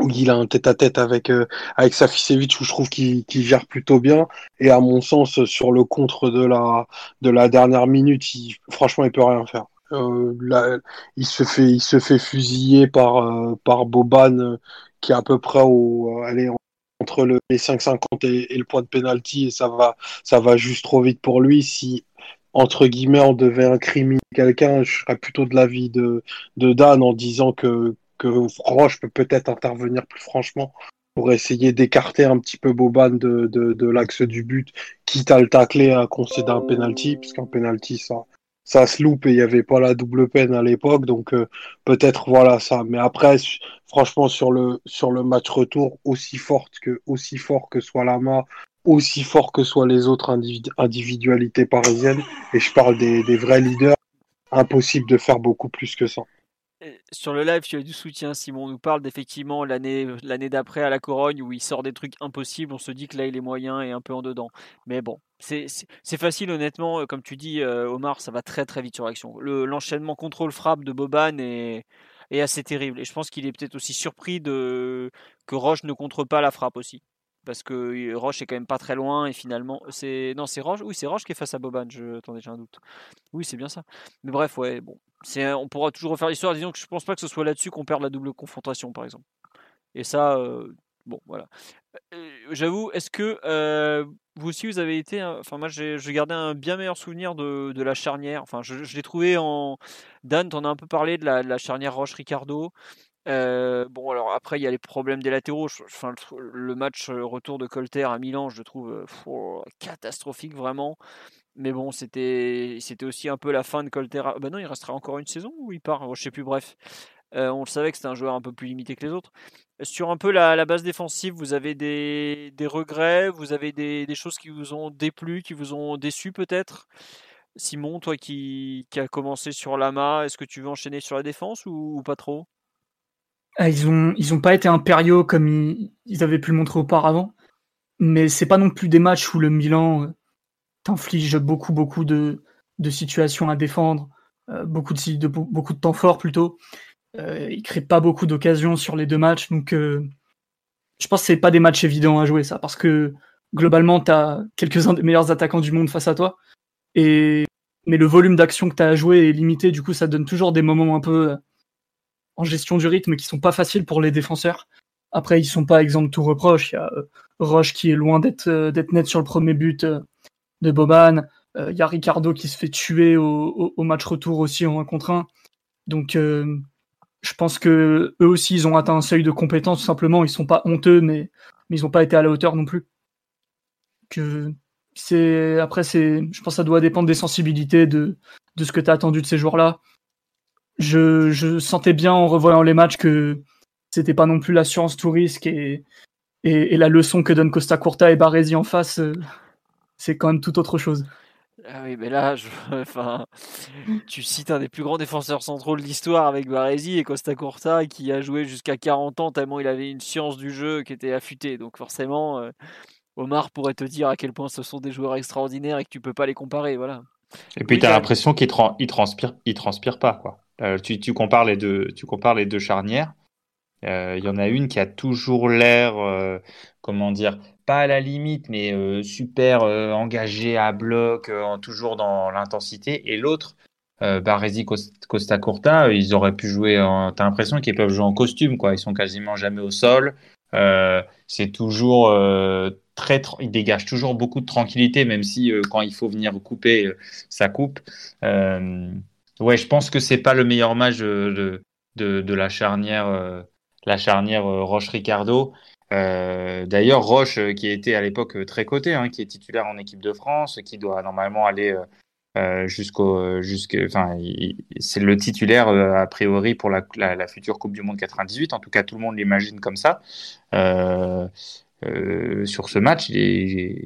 où il a un tête-à-tête avec euh, avec Saficevic où je trouve qu'il gère plutôt bien et à mon sens sur le contre de la de la dernière minute il, franchement il peut rien faire euh, là, il se fait il se fait fusiller par euh, par Boban euh, qui est à peu près au allez entre le, les 5,50 et, et le point de penalty et ça va ça va juste trop vite pour lui. Si entre guillemets on devait incriminer quelqu'un je serais plutôt de l'avis de de Dan en disant que que Roche peut peut-être intervenir plus franchement pour essayer d'écarter un petit peu Boban de, de, de l'axe du but, quitte à le tacler à concéder un penalty, puisqu'un penalty ça ça se loupe et il n'y avait pas la double peine à l'époque, donc euh, peut-être voilà ça. Mais après, franchement sur le sur le match retour, aussi forte que aussi fort que soit Lama, aussi fort que soient les autres individualités parisiennes, et je parle des, des vrais leaders, impossible de faire beaucoup plus que ça sur le live, tu as du soutien. Simon nous parle d'effectivement l'année l'année d'après à la Corogne où il sort des trucs impossibles. On se dit que là, il est moyen et un peu en dedans. Mais bon, c'est facile, honnêtement. Euh, comme tu dis, euh, Omar, ça va très très vite sur l'action. L'enchaînement contrôle-frappe de Boban est, est, assez terrible. Et je pense qu'il est peut-être aussi surpris de que Roche ne contre pas la frappe aussi parce que Roche est quand même pas très loin et finalement c'est non c'est Roche oui c'est Roche qui est face à Boban je attendez j'ai un doute. Oui c'est bien ça. Mais bref ouais bon c'est on pourra toujours refaire l'histoire disons que je pense pas que ce soit là-dessus qu'on perd la double confrontation par exemple. Et ça euh, bon voilà. Euh, j'avoue est-ce que euh, vous aussi vous avez été enfin moi j'ai gardé un bien meilleur souvenir de, de la charnière. Enfin je, l'ai trouvé en Dan t'en as un peu parlé de la, de la charnière Roche Ricardo euh, bon, alors après, il y a les problèmes des latéraux. Enfin, le match euh, retour de Colter à Milan, je trouve euh, oh, catastrophique vraiment. Mais bon, c'était aussi un peu la fin de Colter. Bah non, il restera encore une saison ou il part? Je sais plus. Bref, on le savait que c'était un joueur un peu plus limité que les autres. Sur un peu la, base défensive, vous avez des, regrets, vous avez des, choses qui vous ont déplu, qui vous ont déçu peut-être? Simon, toi qui, qui a commencé sur Lama, est-ce que tu veux enchaîner sur la défense ou pas trop? Ah, ils ont ils ont pas été impériaux comme ils, avaient pu le montrer auparavant, mais c'est pas non plus des matchs où le Milan euh, t'inflige beaucoup beaucoup de, situations à défendre, euh, beaucoup de, beaucoup de temps fort plutôt. Euh, ils créent pas beaucoup d'occasions sur les deux matchs, donc euh, je pense que c'est pas des matchs évidents à jouer ça, parce que globalement t'as quelques-uns des meilleurs attaquants du monde face à toi, et mais le volume d'action que t'as à jouer est limité, du coup ça donne toujours des moments un peu en gestion du rythme qui sont pas faciles pour les défenseurs. Après, ils sont pas exempts de tout reproche. Il y a euh, Roche qui est loin d'être euh, d'être net sur le premier but euh, de Boban. Il y a Ricardo qui se fait tuer au, match retour aussi en 1 contre 1. Donc, je pense que eux aussi, ils ont atteint un seuil de compétence. Tout simplement, ils sont pas honteux, mais, mais ils n'ont pas été à la hauteur non plus. Que c'est après, c'est, je pense, que ça doit dépendre des sensibilités de de ce que tu as attendu de ces joueurs-là je, je, sentais bien en revoyant les matchs que c'était pas non plus l'assurance tout risque et, et, et, la leçon que donnent Costa Curta et Baresi en face, euh, c'est quand même tout autre chose. Ah oui, mais là, je... enfin, tu cites un des plus grands défenseurs centraux de l'histoire avec Baresi et Costa Curta qui a joué jusqu'à 40 ans tellement il avait une science du jeu qui était affûtée. Donc forcément, euh, Omar pourrait te dire à quel point ce sont des joueurs extraordinaires et que tu peux pas les comparer. Voilà. Et puis tu as l'impression qu'il tra il transpire, il transpire pas quoi. Euh, tu, compares les deux, tu compares les deux charnières. Euh, il y en a une qui a toujours l'air, euh, comment dire, pas à la limite, mais super engagée à bloc, toujours dans l'intensité. Et l'autre, Baresi Costa Curta, ils auraient pu jouer. En... T'as l'impression qu'ils peuvent jouer en costume, quoi. Ils sont quasiment jamais au sol. c'est toujours très, il dégage toujours beaucoup de tranquillité, même si quand il faut venir couper, ça coupe. Ouais, je pense que c'est pas le meilleur match de, de, de la charnière, la charnière Roche-Ricardo. D'ailleurs, Roche, qui était à l'époque très coté, hein, qui est titulaire en équipe de France, qui doit normalement aller euh, jusqu'au jusque enfin c'est le titulaire euh, a priori pour la, future Coupe du Monde 98 en tout cas tout le monde l'imagine comme ça. Euh, euh sur ce match il est,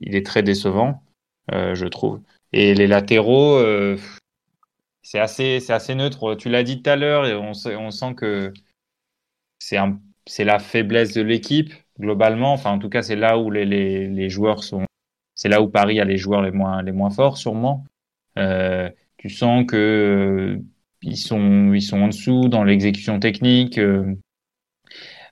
il est, très décevant je trouve. Et les latéraux c'est assez assez neutre tu l'as dit tout à l'heure on, on sent que c'est la faiblesse de l'équipe globalement enfin en tout cas c'est là où les, les, les joueurs sont c'est là où Paris a les joueurs les moins les moins forts sûrement euh, tu sens que euh, ils sont ils sont en dessous dans l'exécution technique. Euh,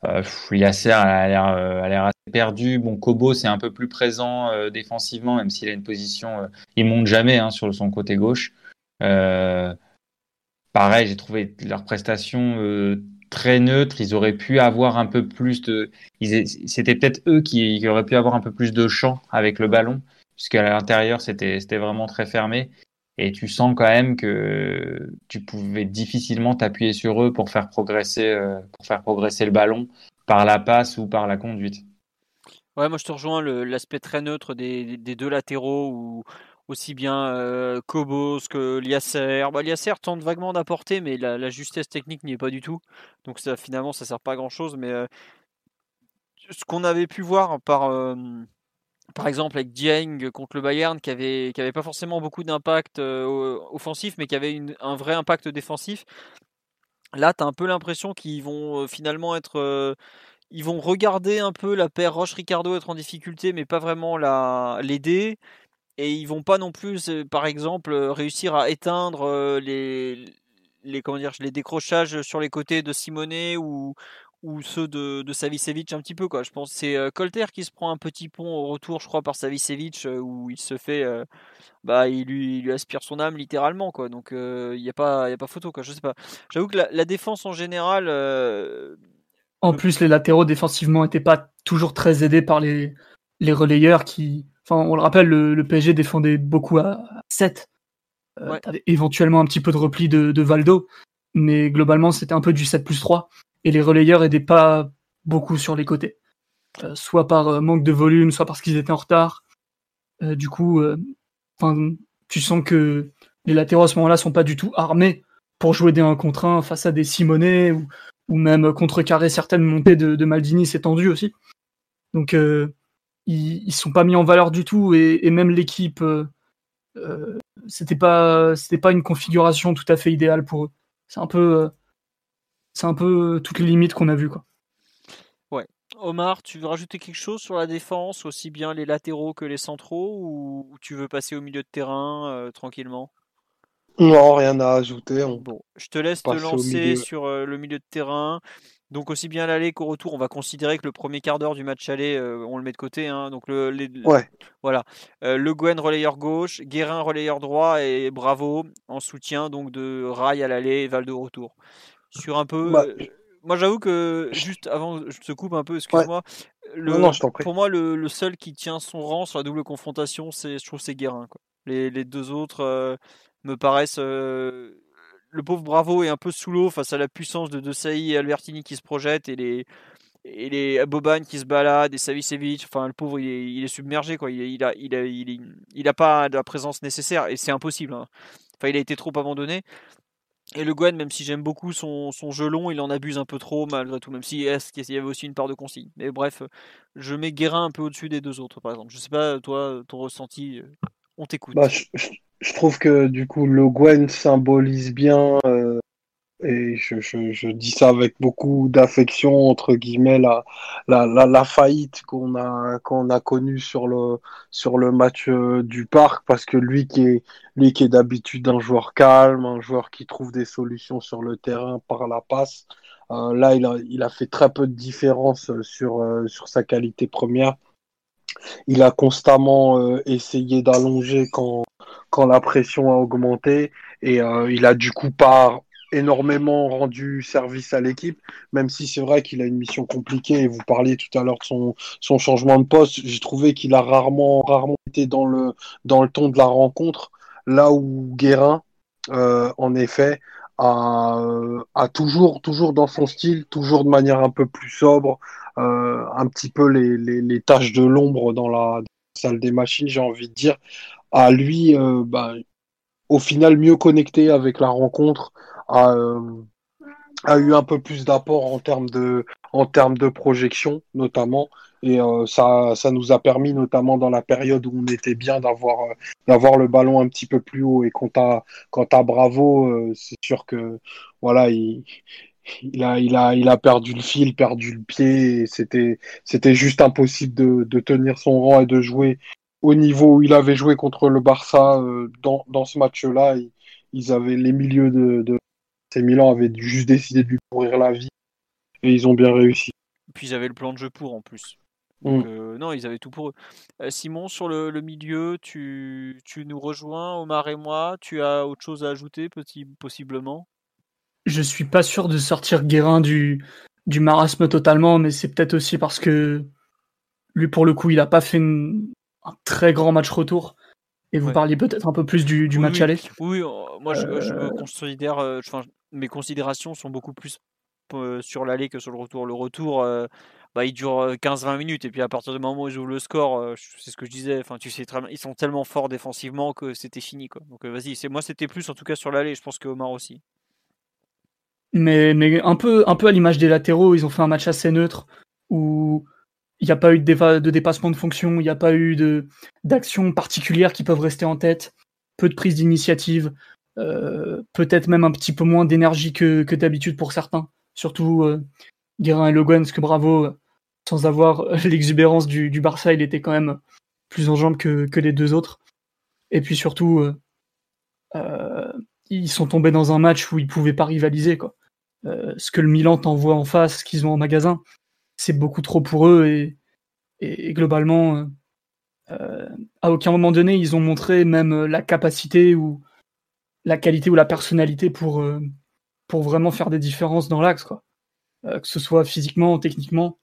euh, Yasser a l'air a l'air assez perdu. Bon, Kobo c'est un peu plus présent défensivement, même s'il a une position, il monte jamais hein, sur son côté gauche. Pareil, j'ai trouvé leur prestation très neutre. Ils auraient pu avoir un peu plus de. C'était peut-être eux qui, auraient pu avoir un peu plus de champ avec le ballon, puisqu'à l'intérieur c'était vraiment très fermé et tu sens quand même que tu pouvais difficilement t'appuyer sur eux pour faire progresser, euh, pour faire progresser le ballon par la passe ou par la conduite. Ouais, moi je te rejoins l'aspect très neutre des, des, deux latéraux ou aussi bien euh, Kobos que Liasser. Bah, tente vaguement d'apporter, mais la, justesse technique n'y est pas du tout. Donc finalement, ça sert pas à grand chose. Mais euh, ce qu'on avait pu voir par par exemple avec Dieng contre le Bayern qui avait, qui avait pas forcément beaucoup d'impact euh, offensif mais qui avait un vrai impact défensif. Là, tu as un peu l'impression qu'ils vont euh, finalement être euh, ils vont regarder un peu la paire Roche-Ricardo être en difficulté mais pas vraiment l'aider et ils vont pas non plus par exemple réussir à éteindre les les comment dire les décrochages sur les côtés de Simonet ou ou ceux de, de Savicevic un petit peu quoi. Je pense c'est euh, Colter qui se prend un petit pont au retour, je crois, par Savicevic euh, où il se fait, euh, bah il lui, lui, aspire son âme littéralement quoi. Donc il n'y a pas y a pas photo quoi. Je sais pas. J'avoue que la, défense en général. En plus, les latéraux défensivement n'étaient pas toujours très aidés par les les relayeurs qui, enfin on le rappelle, le, PSG défendait beaucoup à 7. éventuellement un petit peu de repli de, de Valdo, mais globalement c'était un peu du 7 plus 3 et les relayeurs aidaient pas beaucoup sur les côtés. Euh, soit par euh, manque de volume, soit parce qu'ils étaient en retard. Euh, du coup, tu sens que les latéraux à ce moment-là sont pas du tout armés pour jouer des 1 contre 1 face à des Simonet ou, ou même contrecarrer certaines montées de, Maldini, c'est tendu aussi. Donc ils, ils sont pas mis en valeur du tout et, même l'équipe, c'était pas c'était pas une configuration tout à fait idéale pour eux. C'est un peu c'est un peu toutes les limites qu'on a vues. Quoi. Ouais. Omar, tu veux rajouter quelque chose sur la défense, aussi bien les latéraux que les centraux, ou, tu veux passer au milieu de terrain euh, tranquillement? Non, rien à ajouter. Bon, je te laisse te lancer sur euh, le milieu de terrain. Donc aussi bien à l'aller qu'au retour, on va considérer que le premier quart d'heure du match aller, euh, on le met de côté. Hein. donc le, ouais. voilà, Le Gwen relayeur gauche, Guérin relayeur droit et Bravo en soutien donc de Rail à l'aller et Val de retour sur un peu. Bah, euh, moi, j'avoue que juste avant, je te coupe un peu, excuse-moi. Pour moi, le, seul qui tient son rang sur la double confrontation, c'est, je trouve, c'est Guérin. Les, les, deux autres euh, me paraissent. Le pauvre Bravo est un peu sous l'eau face à la puissance de De Sailly et Albertini qui se projettent et les et les Boban qui se baladent et Savicevic. Enfin, le pauvre, il est, submergé. Quoi. Il, il, a, il, a, il, a pas la présence nécessaire et c'est impossible. Hein. Enfin, il a été trop abandonné. Et Le Gwen, même si j'aime beaucoup son, son, jeu long, il en abuse un peu trop malgré tout, même si est qu'il y avait aussi une part de consigne. Mais bref, je mets Guérin un peu au-dessus des deux autres, par exemple. Je sais pas, toi, ton ressenti, euh, Bah, je, trouve que du coup, Le Gwen symbolise bien euh, et je, dis ça avec beaucoup d'affection entre guillemets la la, la, faillite qu'on a qu'on a connue sur le sur le match euh, du parc parce que lui qui est lui qui est d'habitude un joueur calme un joueur qui trouve des solutions sur le terrain par la passe euh, là il a il a fait très peu de différence sur sur sa qualité première il a constamment essayé d'allonger quand la pression a augmenté et il a du coup pas énormément rendu service à l'équipe, même si c'est vrai qu'il a une mission compliquée. Et vous parliez tout à l'heure de son, changement de poste. J'ai trouvé qu'il a rarement, rarement été dans le, dans le ton de la rencontre, là où Guérin, euh, en effet, a, a, toujours, toujours dans son style, toujours de manière un peu plus sobre, euh, un petit peu les, les, les tâches de l'ombre dans la salle des machines, j'ai envie de dire, à lui, euh, bah, au final, mieux connecté avec la rencontre, a, euh, a eu un peu plus d'apport en termes de, en termes de projection, notamment. Et euh, ça, ça nous a permis, notamment dans la période où on était bien, d'avoir, euh, d'avoir le ballon un petit peu plus haut. Et quand t'as Bravo, euh, c'est sûr que, voilà, il, il a, il a, il a perdu le fil, perdu le pied. C'était, c'était juste impossible de, de tenir son rang et de jouer au niveau où il avait joué contre le Barça dans, dans ce match-là. Ils, avaient les milieux de, ces Milan avaient juste décidé de lui pourrir la vie et ils ont bien réussi. Puis ils avaient le plan de jeu pour en plus. Mm. Donc, euh, non, ils avaient tout pour eux. Simon, sur le, le milieu, tu, tu, nous rejoins, Omar et moi. Tu as autre chose à ajouter, petit, possiblement? Je suis pas sûr de sortir Guérin du, du marasme totalement, mais c'est peut-être aussi parce que lui, pour le coup, il a pas fait une, un très grand match retour. Et vous Ouais. parliez peut-être un peu plus du, du Oui, match oui. aller. Oui, euh, moi je, je me Euh, considère, euh, enfin, mes considérations sont beaucoup plus euh, sur l'aller que sur le retour. Le retour, bah, il dure euh, 15-20 minutes et puis à partir du moment où ils ouvrent le score, euh, c'est ce que je disais. Enfin, tu sais très bien, ils sont tellement forts défensivement que c'était fini quoi. Donc euh, vas-y, c'est moi c'était plus en tout cas sur l'aller. Je pense que Omar aussi. Mais, mais un peu, un peu à l'image des latéraux, ils ont fait un match assez neutre où il n'y a pas eu de, dépassement de fonction, il n'y a pas eu de d'actions particulières qui peuvent rester en tête, peu de prise d'initiative, euh, peut-être même un petit peu moins d'énergie que, que d'habitude pour certains. Surtout euh, Guérin et Le Guen, parce que bravo, euh, sans avoir l'exubérance du, Barça, il était quand même plus en jambes que, les deux autres. Et puis surtout, euh, euh, ils sont tombés dans un match où ils pouvaient pas rivaliser. Quoi. Euh, ce que le Milan t'envoie en face, ce qu'ils ont en magasin, c'est beaucoup trop pour eux et, et, globalement, à aucun moment donné, ils ont montré même la capacité ou la qualité ou la personnalité pour, pour vraiment faire des différences dans l'axe, quoi. Que ce soit physiquement, techniquement,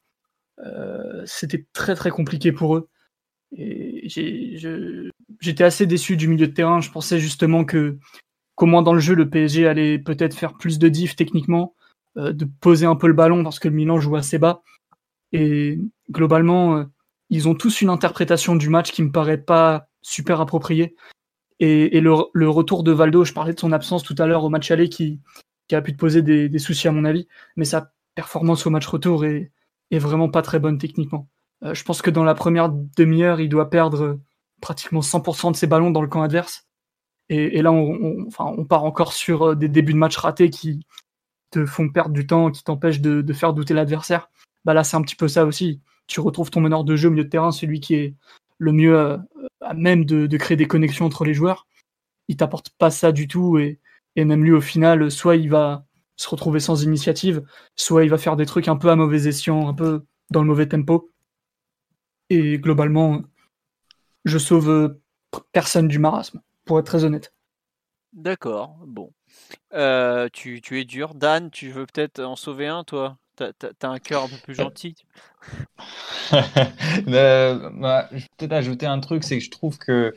c'était très très compliqué pour eux. J'étais assez déçu du milieu de terrain. Je pensais justement que qu'au moins dans le jeu, le PSG allait peut-être faire plus de diff techniquement, euh, de poser un peu le ballon parce que le Milan joue assez bas. Et globalement, euh, ils ont tous une interprétation du match qui me paraît pas super appropriée. Et, le retour de Valdo, je parlais de son absence tout à l'heure au match aller qui, qui a pu te poser des, des soucis à mon avis, mais sa performance au match retour est, vraiment pas très bonne techniquement. Euh, je pense que dans la première demi-heure, il doit perdre pratiquement 100% de ses ballons dans le camp adverse. Et, là, on, part encore sur euh, des débuts de match ratés qui te font perdre du temps, qui t'empêchent de, faire douter l'adversaire. Bah là, c'est un petit peu ça aussi. Tu retrouves ton meneur de jeu au milieu de terrain, celui qui est le mieux euh, à même de, créer des connexions entre les joueurs. Il t'apporte pas ça du tout et même lui, au final, soit il va se retrouver sans initiative, soit il va faire des trucs un peu à mauvais escient, un peu dans le mauvais tempo. Et globalement, je sauve euh, personne du marasme, pour être très honnête. D'accord, bon. Euh, tu, tu es dur. Dan, tu veux peut-être en sauver un, toi? T'as t'as un cœur un peu plus gentil. Euh, bah, je vais peut-être ajouter un truc, c'est que je trouve que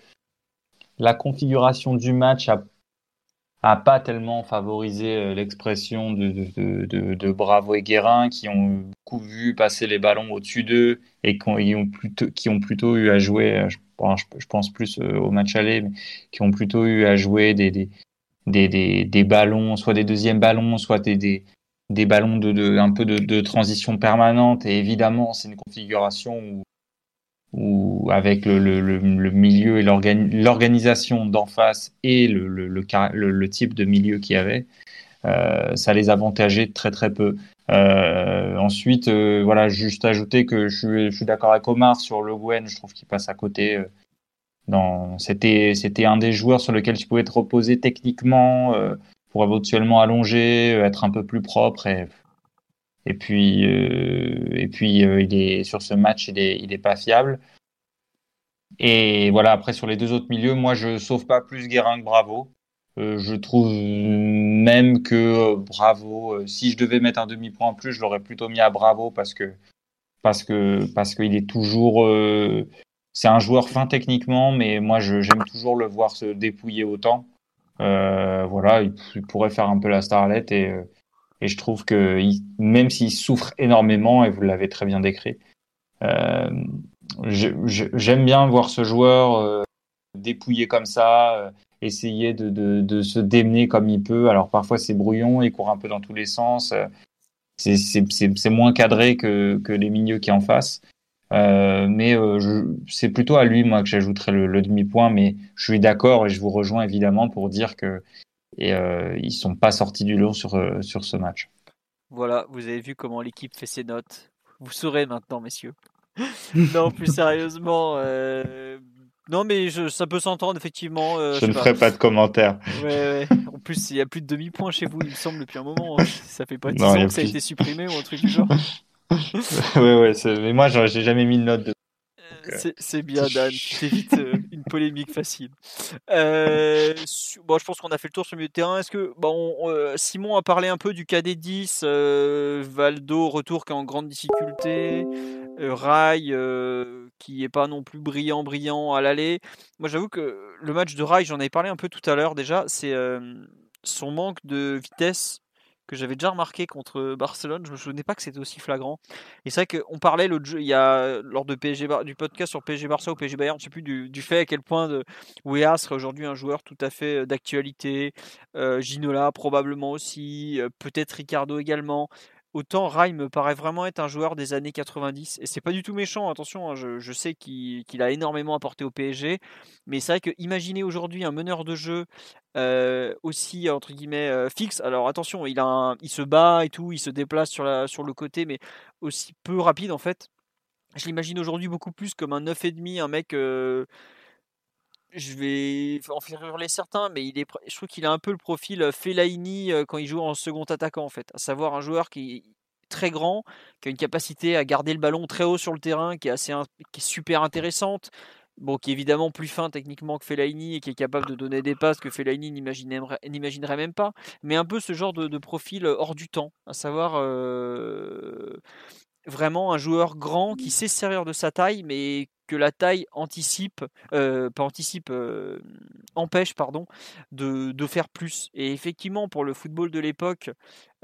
la configuration du match a, a pas tellement favorisé euh, l'expression de, de, de, de- Bravo et Guérin, qui ont beaucoup vu passer les ballons au-dessus d'eux et qui ont, plutôt, qui ont plutôt eu à jouer, euh, je, pense plus euh, au match aller, mais qui ont plutôt eu à jouer des, des, des, des, des ballons, soit des deuxièmes ballons, soit des, des, des ballons de, un peu de transition permanente. Et évidemment, c'est une configuration où, où avec le, le, le, le milieu et l'organi- l'organisation d'en face et le, type de milieu qu'il y avait, euh, ça les avantageait très très peu. Euh, ensuite, euh, voilà, juste ajouter que je suis, je suis d'accord avec Omar sur Le Guen, je trouve qu'il passe à côté. euh, dans, c'était, c'était un des joueurs sur lequel tu pouvais te reposer techniquement euh, pour éventuellement allonger, euh, être un peu plus propre. Et, et puis, euh, et puis euh, il est, sur ce match, il est, il est pas fiable. Et voilà, après sur les deux autres milieux, moi je sauve pas plus Guérin que Bravo. Euh, je trouve même que Bravo. si je devais mettre un demi-point en plus, je l'aurais plutôt mis à Bravo parce que parce que parce qu'il est toujours c'est un joueur fin techniquement, mais moi j'aime toujours le voir se dépouiller autant. voilà, il, pourrait faire un peu la starlette et et je trouve que même s'il souffre énormément, et vous l'avez très bien décrit, euh, j'aime bien voir ce joueur euh, dépouiller comme ça, euh, essayer de, de, de, se démener comme il peut. Alors parfois c'est brouillon, il court un peu dans tous les sens. c'est moins cadré que, que les milieux qui en face. Euh, mais c'est plutôt à lui moi que j'ajouterais le, le demi-point, mais je suis d'accord et je vous rejoins évidemment pour dire que et euh, ils sont pas sortis du lot sur, euh, sur ce match. Voilà, vous avez vu comment l'équipe fait ses notes. Vous saurez maintenant, messieurs. non, plus sérieusement. Euh, non, mais je, ça peut s'entendre, effectivement. je, ne ferai pas de commentaires. Ouais, ouais. En plus, il y a plus de demi-points chez vous, il me semble, depuis un moment. Ça fait pas 10 ans que ça a été supprimé ou un truc du genre. ouais, ouais. Mais moi, j'ai jamais mis de note de c'est bien, Dan. T'évites euh, une polémique facile. Euh, bon, je pense qu'on a fait le tour sur le milieu de terrain. Est-ce que bon, euh, Simon a parlé un peu du KD 10, Valdo retour qui est en grande difficulté, Rai qui est pas non plus brillant, brillant à l'aller. Moi, j'avoue que le match de Rai, j'en avais parlé un peu tout à l'heure déjà. C'est son manque de vitesse que j'avais déjà remarqué contre Barcelone. Je me souvenais pas que c'était aussi flagrant. Et c'est vrai qu'on parlait il y a, lors de du podcast sur PSG Barça ou PSG Bayern, je sais plus, du, fait à quel point de, Wea serait aujourd'hui un joueur tout à fait euh, d'actualité. Euh, Ginola probablement aussi, euh, peut-être Ricardo également. Autant Rai me paraît vraiment être un joueur des années 90. Et c'est pas du tout méchant, attention, hein, je, sais qu'il a énormément apporté au PSG. Mais c'est vrai que imaginez aujourd'hui un meneur de jeu euh, aussi, entre guillemets, euh, fixe. Alors attention, il, se bat et tout, il se déplace sur, la, sur le côté, mais aussi peu rapide en fait. Je l'imagine aujourd'hui beaucoup plus comme un 9,5, un mec. Euh, je vais en faire hurler certains, mais je trouve qu'il a un peu le profil Fellaini quand il joue en second attaquant, en fait. À savoir un joueur qui est très grand, qui a une capacité à garder le ballon très haut sur le terrain, qui est, assez, qui est super intéressante. Bon, qui est évidemment plus fin techniquement que Fellaini et qui est capable de donner des passes que Fellaini n'imaginerait même pas, mais un peu ce genre de, profil hors du temps, à savoir vraiment un joueur grand qui sait se servir de sa taille, mais que la taille anticipe, euh, pas anticipe, euh, empêche pardon, de, de, faire plus. Et effectivement, pour le football de l'époque,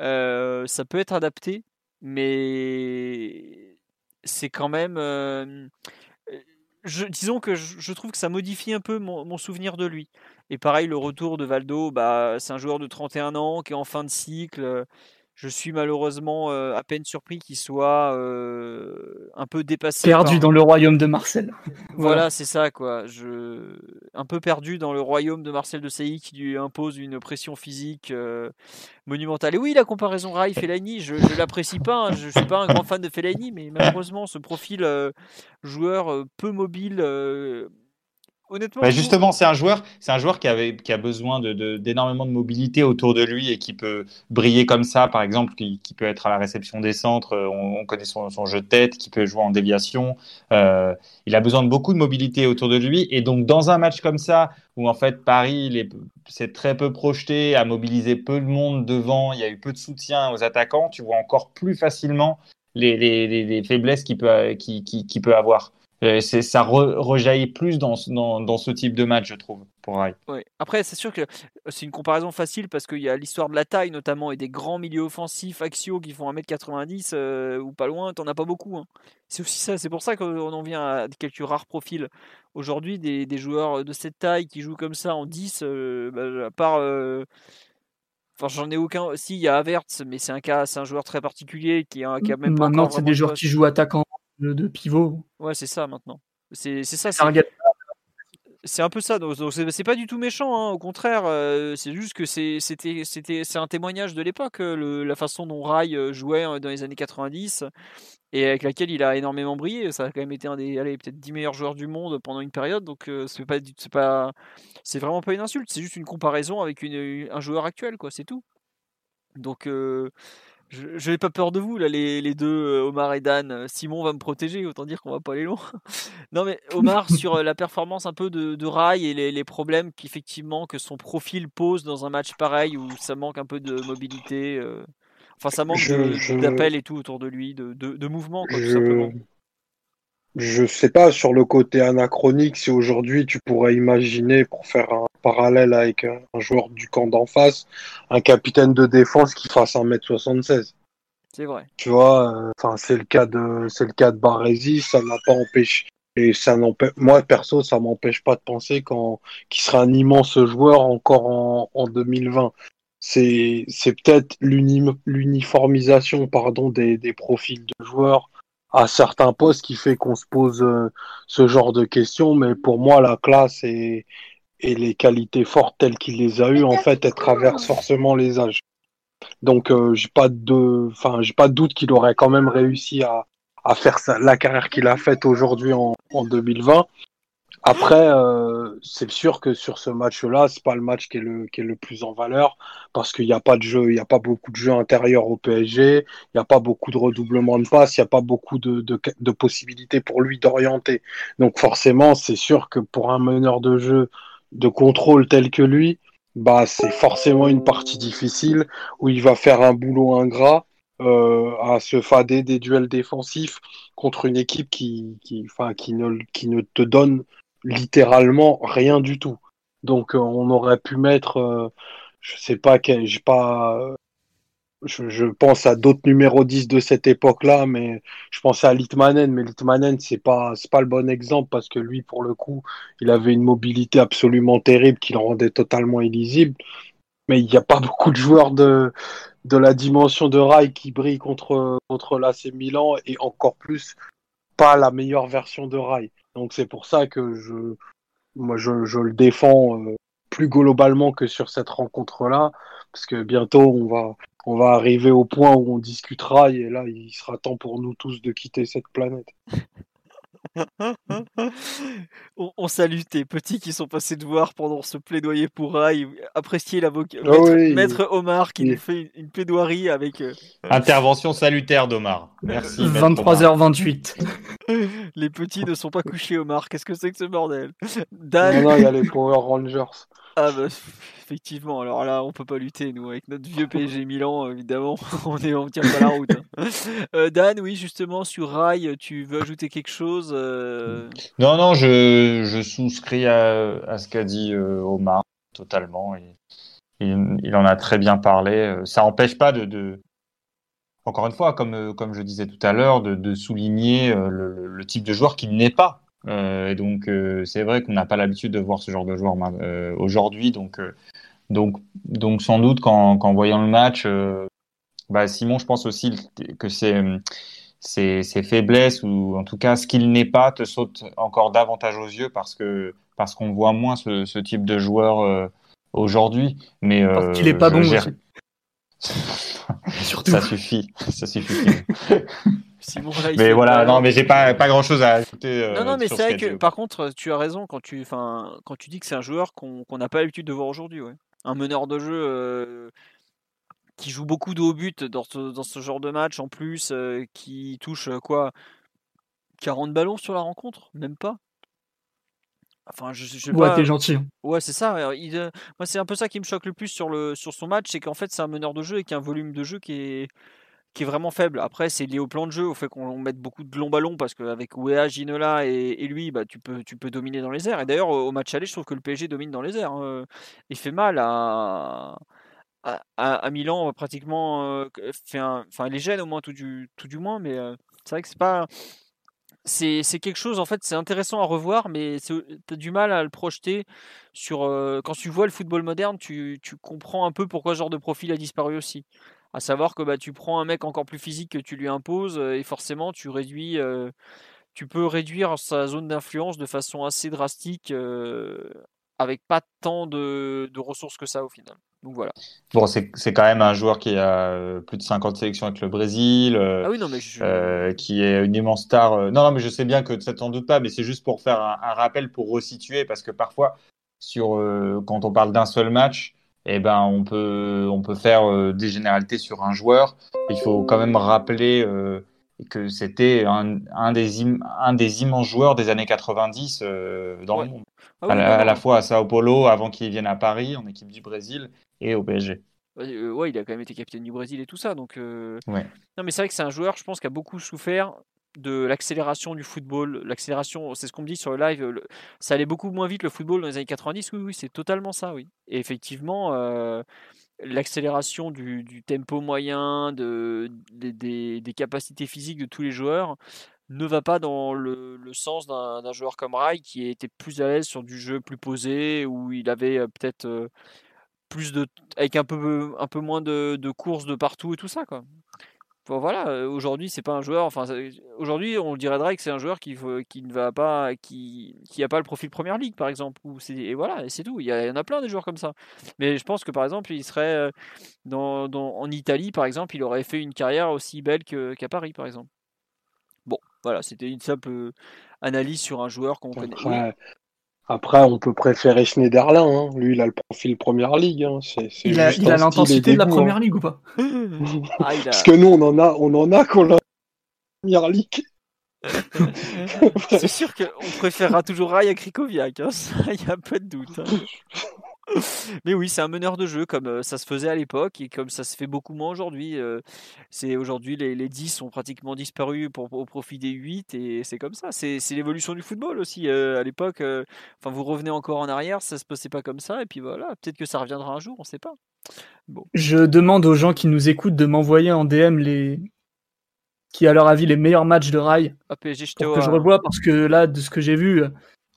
euh, ça peut être adapté, mais c'est quand même. Disons que je, trouve que ça modifie un peu mon, mon, souvenir de lui. Et pareil, le retour de Valdo, bah, c'est un joueur de 31 ans qui est en fin de cycle je suis malheureusement euh, à peine surpris qu'il soit euh, un peu dépassé. Perdu dans le royaume de Marcel. voilà, c'est ça, quoi. Je... Un peu perdu dans le royaume de Marcel de Sailly qui lui impose une pression physique euh, monumentale. Et oui, la comparaison Rai-Fellaini, je ne l'apprécie pas. Hein. Je ne suis pas un grand fan de Fellaini, mais malheureusement, ce profil joueur peu mobile bah, justement, c'est un joueur, c'est un joueur qui, avait, qui a besoin d'énormément de, de, mobilité autour de lui et qui peut briller comme ça, par exemple, qui, qui peut être à la réception des centres. Euh, on, connaît son, son, jeu de tête, qui peut jouer en déviation. Euh, il a besoin de beaucoup de mobilité autour de lui. Et donc, dans un match comme ça, où en fait Paris s'est très peu projeté, a mobilisé peu de monde devant, il y a eu peu de soutien aux attaquants, tu vois encore plus facilement les, les, les faiblesses qu'il peut, qui, qui, qui peut avoir. Euh, ça rejaillit plus dans, dans, ce type de match, je trouve, pour Rai. Après, c'est sûr que c'est une comparaison facile parce qu'il y a l'histoire de la taille notamment et des grands milieux offensifs axiaux qui font 1m90 euh, ou pas loin, t'en as pas beaucoup. Hein. C'est aussi ça, c'est pour ça qu'on en vient à quelques rares profils. Aujourd'hui, des, des, joueurs de cette taille qui jouent comme ça en 10, euh, bah, à part. Enfin, j'en ai aucun. Si, il y a Avertz, mais c'est un cas, c'est un joueur très particulier qui a, qui a même Maintenant, c'est des joueurs qui jouent attaquant de, pivot. Ouais, c'est ça maintenant. C'est ça. C'est un peu ça. Donc, c'est pas du tout méchant. Hein, au contraire, euh, c'est juste que c'était c'est un témoignage de l'époque, euh, la façon dont Rai euh, jouait dans les années 90 et avec laquelle il a énormément brillé. Ça a quand même été un des peut-être 10 meilleurs joueurs du monde pendant une période. Donc c'est pas c'est pas c'est vraiment pas une insulte. C'est juste une comparaison avec une, un joueur actuel, quoi. C'est tout. Donc je n'ai pas peur de vous, là, les, les deux, euh, Omar et Dan. Simon va me protéger, autant dire qu'on va pas aller loin. non, mais Omar, sur euh, la performance un peu de, de Rai et les, les problèmes qu'effectivement que son profil pose dans un match pareil où ça manque un peu de mobilité. euh, Enfin, ça manque je- d'appel et tout autour de lui, de, de, de mouvement, quoi, tout simplement. Je sais pas sur le côté anachronique si aujourd'hui tu pourrais imaginer, pour faire un parallèle avec un, un joueur du camp d'en face, un capitaine de défense qui fasse 1m76. C'est vrai. Tu vois, euh, enfin c'est le cas de c'est le cas de Baresi, ça n'a pas empêché et ça n'empêche moi perso ça m'empêche pas de penser qu'il sera un immense joueur encore en, en 2020. C'est c'est peut-être l'uni- l'uniformisation pardon des, des profils de joueurs à certains postes qui fait qu'on se pose euh, ce genre de questions, mais pour moi la classe et les qualités fortes telles qu'il les a eues en fait elles traversent forcément les âges. Donc euh, j'ai pas de, enfin j'ai pas doute qu'il aurait quand même réussi à, faire la carrière qu'il a faite aujourd'hui en 2020. Après, euh, c'est sûr que sur ce match-là, c'est pas le match qui est le qui est le plus en valeur parce qu'il n'y a pas de jeu, il n'y a pas beaucoup de jeux intérieurs au PSG, il n'y a pas beaucoup de redoublement de passes, il n'y a pas beaucoup de, de, de possibilités pour lui d'orienter. Donc forcément, c'est sûr que pour un meneur de jeu de contrôle tel que lui, bah c'est forcément une partie difficile où il va faire un boulot ingrat euh, à se fader des duels défensifs contre une équipe qui, qui, enfin, qui, ne, qui ne te donne littéralement rien du tout. Donc euh, on aurait pu mettre, euh, je sais pas, j'ai pas, je, je pense à d'autres numéros 10 de cette époque-là, mais je pensais à Litmanen, mais Litmanen c'est pas, c'est pas le bon exemple parce que lui pour le coup, il avait une mobilité absolument terrible qui le rendait totalement illisible. Mais il n'y a pas beaucoup de joueurs de, de la dimension de Rai qui brillent contre, contre l'AC Milan et encore plus pas la meilleure version de Rai. Donc c'est pour ça que je, moi je, le défends euh, plus globalement que sur cette rencontre-là, parce que bientôt on va, on va arriver au point où on discutera et là il sera temps pour nous tous de quitter cette planète. on, on salue tes petits qui sont passés de voir pendant ce plaidoyer pour Rai. Apprécier l'avocat Ah maître, oui. Maître Omar qui Oui. nous fait une, une plaidoirie avec euh, Intervention salutaire d'Omar. Merci. maître Omar. 23h28. les petits ne sont pas couchés Omar. Qu'est-ce que c'est que ce bordel? Non, il y a les Power Rangers. ah bah, effectivement. Alors là, on peut pas lutter nous avec notre vieux PSG Milan évidemment. on est, on tient pas la route. Euh, Dan, oui justement sur Rai, tu veux ajouter quelque chose euh, Non, non, je, souscris à, ce qu'a dit euh, Omar totalement. Il, en a très bien parlé. Ça n'empêche pas de, encore une fois, comme, je disais tout à l'heure, de, souligner le- le type de joueur qu'il n'est pas. Euh, et donc, euh, c'est vrai qu'on n'a pas l'habitude de voir ce genre de joueur euh, aujourd'hui. Donc, donc, donc, sans doute qu'en voyant le match, bah, Simon, je pense aussi que c'est ses, ses faiblesses ou en tout cas ce qu'il n'est pas te saute encore davantage aux yeux parce que parce qu'on voit moins ce, ce type de joueur euh, aujourd'hui. Mais Parce euh, qu'il est pas bon gère-. Surtout. ça suffit, ça suffit. Simon, là, il mais voilà, pas- non, mais j'ai pas pas grand chose à ajouter. euh, Non, non, mais c'est ce vrai que dit par contre, tu as raison quand tu, enfin, quand tu dis que c'est un joueur qu'on qu'on n'a pas l'habitude de voir aujourd'hui. Ouais. Un meneur de jeu euh, qui joue beaucoup de haut but dans ce, dans ce genre de match en plus, euh, qui touche euh, quoi 40 ballons sur la rencontre Même pas Enfin, je, je sais Ouais, pas. t'es gentil. hein. Ouais, c'est ça. il, euh, moi, c'est un peu ça qui me choque le plus sur, le, sur son match, c'est qu'en fait, c'est un meneur de jeu et qu'il y a un volume de jeu qui est, qui est vraiment faible. Après, c'est lié au plan de jeu, au fait qu'on mette beaucoup de longs ballons, parce qu'avec Ouéa, Ginola et, lui, bah, tu, peux, tu peux dominer dans les airs. Et d'ailleurs, au match aller, je trouve que le PSG domine dans les airs. hein. Il fait mal à, à, Milan, pratiquement. euh, fait un- Enfin, les gêne au moins, tout du, tout du moins, mais euh, c'est vrai que c'est pas. C'est c'est quelque chose, en fait, c'est intéressant à revoir, mais tu as du mal à le projeter sur. euh, quand tu vois le football moderne, tu, tu comprends un peu pourquoi ce genre de profil a disparu aussi. À savoir que bah, tu prends un mec encore plus physique que tu lui imposes, et forcément, tu réduis. euh, tu peux réduire sa zone d'influence de façon assez drastique, euh, avec pas tant de, de ressources que ça au final. Donc voilà. Bon, c'est quand même un joueur qui a plus de 50 sélections avec le Brésil. euh, Ah oui, non, mais je. euh, qui est une immense star. euh, Non, non, mais je sais bien que ça t'en doute pas, mais c'est juste pour faire un, un rappel, pour resituer, parce que parfois, sur, quand on parle d'un seul match, eh ben on peut on peut faire euh, des généralités sur un joueur. Il faut quand même rappeler euh, que c'était un, un, des un des immenses joueurs des années 90 euh, dans le monde. Ah à, la, fois à Sao Paulo avant qu'il vienne à Paris en équipe du Brésil et au PSG. ouais, il a quand même été capitaine du Brésil et tout ça. Donc, ouais. Non, mais c'est vrai que c'est un joueur, je pense, qui a beaucoup souffert de l'accélération du football. L'accélération, c'est ce qu'on me dit sur le live, ça allait beaucoup moins vite le football dans les années 90. Oui, oui, c'est totalement ça, oui. Et effectivement, euh, l'accélération du, tempo moyen, de, des, capacités physiques de tous les joueurs ne va pas dans le, sens d'un joueur comme Rai qui était plus à l'aise sur du jeu plus posé, où il avait euh, peut-être euh, plus de avec un peu un peu moins de, de courses de partout et tout ça quoi voilà, aujourd'hui c'est pas un joueur. Enfin, aujourd'hui on dirait Drake c'est un joueur qui, qui ne va pas, qui, qui a pas le profil première ligue par exemple. et voilà, c'est tout. Il y, en a plein des joueurs comme ça. Mais je pense que par exemple il serait dans, en Italie par exemple, il aurait fait une carrière aussi belle qu'à Paris par exemple. Bon, voilà, c'était une simple analyse sur un joueur qu'on connaît. Après, on peut préférer Schneiderlin. Hein. Lui, il a le profil Première Ligue. Hein. il a l'intensité de la Première hein. Ligue ou pas? Ah, Parce que nous, on en a, on en a qu'on la Première Ligue. C'est sûr qu'on préférera toujours Rai à Krikoviak. Il y a pas de doute. Mais oui, c'est un meneur de jeu comme ça se faisait à l'époque et comme ça se fait beaucoup moins aujourd'hui. c'est aujourd'hui les, les 10 ont pratiquement disparu pour, au profit des 8 et c'est comme ça. C'est, l'évolution du football aussi. à l'époque, enfin vous revenez encore en arrière, ça se passait pas comme ça et puis voilà, peut-être que ça reviendra un jour, on sait pas. Bon. Je demande aux gens qui nous écoutent de m'envoyer en DM les qui à leur avis les meilleurs matchs de rail ah, PSG, pour que je revois parce que là de ce que j'ai vu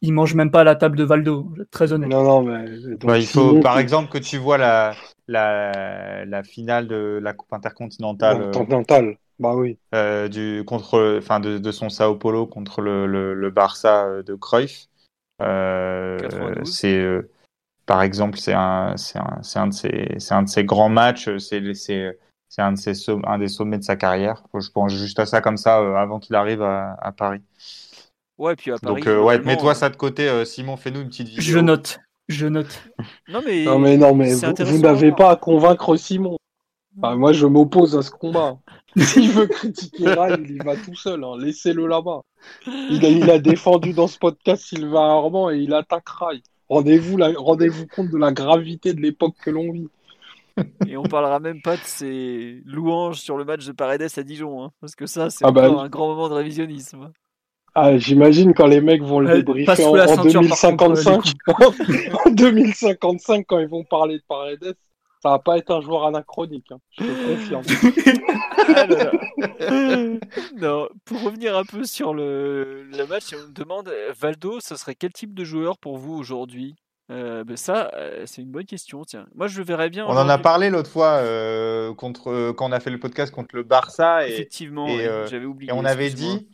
il mange même pas à la table de Valdo, très honnête. Non, non, mais. il faut, par exemple, que tu vois la, la, la finale de la Coupe intercontinentale. Euh, continentale, bah oui. Euh, du, contre, enfin, de, de, son Sao Paulo contre le, le, le Barça euh, de Cruyff. Euh, c'est, euh, par exemple, c'est un, c'est un, c'est un, de ses, c'est un de ses grands matchs. C'est, c'est, c'est un, de ses, un des sommets de sa carrière. Je pense juste à ça comme ça avant qu'il arrive à, à Paris. Ouais, puis à Paris. Donc, euh, ouais, mets-toi euh, ça de côté, euh, Simon, fais-nous une petite vidéo. Je note, je note. non, mais, non, mais, non, mais vous, n'avez pas à convaincre Simon. moi, je m'oppose à ce combat. S'il veut critiquer Rai, il y va tout seul. Hein. Laissez-le là-bas. Il a, il a défendu dans ce podcast Sylvain Armand et il attaque Rai. Rendez-vous rendez compte de la gravité de l'époque que l'on vit. Et on parlera même pas de ses louanges sur le match de Paredes à Dijon, hein, parce que ça, c'est ah bah un grand moment de révisionnisme. Ah, j'imagine quand les mecs vont le débriefer en, 2055. en 2055, quand ils vont parler de Paredes, ça va pas être un joueur anachronique. Hein. Je te confirme. Ah non, pour revenir un peu sur le, le match, on me demande Valdo, ce serait quel type de joueur pour vous aujourd'hui? Euh, ben ça, euh, c'est une bonne question. Tiens, moi je le verrais bien. On en a parlé l'autre fois euh, contre quand on a fait le podcast contre le Barça. Et, Effectivement, j'avais oublié. Et on avait dit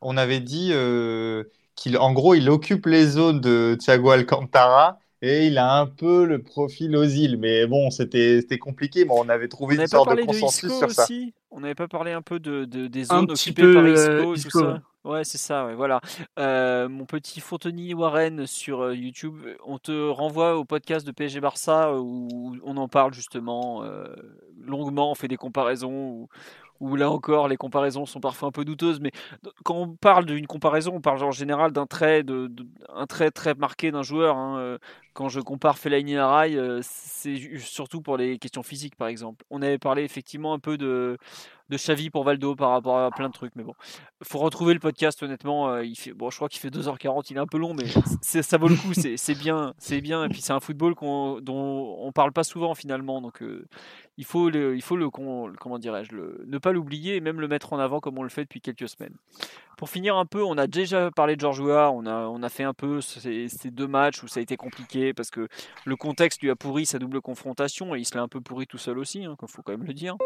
on, avait dit euh, qu'en gros, il occupe les zones de Thiago Alcantara et il a un peu le profil Ozil. Mais bon, c'était compliqué, mais on avait trouvé une sorte de consensus sur ça. On n'avait pas parlé un peu de, des zones occupées par euh, Isco, tout ça Ouais, c'est ça, ouais, voilà. Euh, mon petit Fontoni Warren sur YouTube, on te renvoie au podcast de PSG Barça où on en parle justement longuement, on fait des comparaisons, où là encore les comparaisons sont parfois un peu douteuses, mais quand on parle d'une comparaison, on parle en général d'un trait, de, très marqué d'un joueur. Hein, euh, quand je compare Fellaini à Rai, euh, c'est surtout pour les questions physiques, par exemple. On avait parlé effectivement un peu de, de Xavi pour Valdo par rapport à plein de trucs, mais bon, faut retrouver le podcast. Honnêtement, euh, bon, je crois qu'il fait 2h40, il est un peu long, mais ça vaut le coup. C'est bien, c'est bien. Et puis c'est un football dont on parle pas souvent finalement, donc il faut le, il faut le comment dirais-je, ne pas l'oublier et même le mettre en avant comme on le fait depuis quelques semaines. Pour finir un peu, on a déjà parlé de George Weah, on a, on a fait un peu ces, deux matchs où ça a été compliqué parce que le contexte lui a pourri sa double confrontation et il se l'a un peu pourri tout seul aussi, il hein, faut quand même le dire.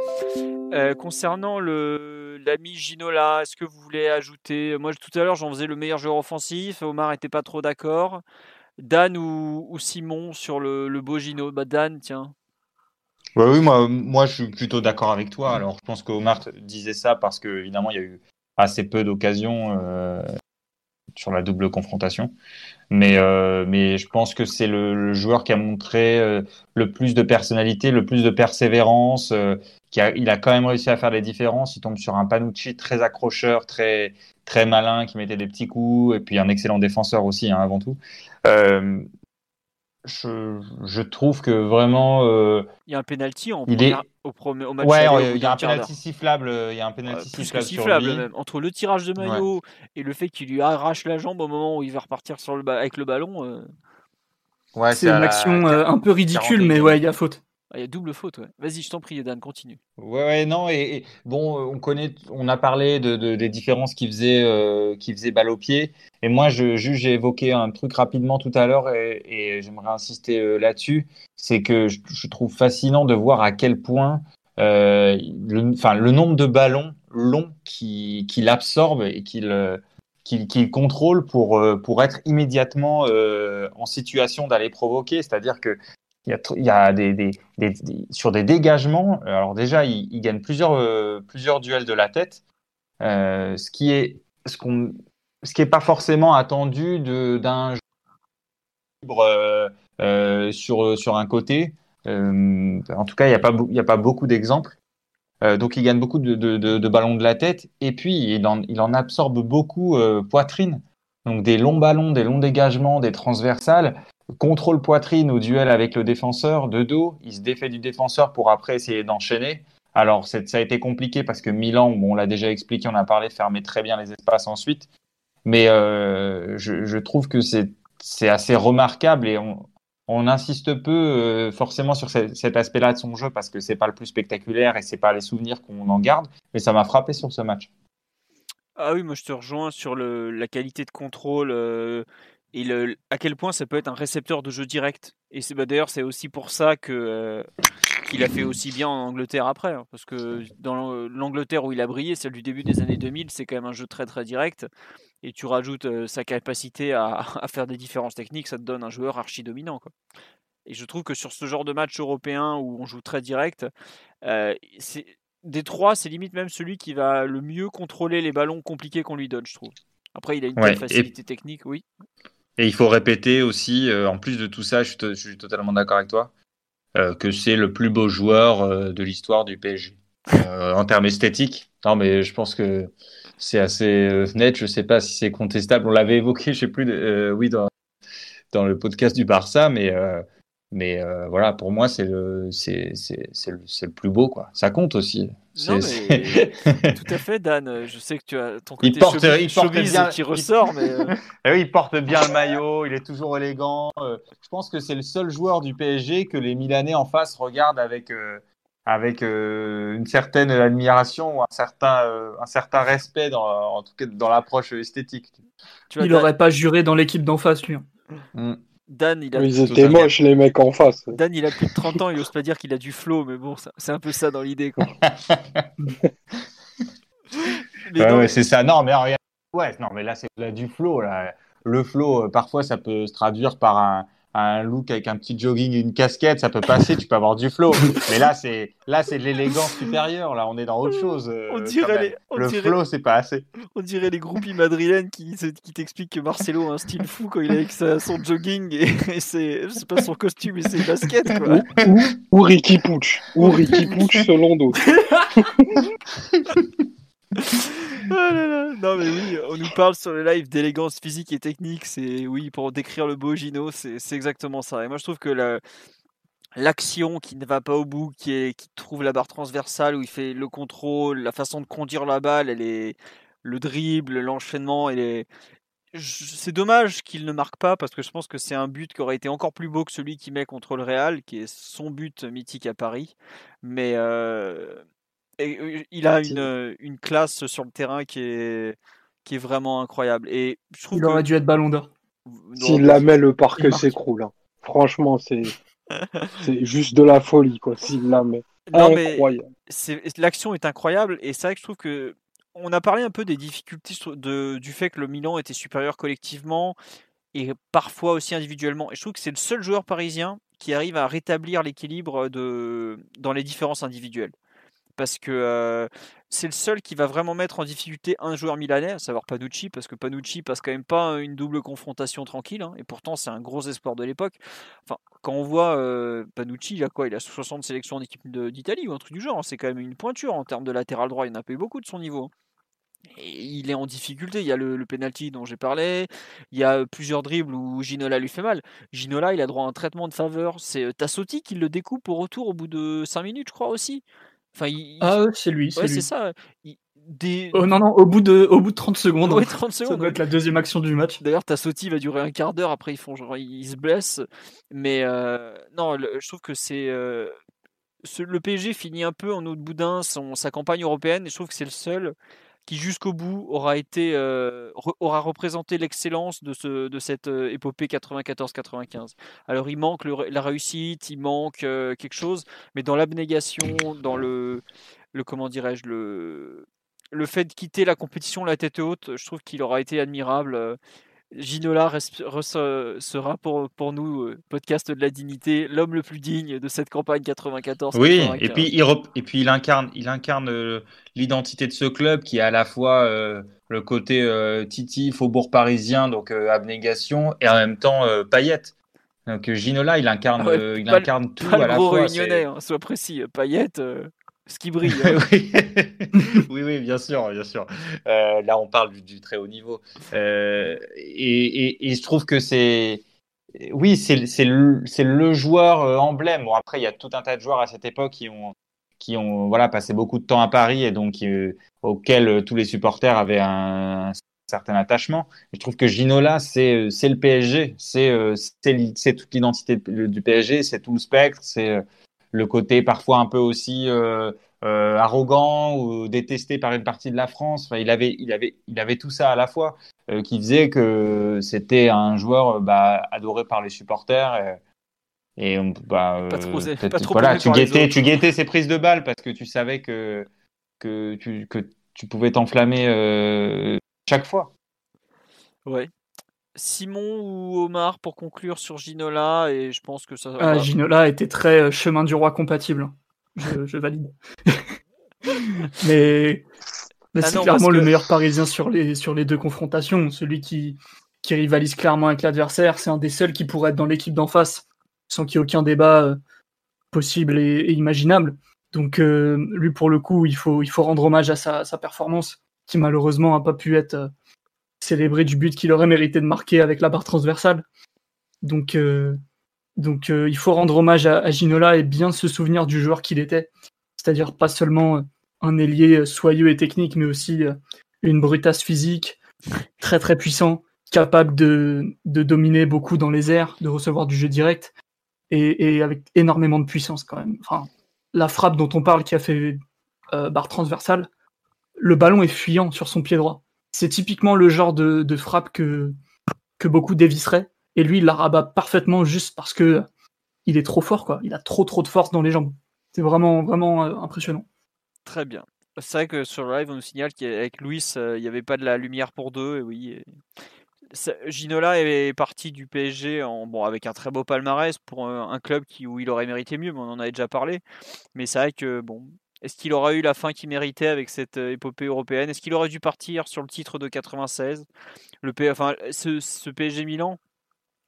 Euh, concernant l'ami Ginola, est-ce que vous voulez ajouter Moi tout à l'heure j'en faisais le meilleur joueur offensif, Omar était pas trop d'accord. Dan ou, Simon sur le, beau Gino? Bah Dan, tiens. Bah oui, moi, je suis plutôt d'accord avec toi. Alors, je pense qu'Omar disait ça parce que, évidemment, il y a eu assez peu d'occasions. Euh, sur la double confrontation. Mais, euh, mais je pense que c'est le, joueur qui a montré euh, le plus de personnalité, le plus de persévérance, euh, qui a, il a quand même réussi à faire les différences. Il tombe sur un Panucci très accrocheur, très, très malin, qui mettait des petits coups, et puis un excellent défenseur aussi, hein, avant tout. Euh, je, je, trouve que vraiment. Euh, il y a un penalty en il est... au, premier, au match. Ouais, il y a un penalty sifflable. Il y a un penalty plus sifflable, que sifflable sur lui. même. Entre le tirage de maillot et le fait qu'il lui arrache la jambe au moment où il va repartir sur le avec le ballon. Euh... Ouais, c'est une action euh, un peu ridicule, mais ouais, il y a faute. Il y a double faute, ouais. Vas-y, je t'en prie, Dan, continue. Ouais, non, et, bon, on connaît, on a parlé de, de des différences qui faisaient, euh, qui faisaient balle au pied. Et moi, je juge, j'ai évoqué un truc rapidement tout à l'heure, et, j'aimerais insister euh, là-dessus. C'est que je, trouve fascinant de voir à quel point, euh, le, le nombre de ballons longs qu'il qui absorbe et qu'il qu'il qu contrôle pour, euh, pour être immédiatement euh, en situation d'aller provoquer. C'est-à-dire que il y a, des, sur des dégagements. Alors déjà, il, gagne plusieurs, euh, plusieurs duels de la tête, euh, ce qui est ce qu'on ce qui est pas forcément attendu d'un libre euh, euh, sur sur un côté. Euh, en tout cas, il n'y a pas y a pas beaucoup d'exemples. donc, il gagne beaucoup de, de, de, de, ballons de la tête et puis il en, il en absorbe beaucoup poitrine. Donc des longs ballons, des longs dégagements, des transversales contrôle poitrine au duel avec le défenseur de dos, il se défait du défenseur pour après essayer d'enchaîner. Alors ça a été compliqué parce que Milan, bon, on l'a déjà expliqué, on a parlé, fermait très bien les espaces ensuite. Mais euh, je, trouve que c'est assez remarquable et on, insiste peu euh, forcément sur cet, aspect-là de son jeu parce que c'est pas le plus spectaculaire et c'est pas les souvenirs qu'on en garde. Mais ça m'a frappé sur ce match. Ah oui, moi je te rejoins sur la qualité de contrôle. Euh et le, à quel point ça peut être un récepteur de jeu direct. Et c'est bah, d'ailleurs c'est aussi pour ça que euh, qu'il a fait aussi bien en Angleterre après, hein, parce que dans l'Angleterre où il a brillé, celle du début des années 2000, c'est quand même un jeu très très direct. Et tu rajoutes euh, sa capacité à, à, faire des différences techniques, ça te donne un joueur archi dominant. Quoi. Et je trouve que sur ce genre de match européen où on joue très direct, euh, c'est des trois, c'est limite même celui qui va le mieux contrôler les ballons compliqués qu'on lui donne, je trouve. Après, il a une ouais, facilité et... technique, oui. Et il faut répéter aussi, euh, en plus de tout ça, je suis, totalement d'accord avec toi, euh, que c'est le plus beau joueur euh, de l'histoire du PSG. en termes esthétiques, non, mais je pense que c'est assez net. Je sais pas si c'est contestable. On l'avait évoqué, je sais plus, de, oui, dans, dans le podcast du Barça, mais mais euh, voilà, pour moi, c'est le, c'est, c'est, c'est le, c'est le plus beau, quoi. Ça compte aussi. Non, mais... tout à fait, Dan. Je sais que tu as ton côté il porte, il porte bien, qui ressort, il... mais. Euh... oui, il porte bien le maillot, il est toujours élégant. Je pense que c'est le seul joueur du PSG que les Milanais en face regardent avec, euh, avec euh, une certaine admiration ou un certain, euh, un certain respect, dans, en tout cas dans l'approche esthétique. Tu vois, il n'aurait pas juré dans l'équipe d'en face, lui. Mm. Dan, il a. Ils étaient moches, les mecs en face. Dan, il a plus de 30 ans, il ose pas dire qu'il a du flow, mais bon, c'est un peu ça dans l'idée, quoi. ouais, ouais, c'est ça. Non, mais regarde. Ouais, non, mais là, c'est du flow, là. Le flow, parfois, ça peut se traduire par un, un look avec un petit jogging et une casquette, ça peut passer, tu peux avoir du flow. Mais là, c'est là, c'est de l'élégance supérieure. Là, on est dans autre chose. Euh, on dirait les, on le dirait, flow, c'est pas assez. On dirait les groupies madrilènes qui, qui t'expliquent que Marcelo a un style fou quand il est avec sa, son jogging et, et c'est, c'est pas son costume et ses baskets. Quoi. Ou, ou, ou Ricky Pouch. Ou Ricky Pouch selon d'autres. Oh. Non mais oui, on nous parle sur le live d'élégance physique et technique. C'est oui pour décrire le beau Gino, c'est, exactement ça. Et moi je trouve que la, l'action qui ne va pas au bout, qui, trouve la barre transversale où il fait le contrôle, la façon de conduire la balle, elle est le dribble, l'enchaînement, c'est dommage qu'il ne marque pas parce que je pense que c'est un but qui aurait été encore plus beau que celui qu'il met contre le Real, qui est son but mythique à Paris. Mais euh, et il a une, une classe sur le terrain qui est, qui est vraiment incroyable. Et je trouve il aurait dû être ballon d'or. S'il la met, le parc s'écroule. Hein. Franchement, c'est c'est juste de la folie, quoi. S'il la met. Non, incroyable. mais l'action est incroyable et c'est vrai que je trouve que on a parlé un peu des difficultés de, du fait que le Milan était supérieur collectivement et parfois aussi individuellement. Et je trouve que c'est le seul joueur parisien qui arrive à rétablir l'équilibre de, dans les différences individuelles. Parce que c'est le seul qui va vraiment mettre en difficulté un joueur milanais, à savoir Panucci, parce que Panucci passe quand même pas une double confrontation tranquille, hein, et pourtant c'est un gros espoir de l'époque. Enfin, quand on voit Panucci, il a quoi? Il a 60 sélections en équipe d'Italie ou un truc du genre, hein, c'est quand même une pointure en termes de latéral droit, il n'y en a pas eu beaucoup de son niveau. Hein. Et il est en difficulté. Il y a le, le penalty dont j'ai parlé. Il y a plusieurs dribbles où Ginola lui fait mal. Ginola, il a droit à un traitement de faveur. C'est Tassotti qui le découpe au retour au bout de 5 minutes, je crois aussi. Enfin, Ah, c'est lui. C'est ouais, ça. Des... Oh, non, non, au bout de, au bout de 30 secondes. Ouais, 30 secondes. Ça doit être la deuxième action du match. D'ailleurs, Tassotti va durer un quart d'heure. Après, ils font genre, il se blesse. Mais euh, non, je trouve que c'est. Euh, le PSG finit un peu en autre boudin son, sa campagne européenne. Et je trouve que c'est le seul qui jusqu'au bout aura été euh, aura représenté l'excellence de ce de cette euh, épopée 94-95. Alors il manque la réussite, il manque euh, quelque chose, mais dans l'abnégation, dans le le comment dirais-je le le fait de quitter la compétition la tête haute, je trouve qu'il aura été admirable. Ginola sera pour, pour nous, euh, podcast de la dignité, l'homme le plus digne de cette campagne 94. Oui, et puis il, et puis il incarne, il incarne euh, l'identité de ce club qui est à la fois euh, le côté Titi, faubourg parisien, donc abnégation, et en même temps paillette. Donc Ginola, il incarne, ah il incarne tout à la fois. réunionnais, hein, soit précis. Paillette, ce qui brille. Hein. oui. oui, bien sûr, bien sûr. Euh, là, on parle du, très haut niveau. Euh, et, je trouve que c'est. Oui, c'est le, joueur euh, emblème. Bon, après, il y a tout un tas de joueurs à cette époque qui ont, qui ont voilà, passé beaucoup de temps à Paris et donc auxquels tous les supporters avaient un, certain attachement. je trouve que Ginola, c'est le PSG. C'est toute l'identité du PSG, c'est tout le spectre, c'est le côté parfois un peu aussi euh, euh, arrogant ou détesté par une partie de la France. Enfin, il avait, il avait, il avait tout ça à la fois, euh, qui faisait que c'était un joueur bah, adoré par les supporters. Et, bah, pas trop, pas trop voilà, tu guettais, tu guettais ses prises de balles parce que tu savais que que tu, que tu pouvais t'enflammer chaque fois. Ouais, Simon ou Omar pour conclure sur Ginola et je pense que ça. Ah, Ginola était très euh, chemin du roi compatible. Je, valide. mais, ah c'est clairement le meilleur parisien sur les, sur les deux confrontations. Celui qui, qui rivalise clairement avec l'adversaire. C'est un des seuls qui pourrait être dans l'équipe d'en face sans qu'il y ait aucun débat euh, possible et, imaginable. Donc, euh, lui, pour le coup, il faut, il faut rendre hommage à sa, sa performance qui malheureusement n'a pas pu être célébrer du but qu'il aurait mérité de marquer avec la barre transversale. Donc, euh, euh, il faut rendre hommage à, Ginola et bien se souvenir du joueur qu'il était. C'est-à-dire pas seulement un ailier soyeux et technique, mais aussi euh, une brutasse physique, très très puissant, capable de, dominer beaucoup dans les airs, de recevoir du jeu direct, et, avec énormément de puissance quand même. La frappe dont on parle qui a fait barre transversale, le ballon est fuyant sur son pied droit c'est typiquement le genre de, frappe que, que beaucoup dévisseraient. Et lui, il la rabat parfaitement juste parce que il est trop fort, quoi. Il a trop trop de force dans les jambes. C'est vraiment vraiment euh, impressionnant. Très bien. C'est vrai que sur live, on nous signale qu'avec Louis, euh, il n'y avait pas de la lumière pour deux. Et oui. Ginola est parti du PSG en, bon, avec un très beau palmarès pour un, un club qui, où il aurait mérité mieux, mais on en avait déjà parlé. Mais c'est vrai que bon, est-ce qu'il aura eu la fin qu'il méritait avec cette euh, épopée européenne? Est-ce qu'il aurait dû partir sur le titre de 96 le enfin, ce, PSG Milan,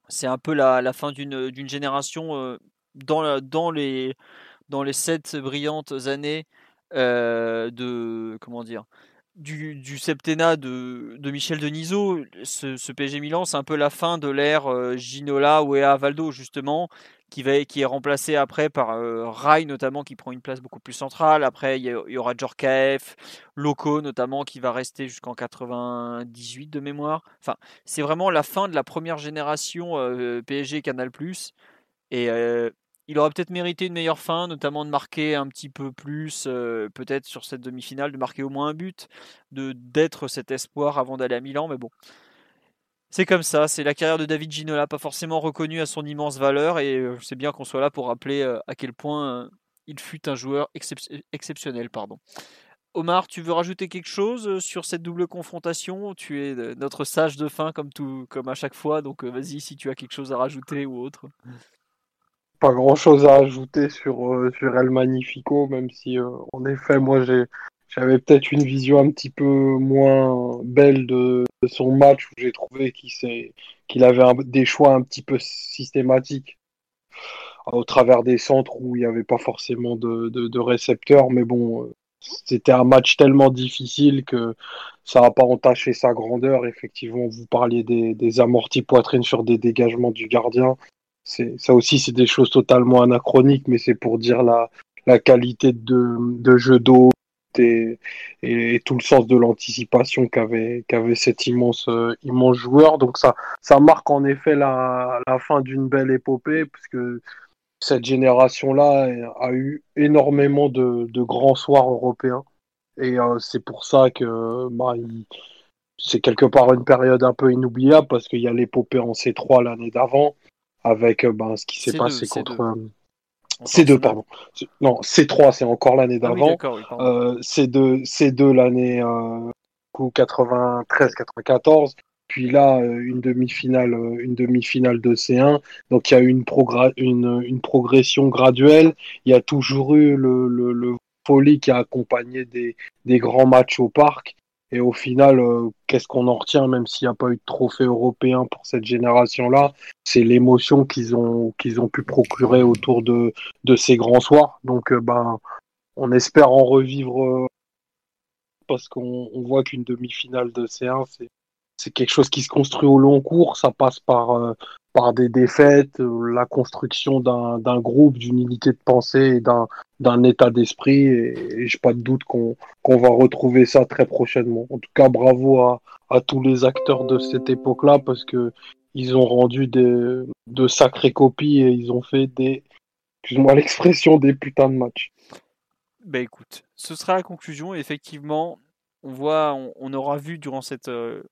c'est un peu la, fin d'une génération euh, dans, dans, les, dans les sept brillantes années euh, de comment dire du, du septennat de, de, Michel Denisot, ce, ce PSG Milan, c'est un peu la fin de l'ère Ginola, Wea, Valdo, justement, qui, va, qui est remplacé après par euh, Rai notamment qui prend une place beaucoup plus centrale. Après, il y, aura Djorkaeff, Loco notamment qui va rester jusqu'en 98 de mémoire. Enfin, c'est vraiment la fin de la première génération euh, PSG Canal+. Et euh, il aurait peut-être mérité une meilleure fin, notamment de marquer un petit peu plus, peut-être sur cette demi-finale, de marquer au moins un but, de d'être cet espoir avant d'aller à Milan. Mais bon, c'est comme ça, c'est la carrière de David Ginola, pas forcément reconnue à son immense valeur, et euh, c'est bien qu'on soit là pour rappeler euh, à quel point euh, il fut un joueur exceptionnel. Pardon. Omar, tu veux rajouter quelque chose sur cette double confrontation? Tu es notre sage de fin comme, tout, comme à chaque fois, donc vas-y si tu as quelque chose à rajouter ou autre. pas grand chose à ajouter sur, sur El Magnifico, même si en effet, moi j'ai j'avais peut-être une vision un petit peu moins belle de, son match où j'ai trouvé qu'il qu'il avait des choix un petit peu systématiques au travers des centres où il n'y avait pas forcément de, de, récepteurs. Mais bon, euh, c'était un match tellement difficile que ça n'a pas entaché sa grandeur. Effectivement, vous parliez des, amortis poitrines sur des dégagements du gardien. Ça aussi, c'est des choses totalement anachroniques, mais c'est pour dire la, la qualité de, de jeu d'eau et, et, tout le sens de l'anticipation qu'avait qu'avait cet immense, euh, immense joueur. Donc ça, ça marque en effet la, la fin d'une belle épopée, puisque cette génération-là a eu énormément de, de, grands soirs européens. Et euh, c'est pour ça que bah, c'est quelque part une période un peu inoubliable parce qu'il y a l'épopée en C3 l'année d'avant avec euh, bah, ce qui s'est passé contre. C2, pardon. Non, C3, c'est encore l'année ah d'avant. C2, C2 l'année 93-94 puis là euh, une demi-finale euh, une demi-finale de C1 donc il y a eu une, une, une, progression graduelle. Il y a toujours eu le, le, le folie qui a accompagné des, des, grands matchs au parc et au final euh, qu'est-ce qu'on en retient même s'il n'y a pas eu de trophée européen pour cette génération là c'est l'émotion qu'ils ont qu'ils ont pu procurer autour de, de ces grands soirs donc ben on espère en revivre parce qu'on voit qu'une demi-finale de C1 c'est c'est quelque chose qui se construit au long cours. Ça passe par, euh, par des défaites, la construction d'un groupe, d'une unité de pensée et d'un état d'esprit. Et, j'ai pas de doute qu'on va retrouver ça très prochainement. En tout cas, bravo à, tous les acteurs de cette époque-là parce que ils ont rendu des, de sacrées copies et ils ont fait des, excuse-moi l'expression, des putains de matchs. Ben écoute, ce sera la conclusion. Effectivement, on voit, on, aura vu durant cette, euh,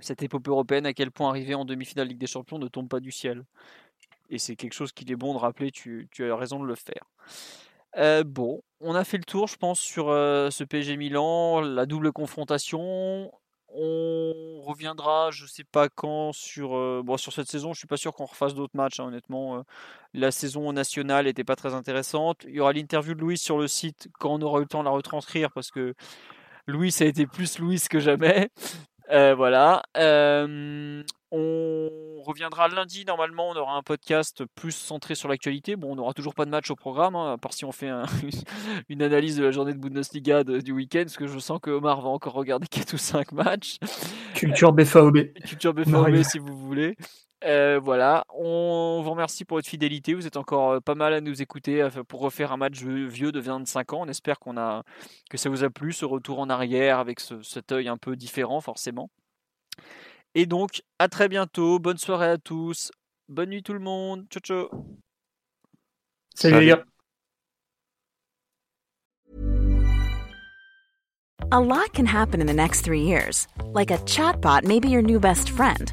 cette épopée européenne, à quel point arriver en demi-finale Ligue des Champions ne tombe pas du ciel. Et c'est quelque chose qu'il est bon de rappeler, tu, as raison de le faire. Euh, bon, on a fait le tour, je pense, sur euh, ce PSG Milan, la double confrontation. On reviendra, je sais pas quand, sur, euh, sur cette saison. Je suis pas sûr qu'on refasse d'autres matchs, hein, honnêtement. la saison nationale n'était pas très intéressante. Il y aura l'interview de Louis sur le site quand on aura eu le temps de la retranscrire parce que Louis a été plus Louis que jamais. Euh, voilà. Euh, on reviendra lundi. Normalement, on aura un podcast plus centré sur l'actualité. Bon, on n'aura toujours pas de match au programme, hein, à part si on fait une analyse de la journée de Bundesliga du week-end, parce que je sens que Omar va encore regarder 4 ou 5 matchs. Culture BFAOB. Culture BFAOB, si vous voulez. Euh, voilà, on vous remercie pour votre fidélité. Vous êtes encore euh, pas mal à nous écouter pour refaire un match vieux de 25 ans. On espère qu'on a, que ça vous a plu, ce retour en arrière avec cet œil un peu différent, forcément. Et donc, à très bientôt. Bonne soirée à tous. Bonne nuit tout le monde. Ciao, ciao. Salut les gars. A lot can happen in the next three years. Like a chatbot your new best friend.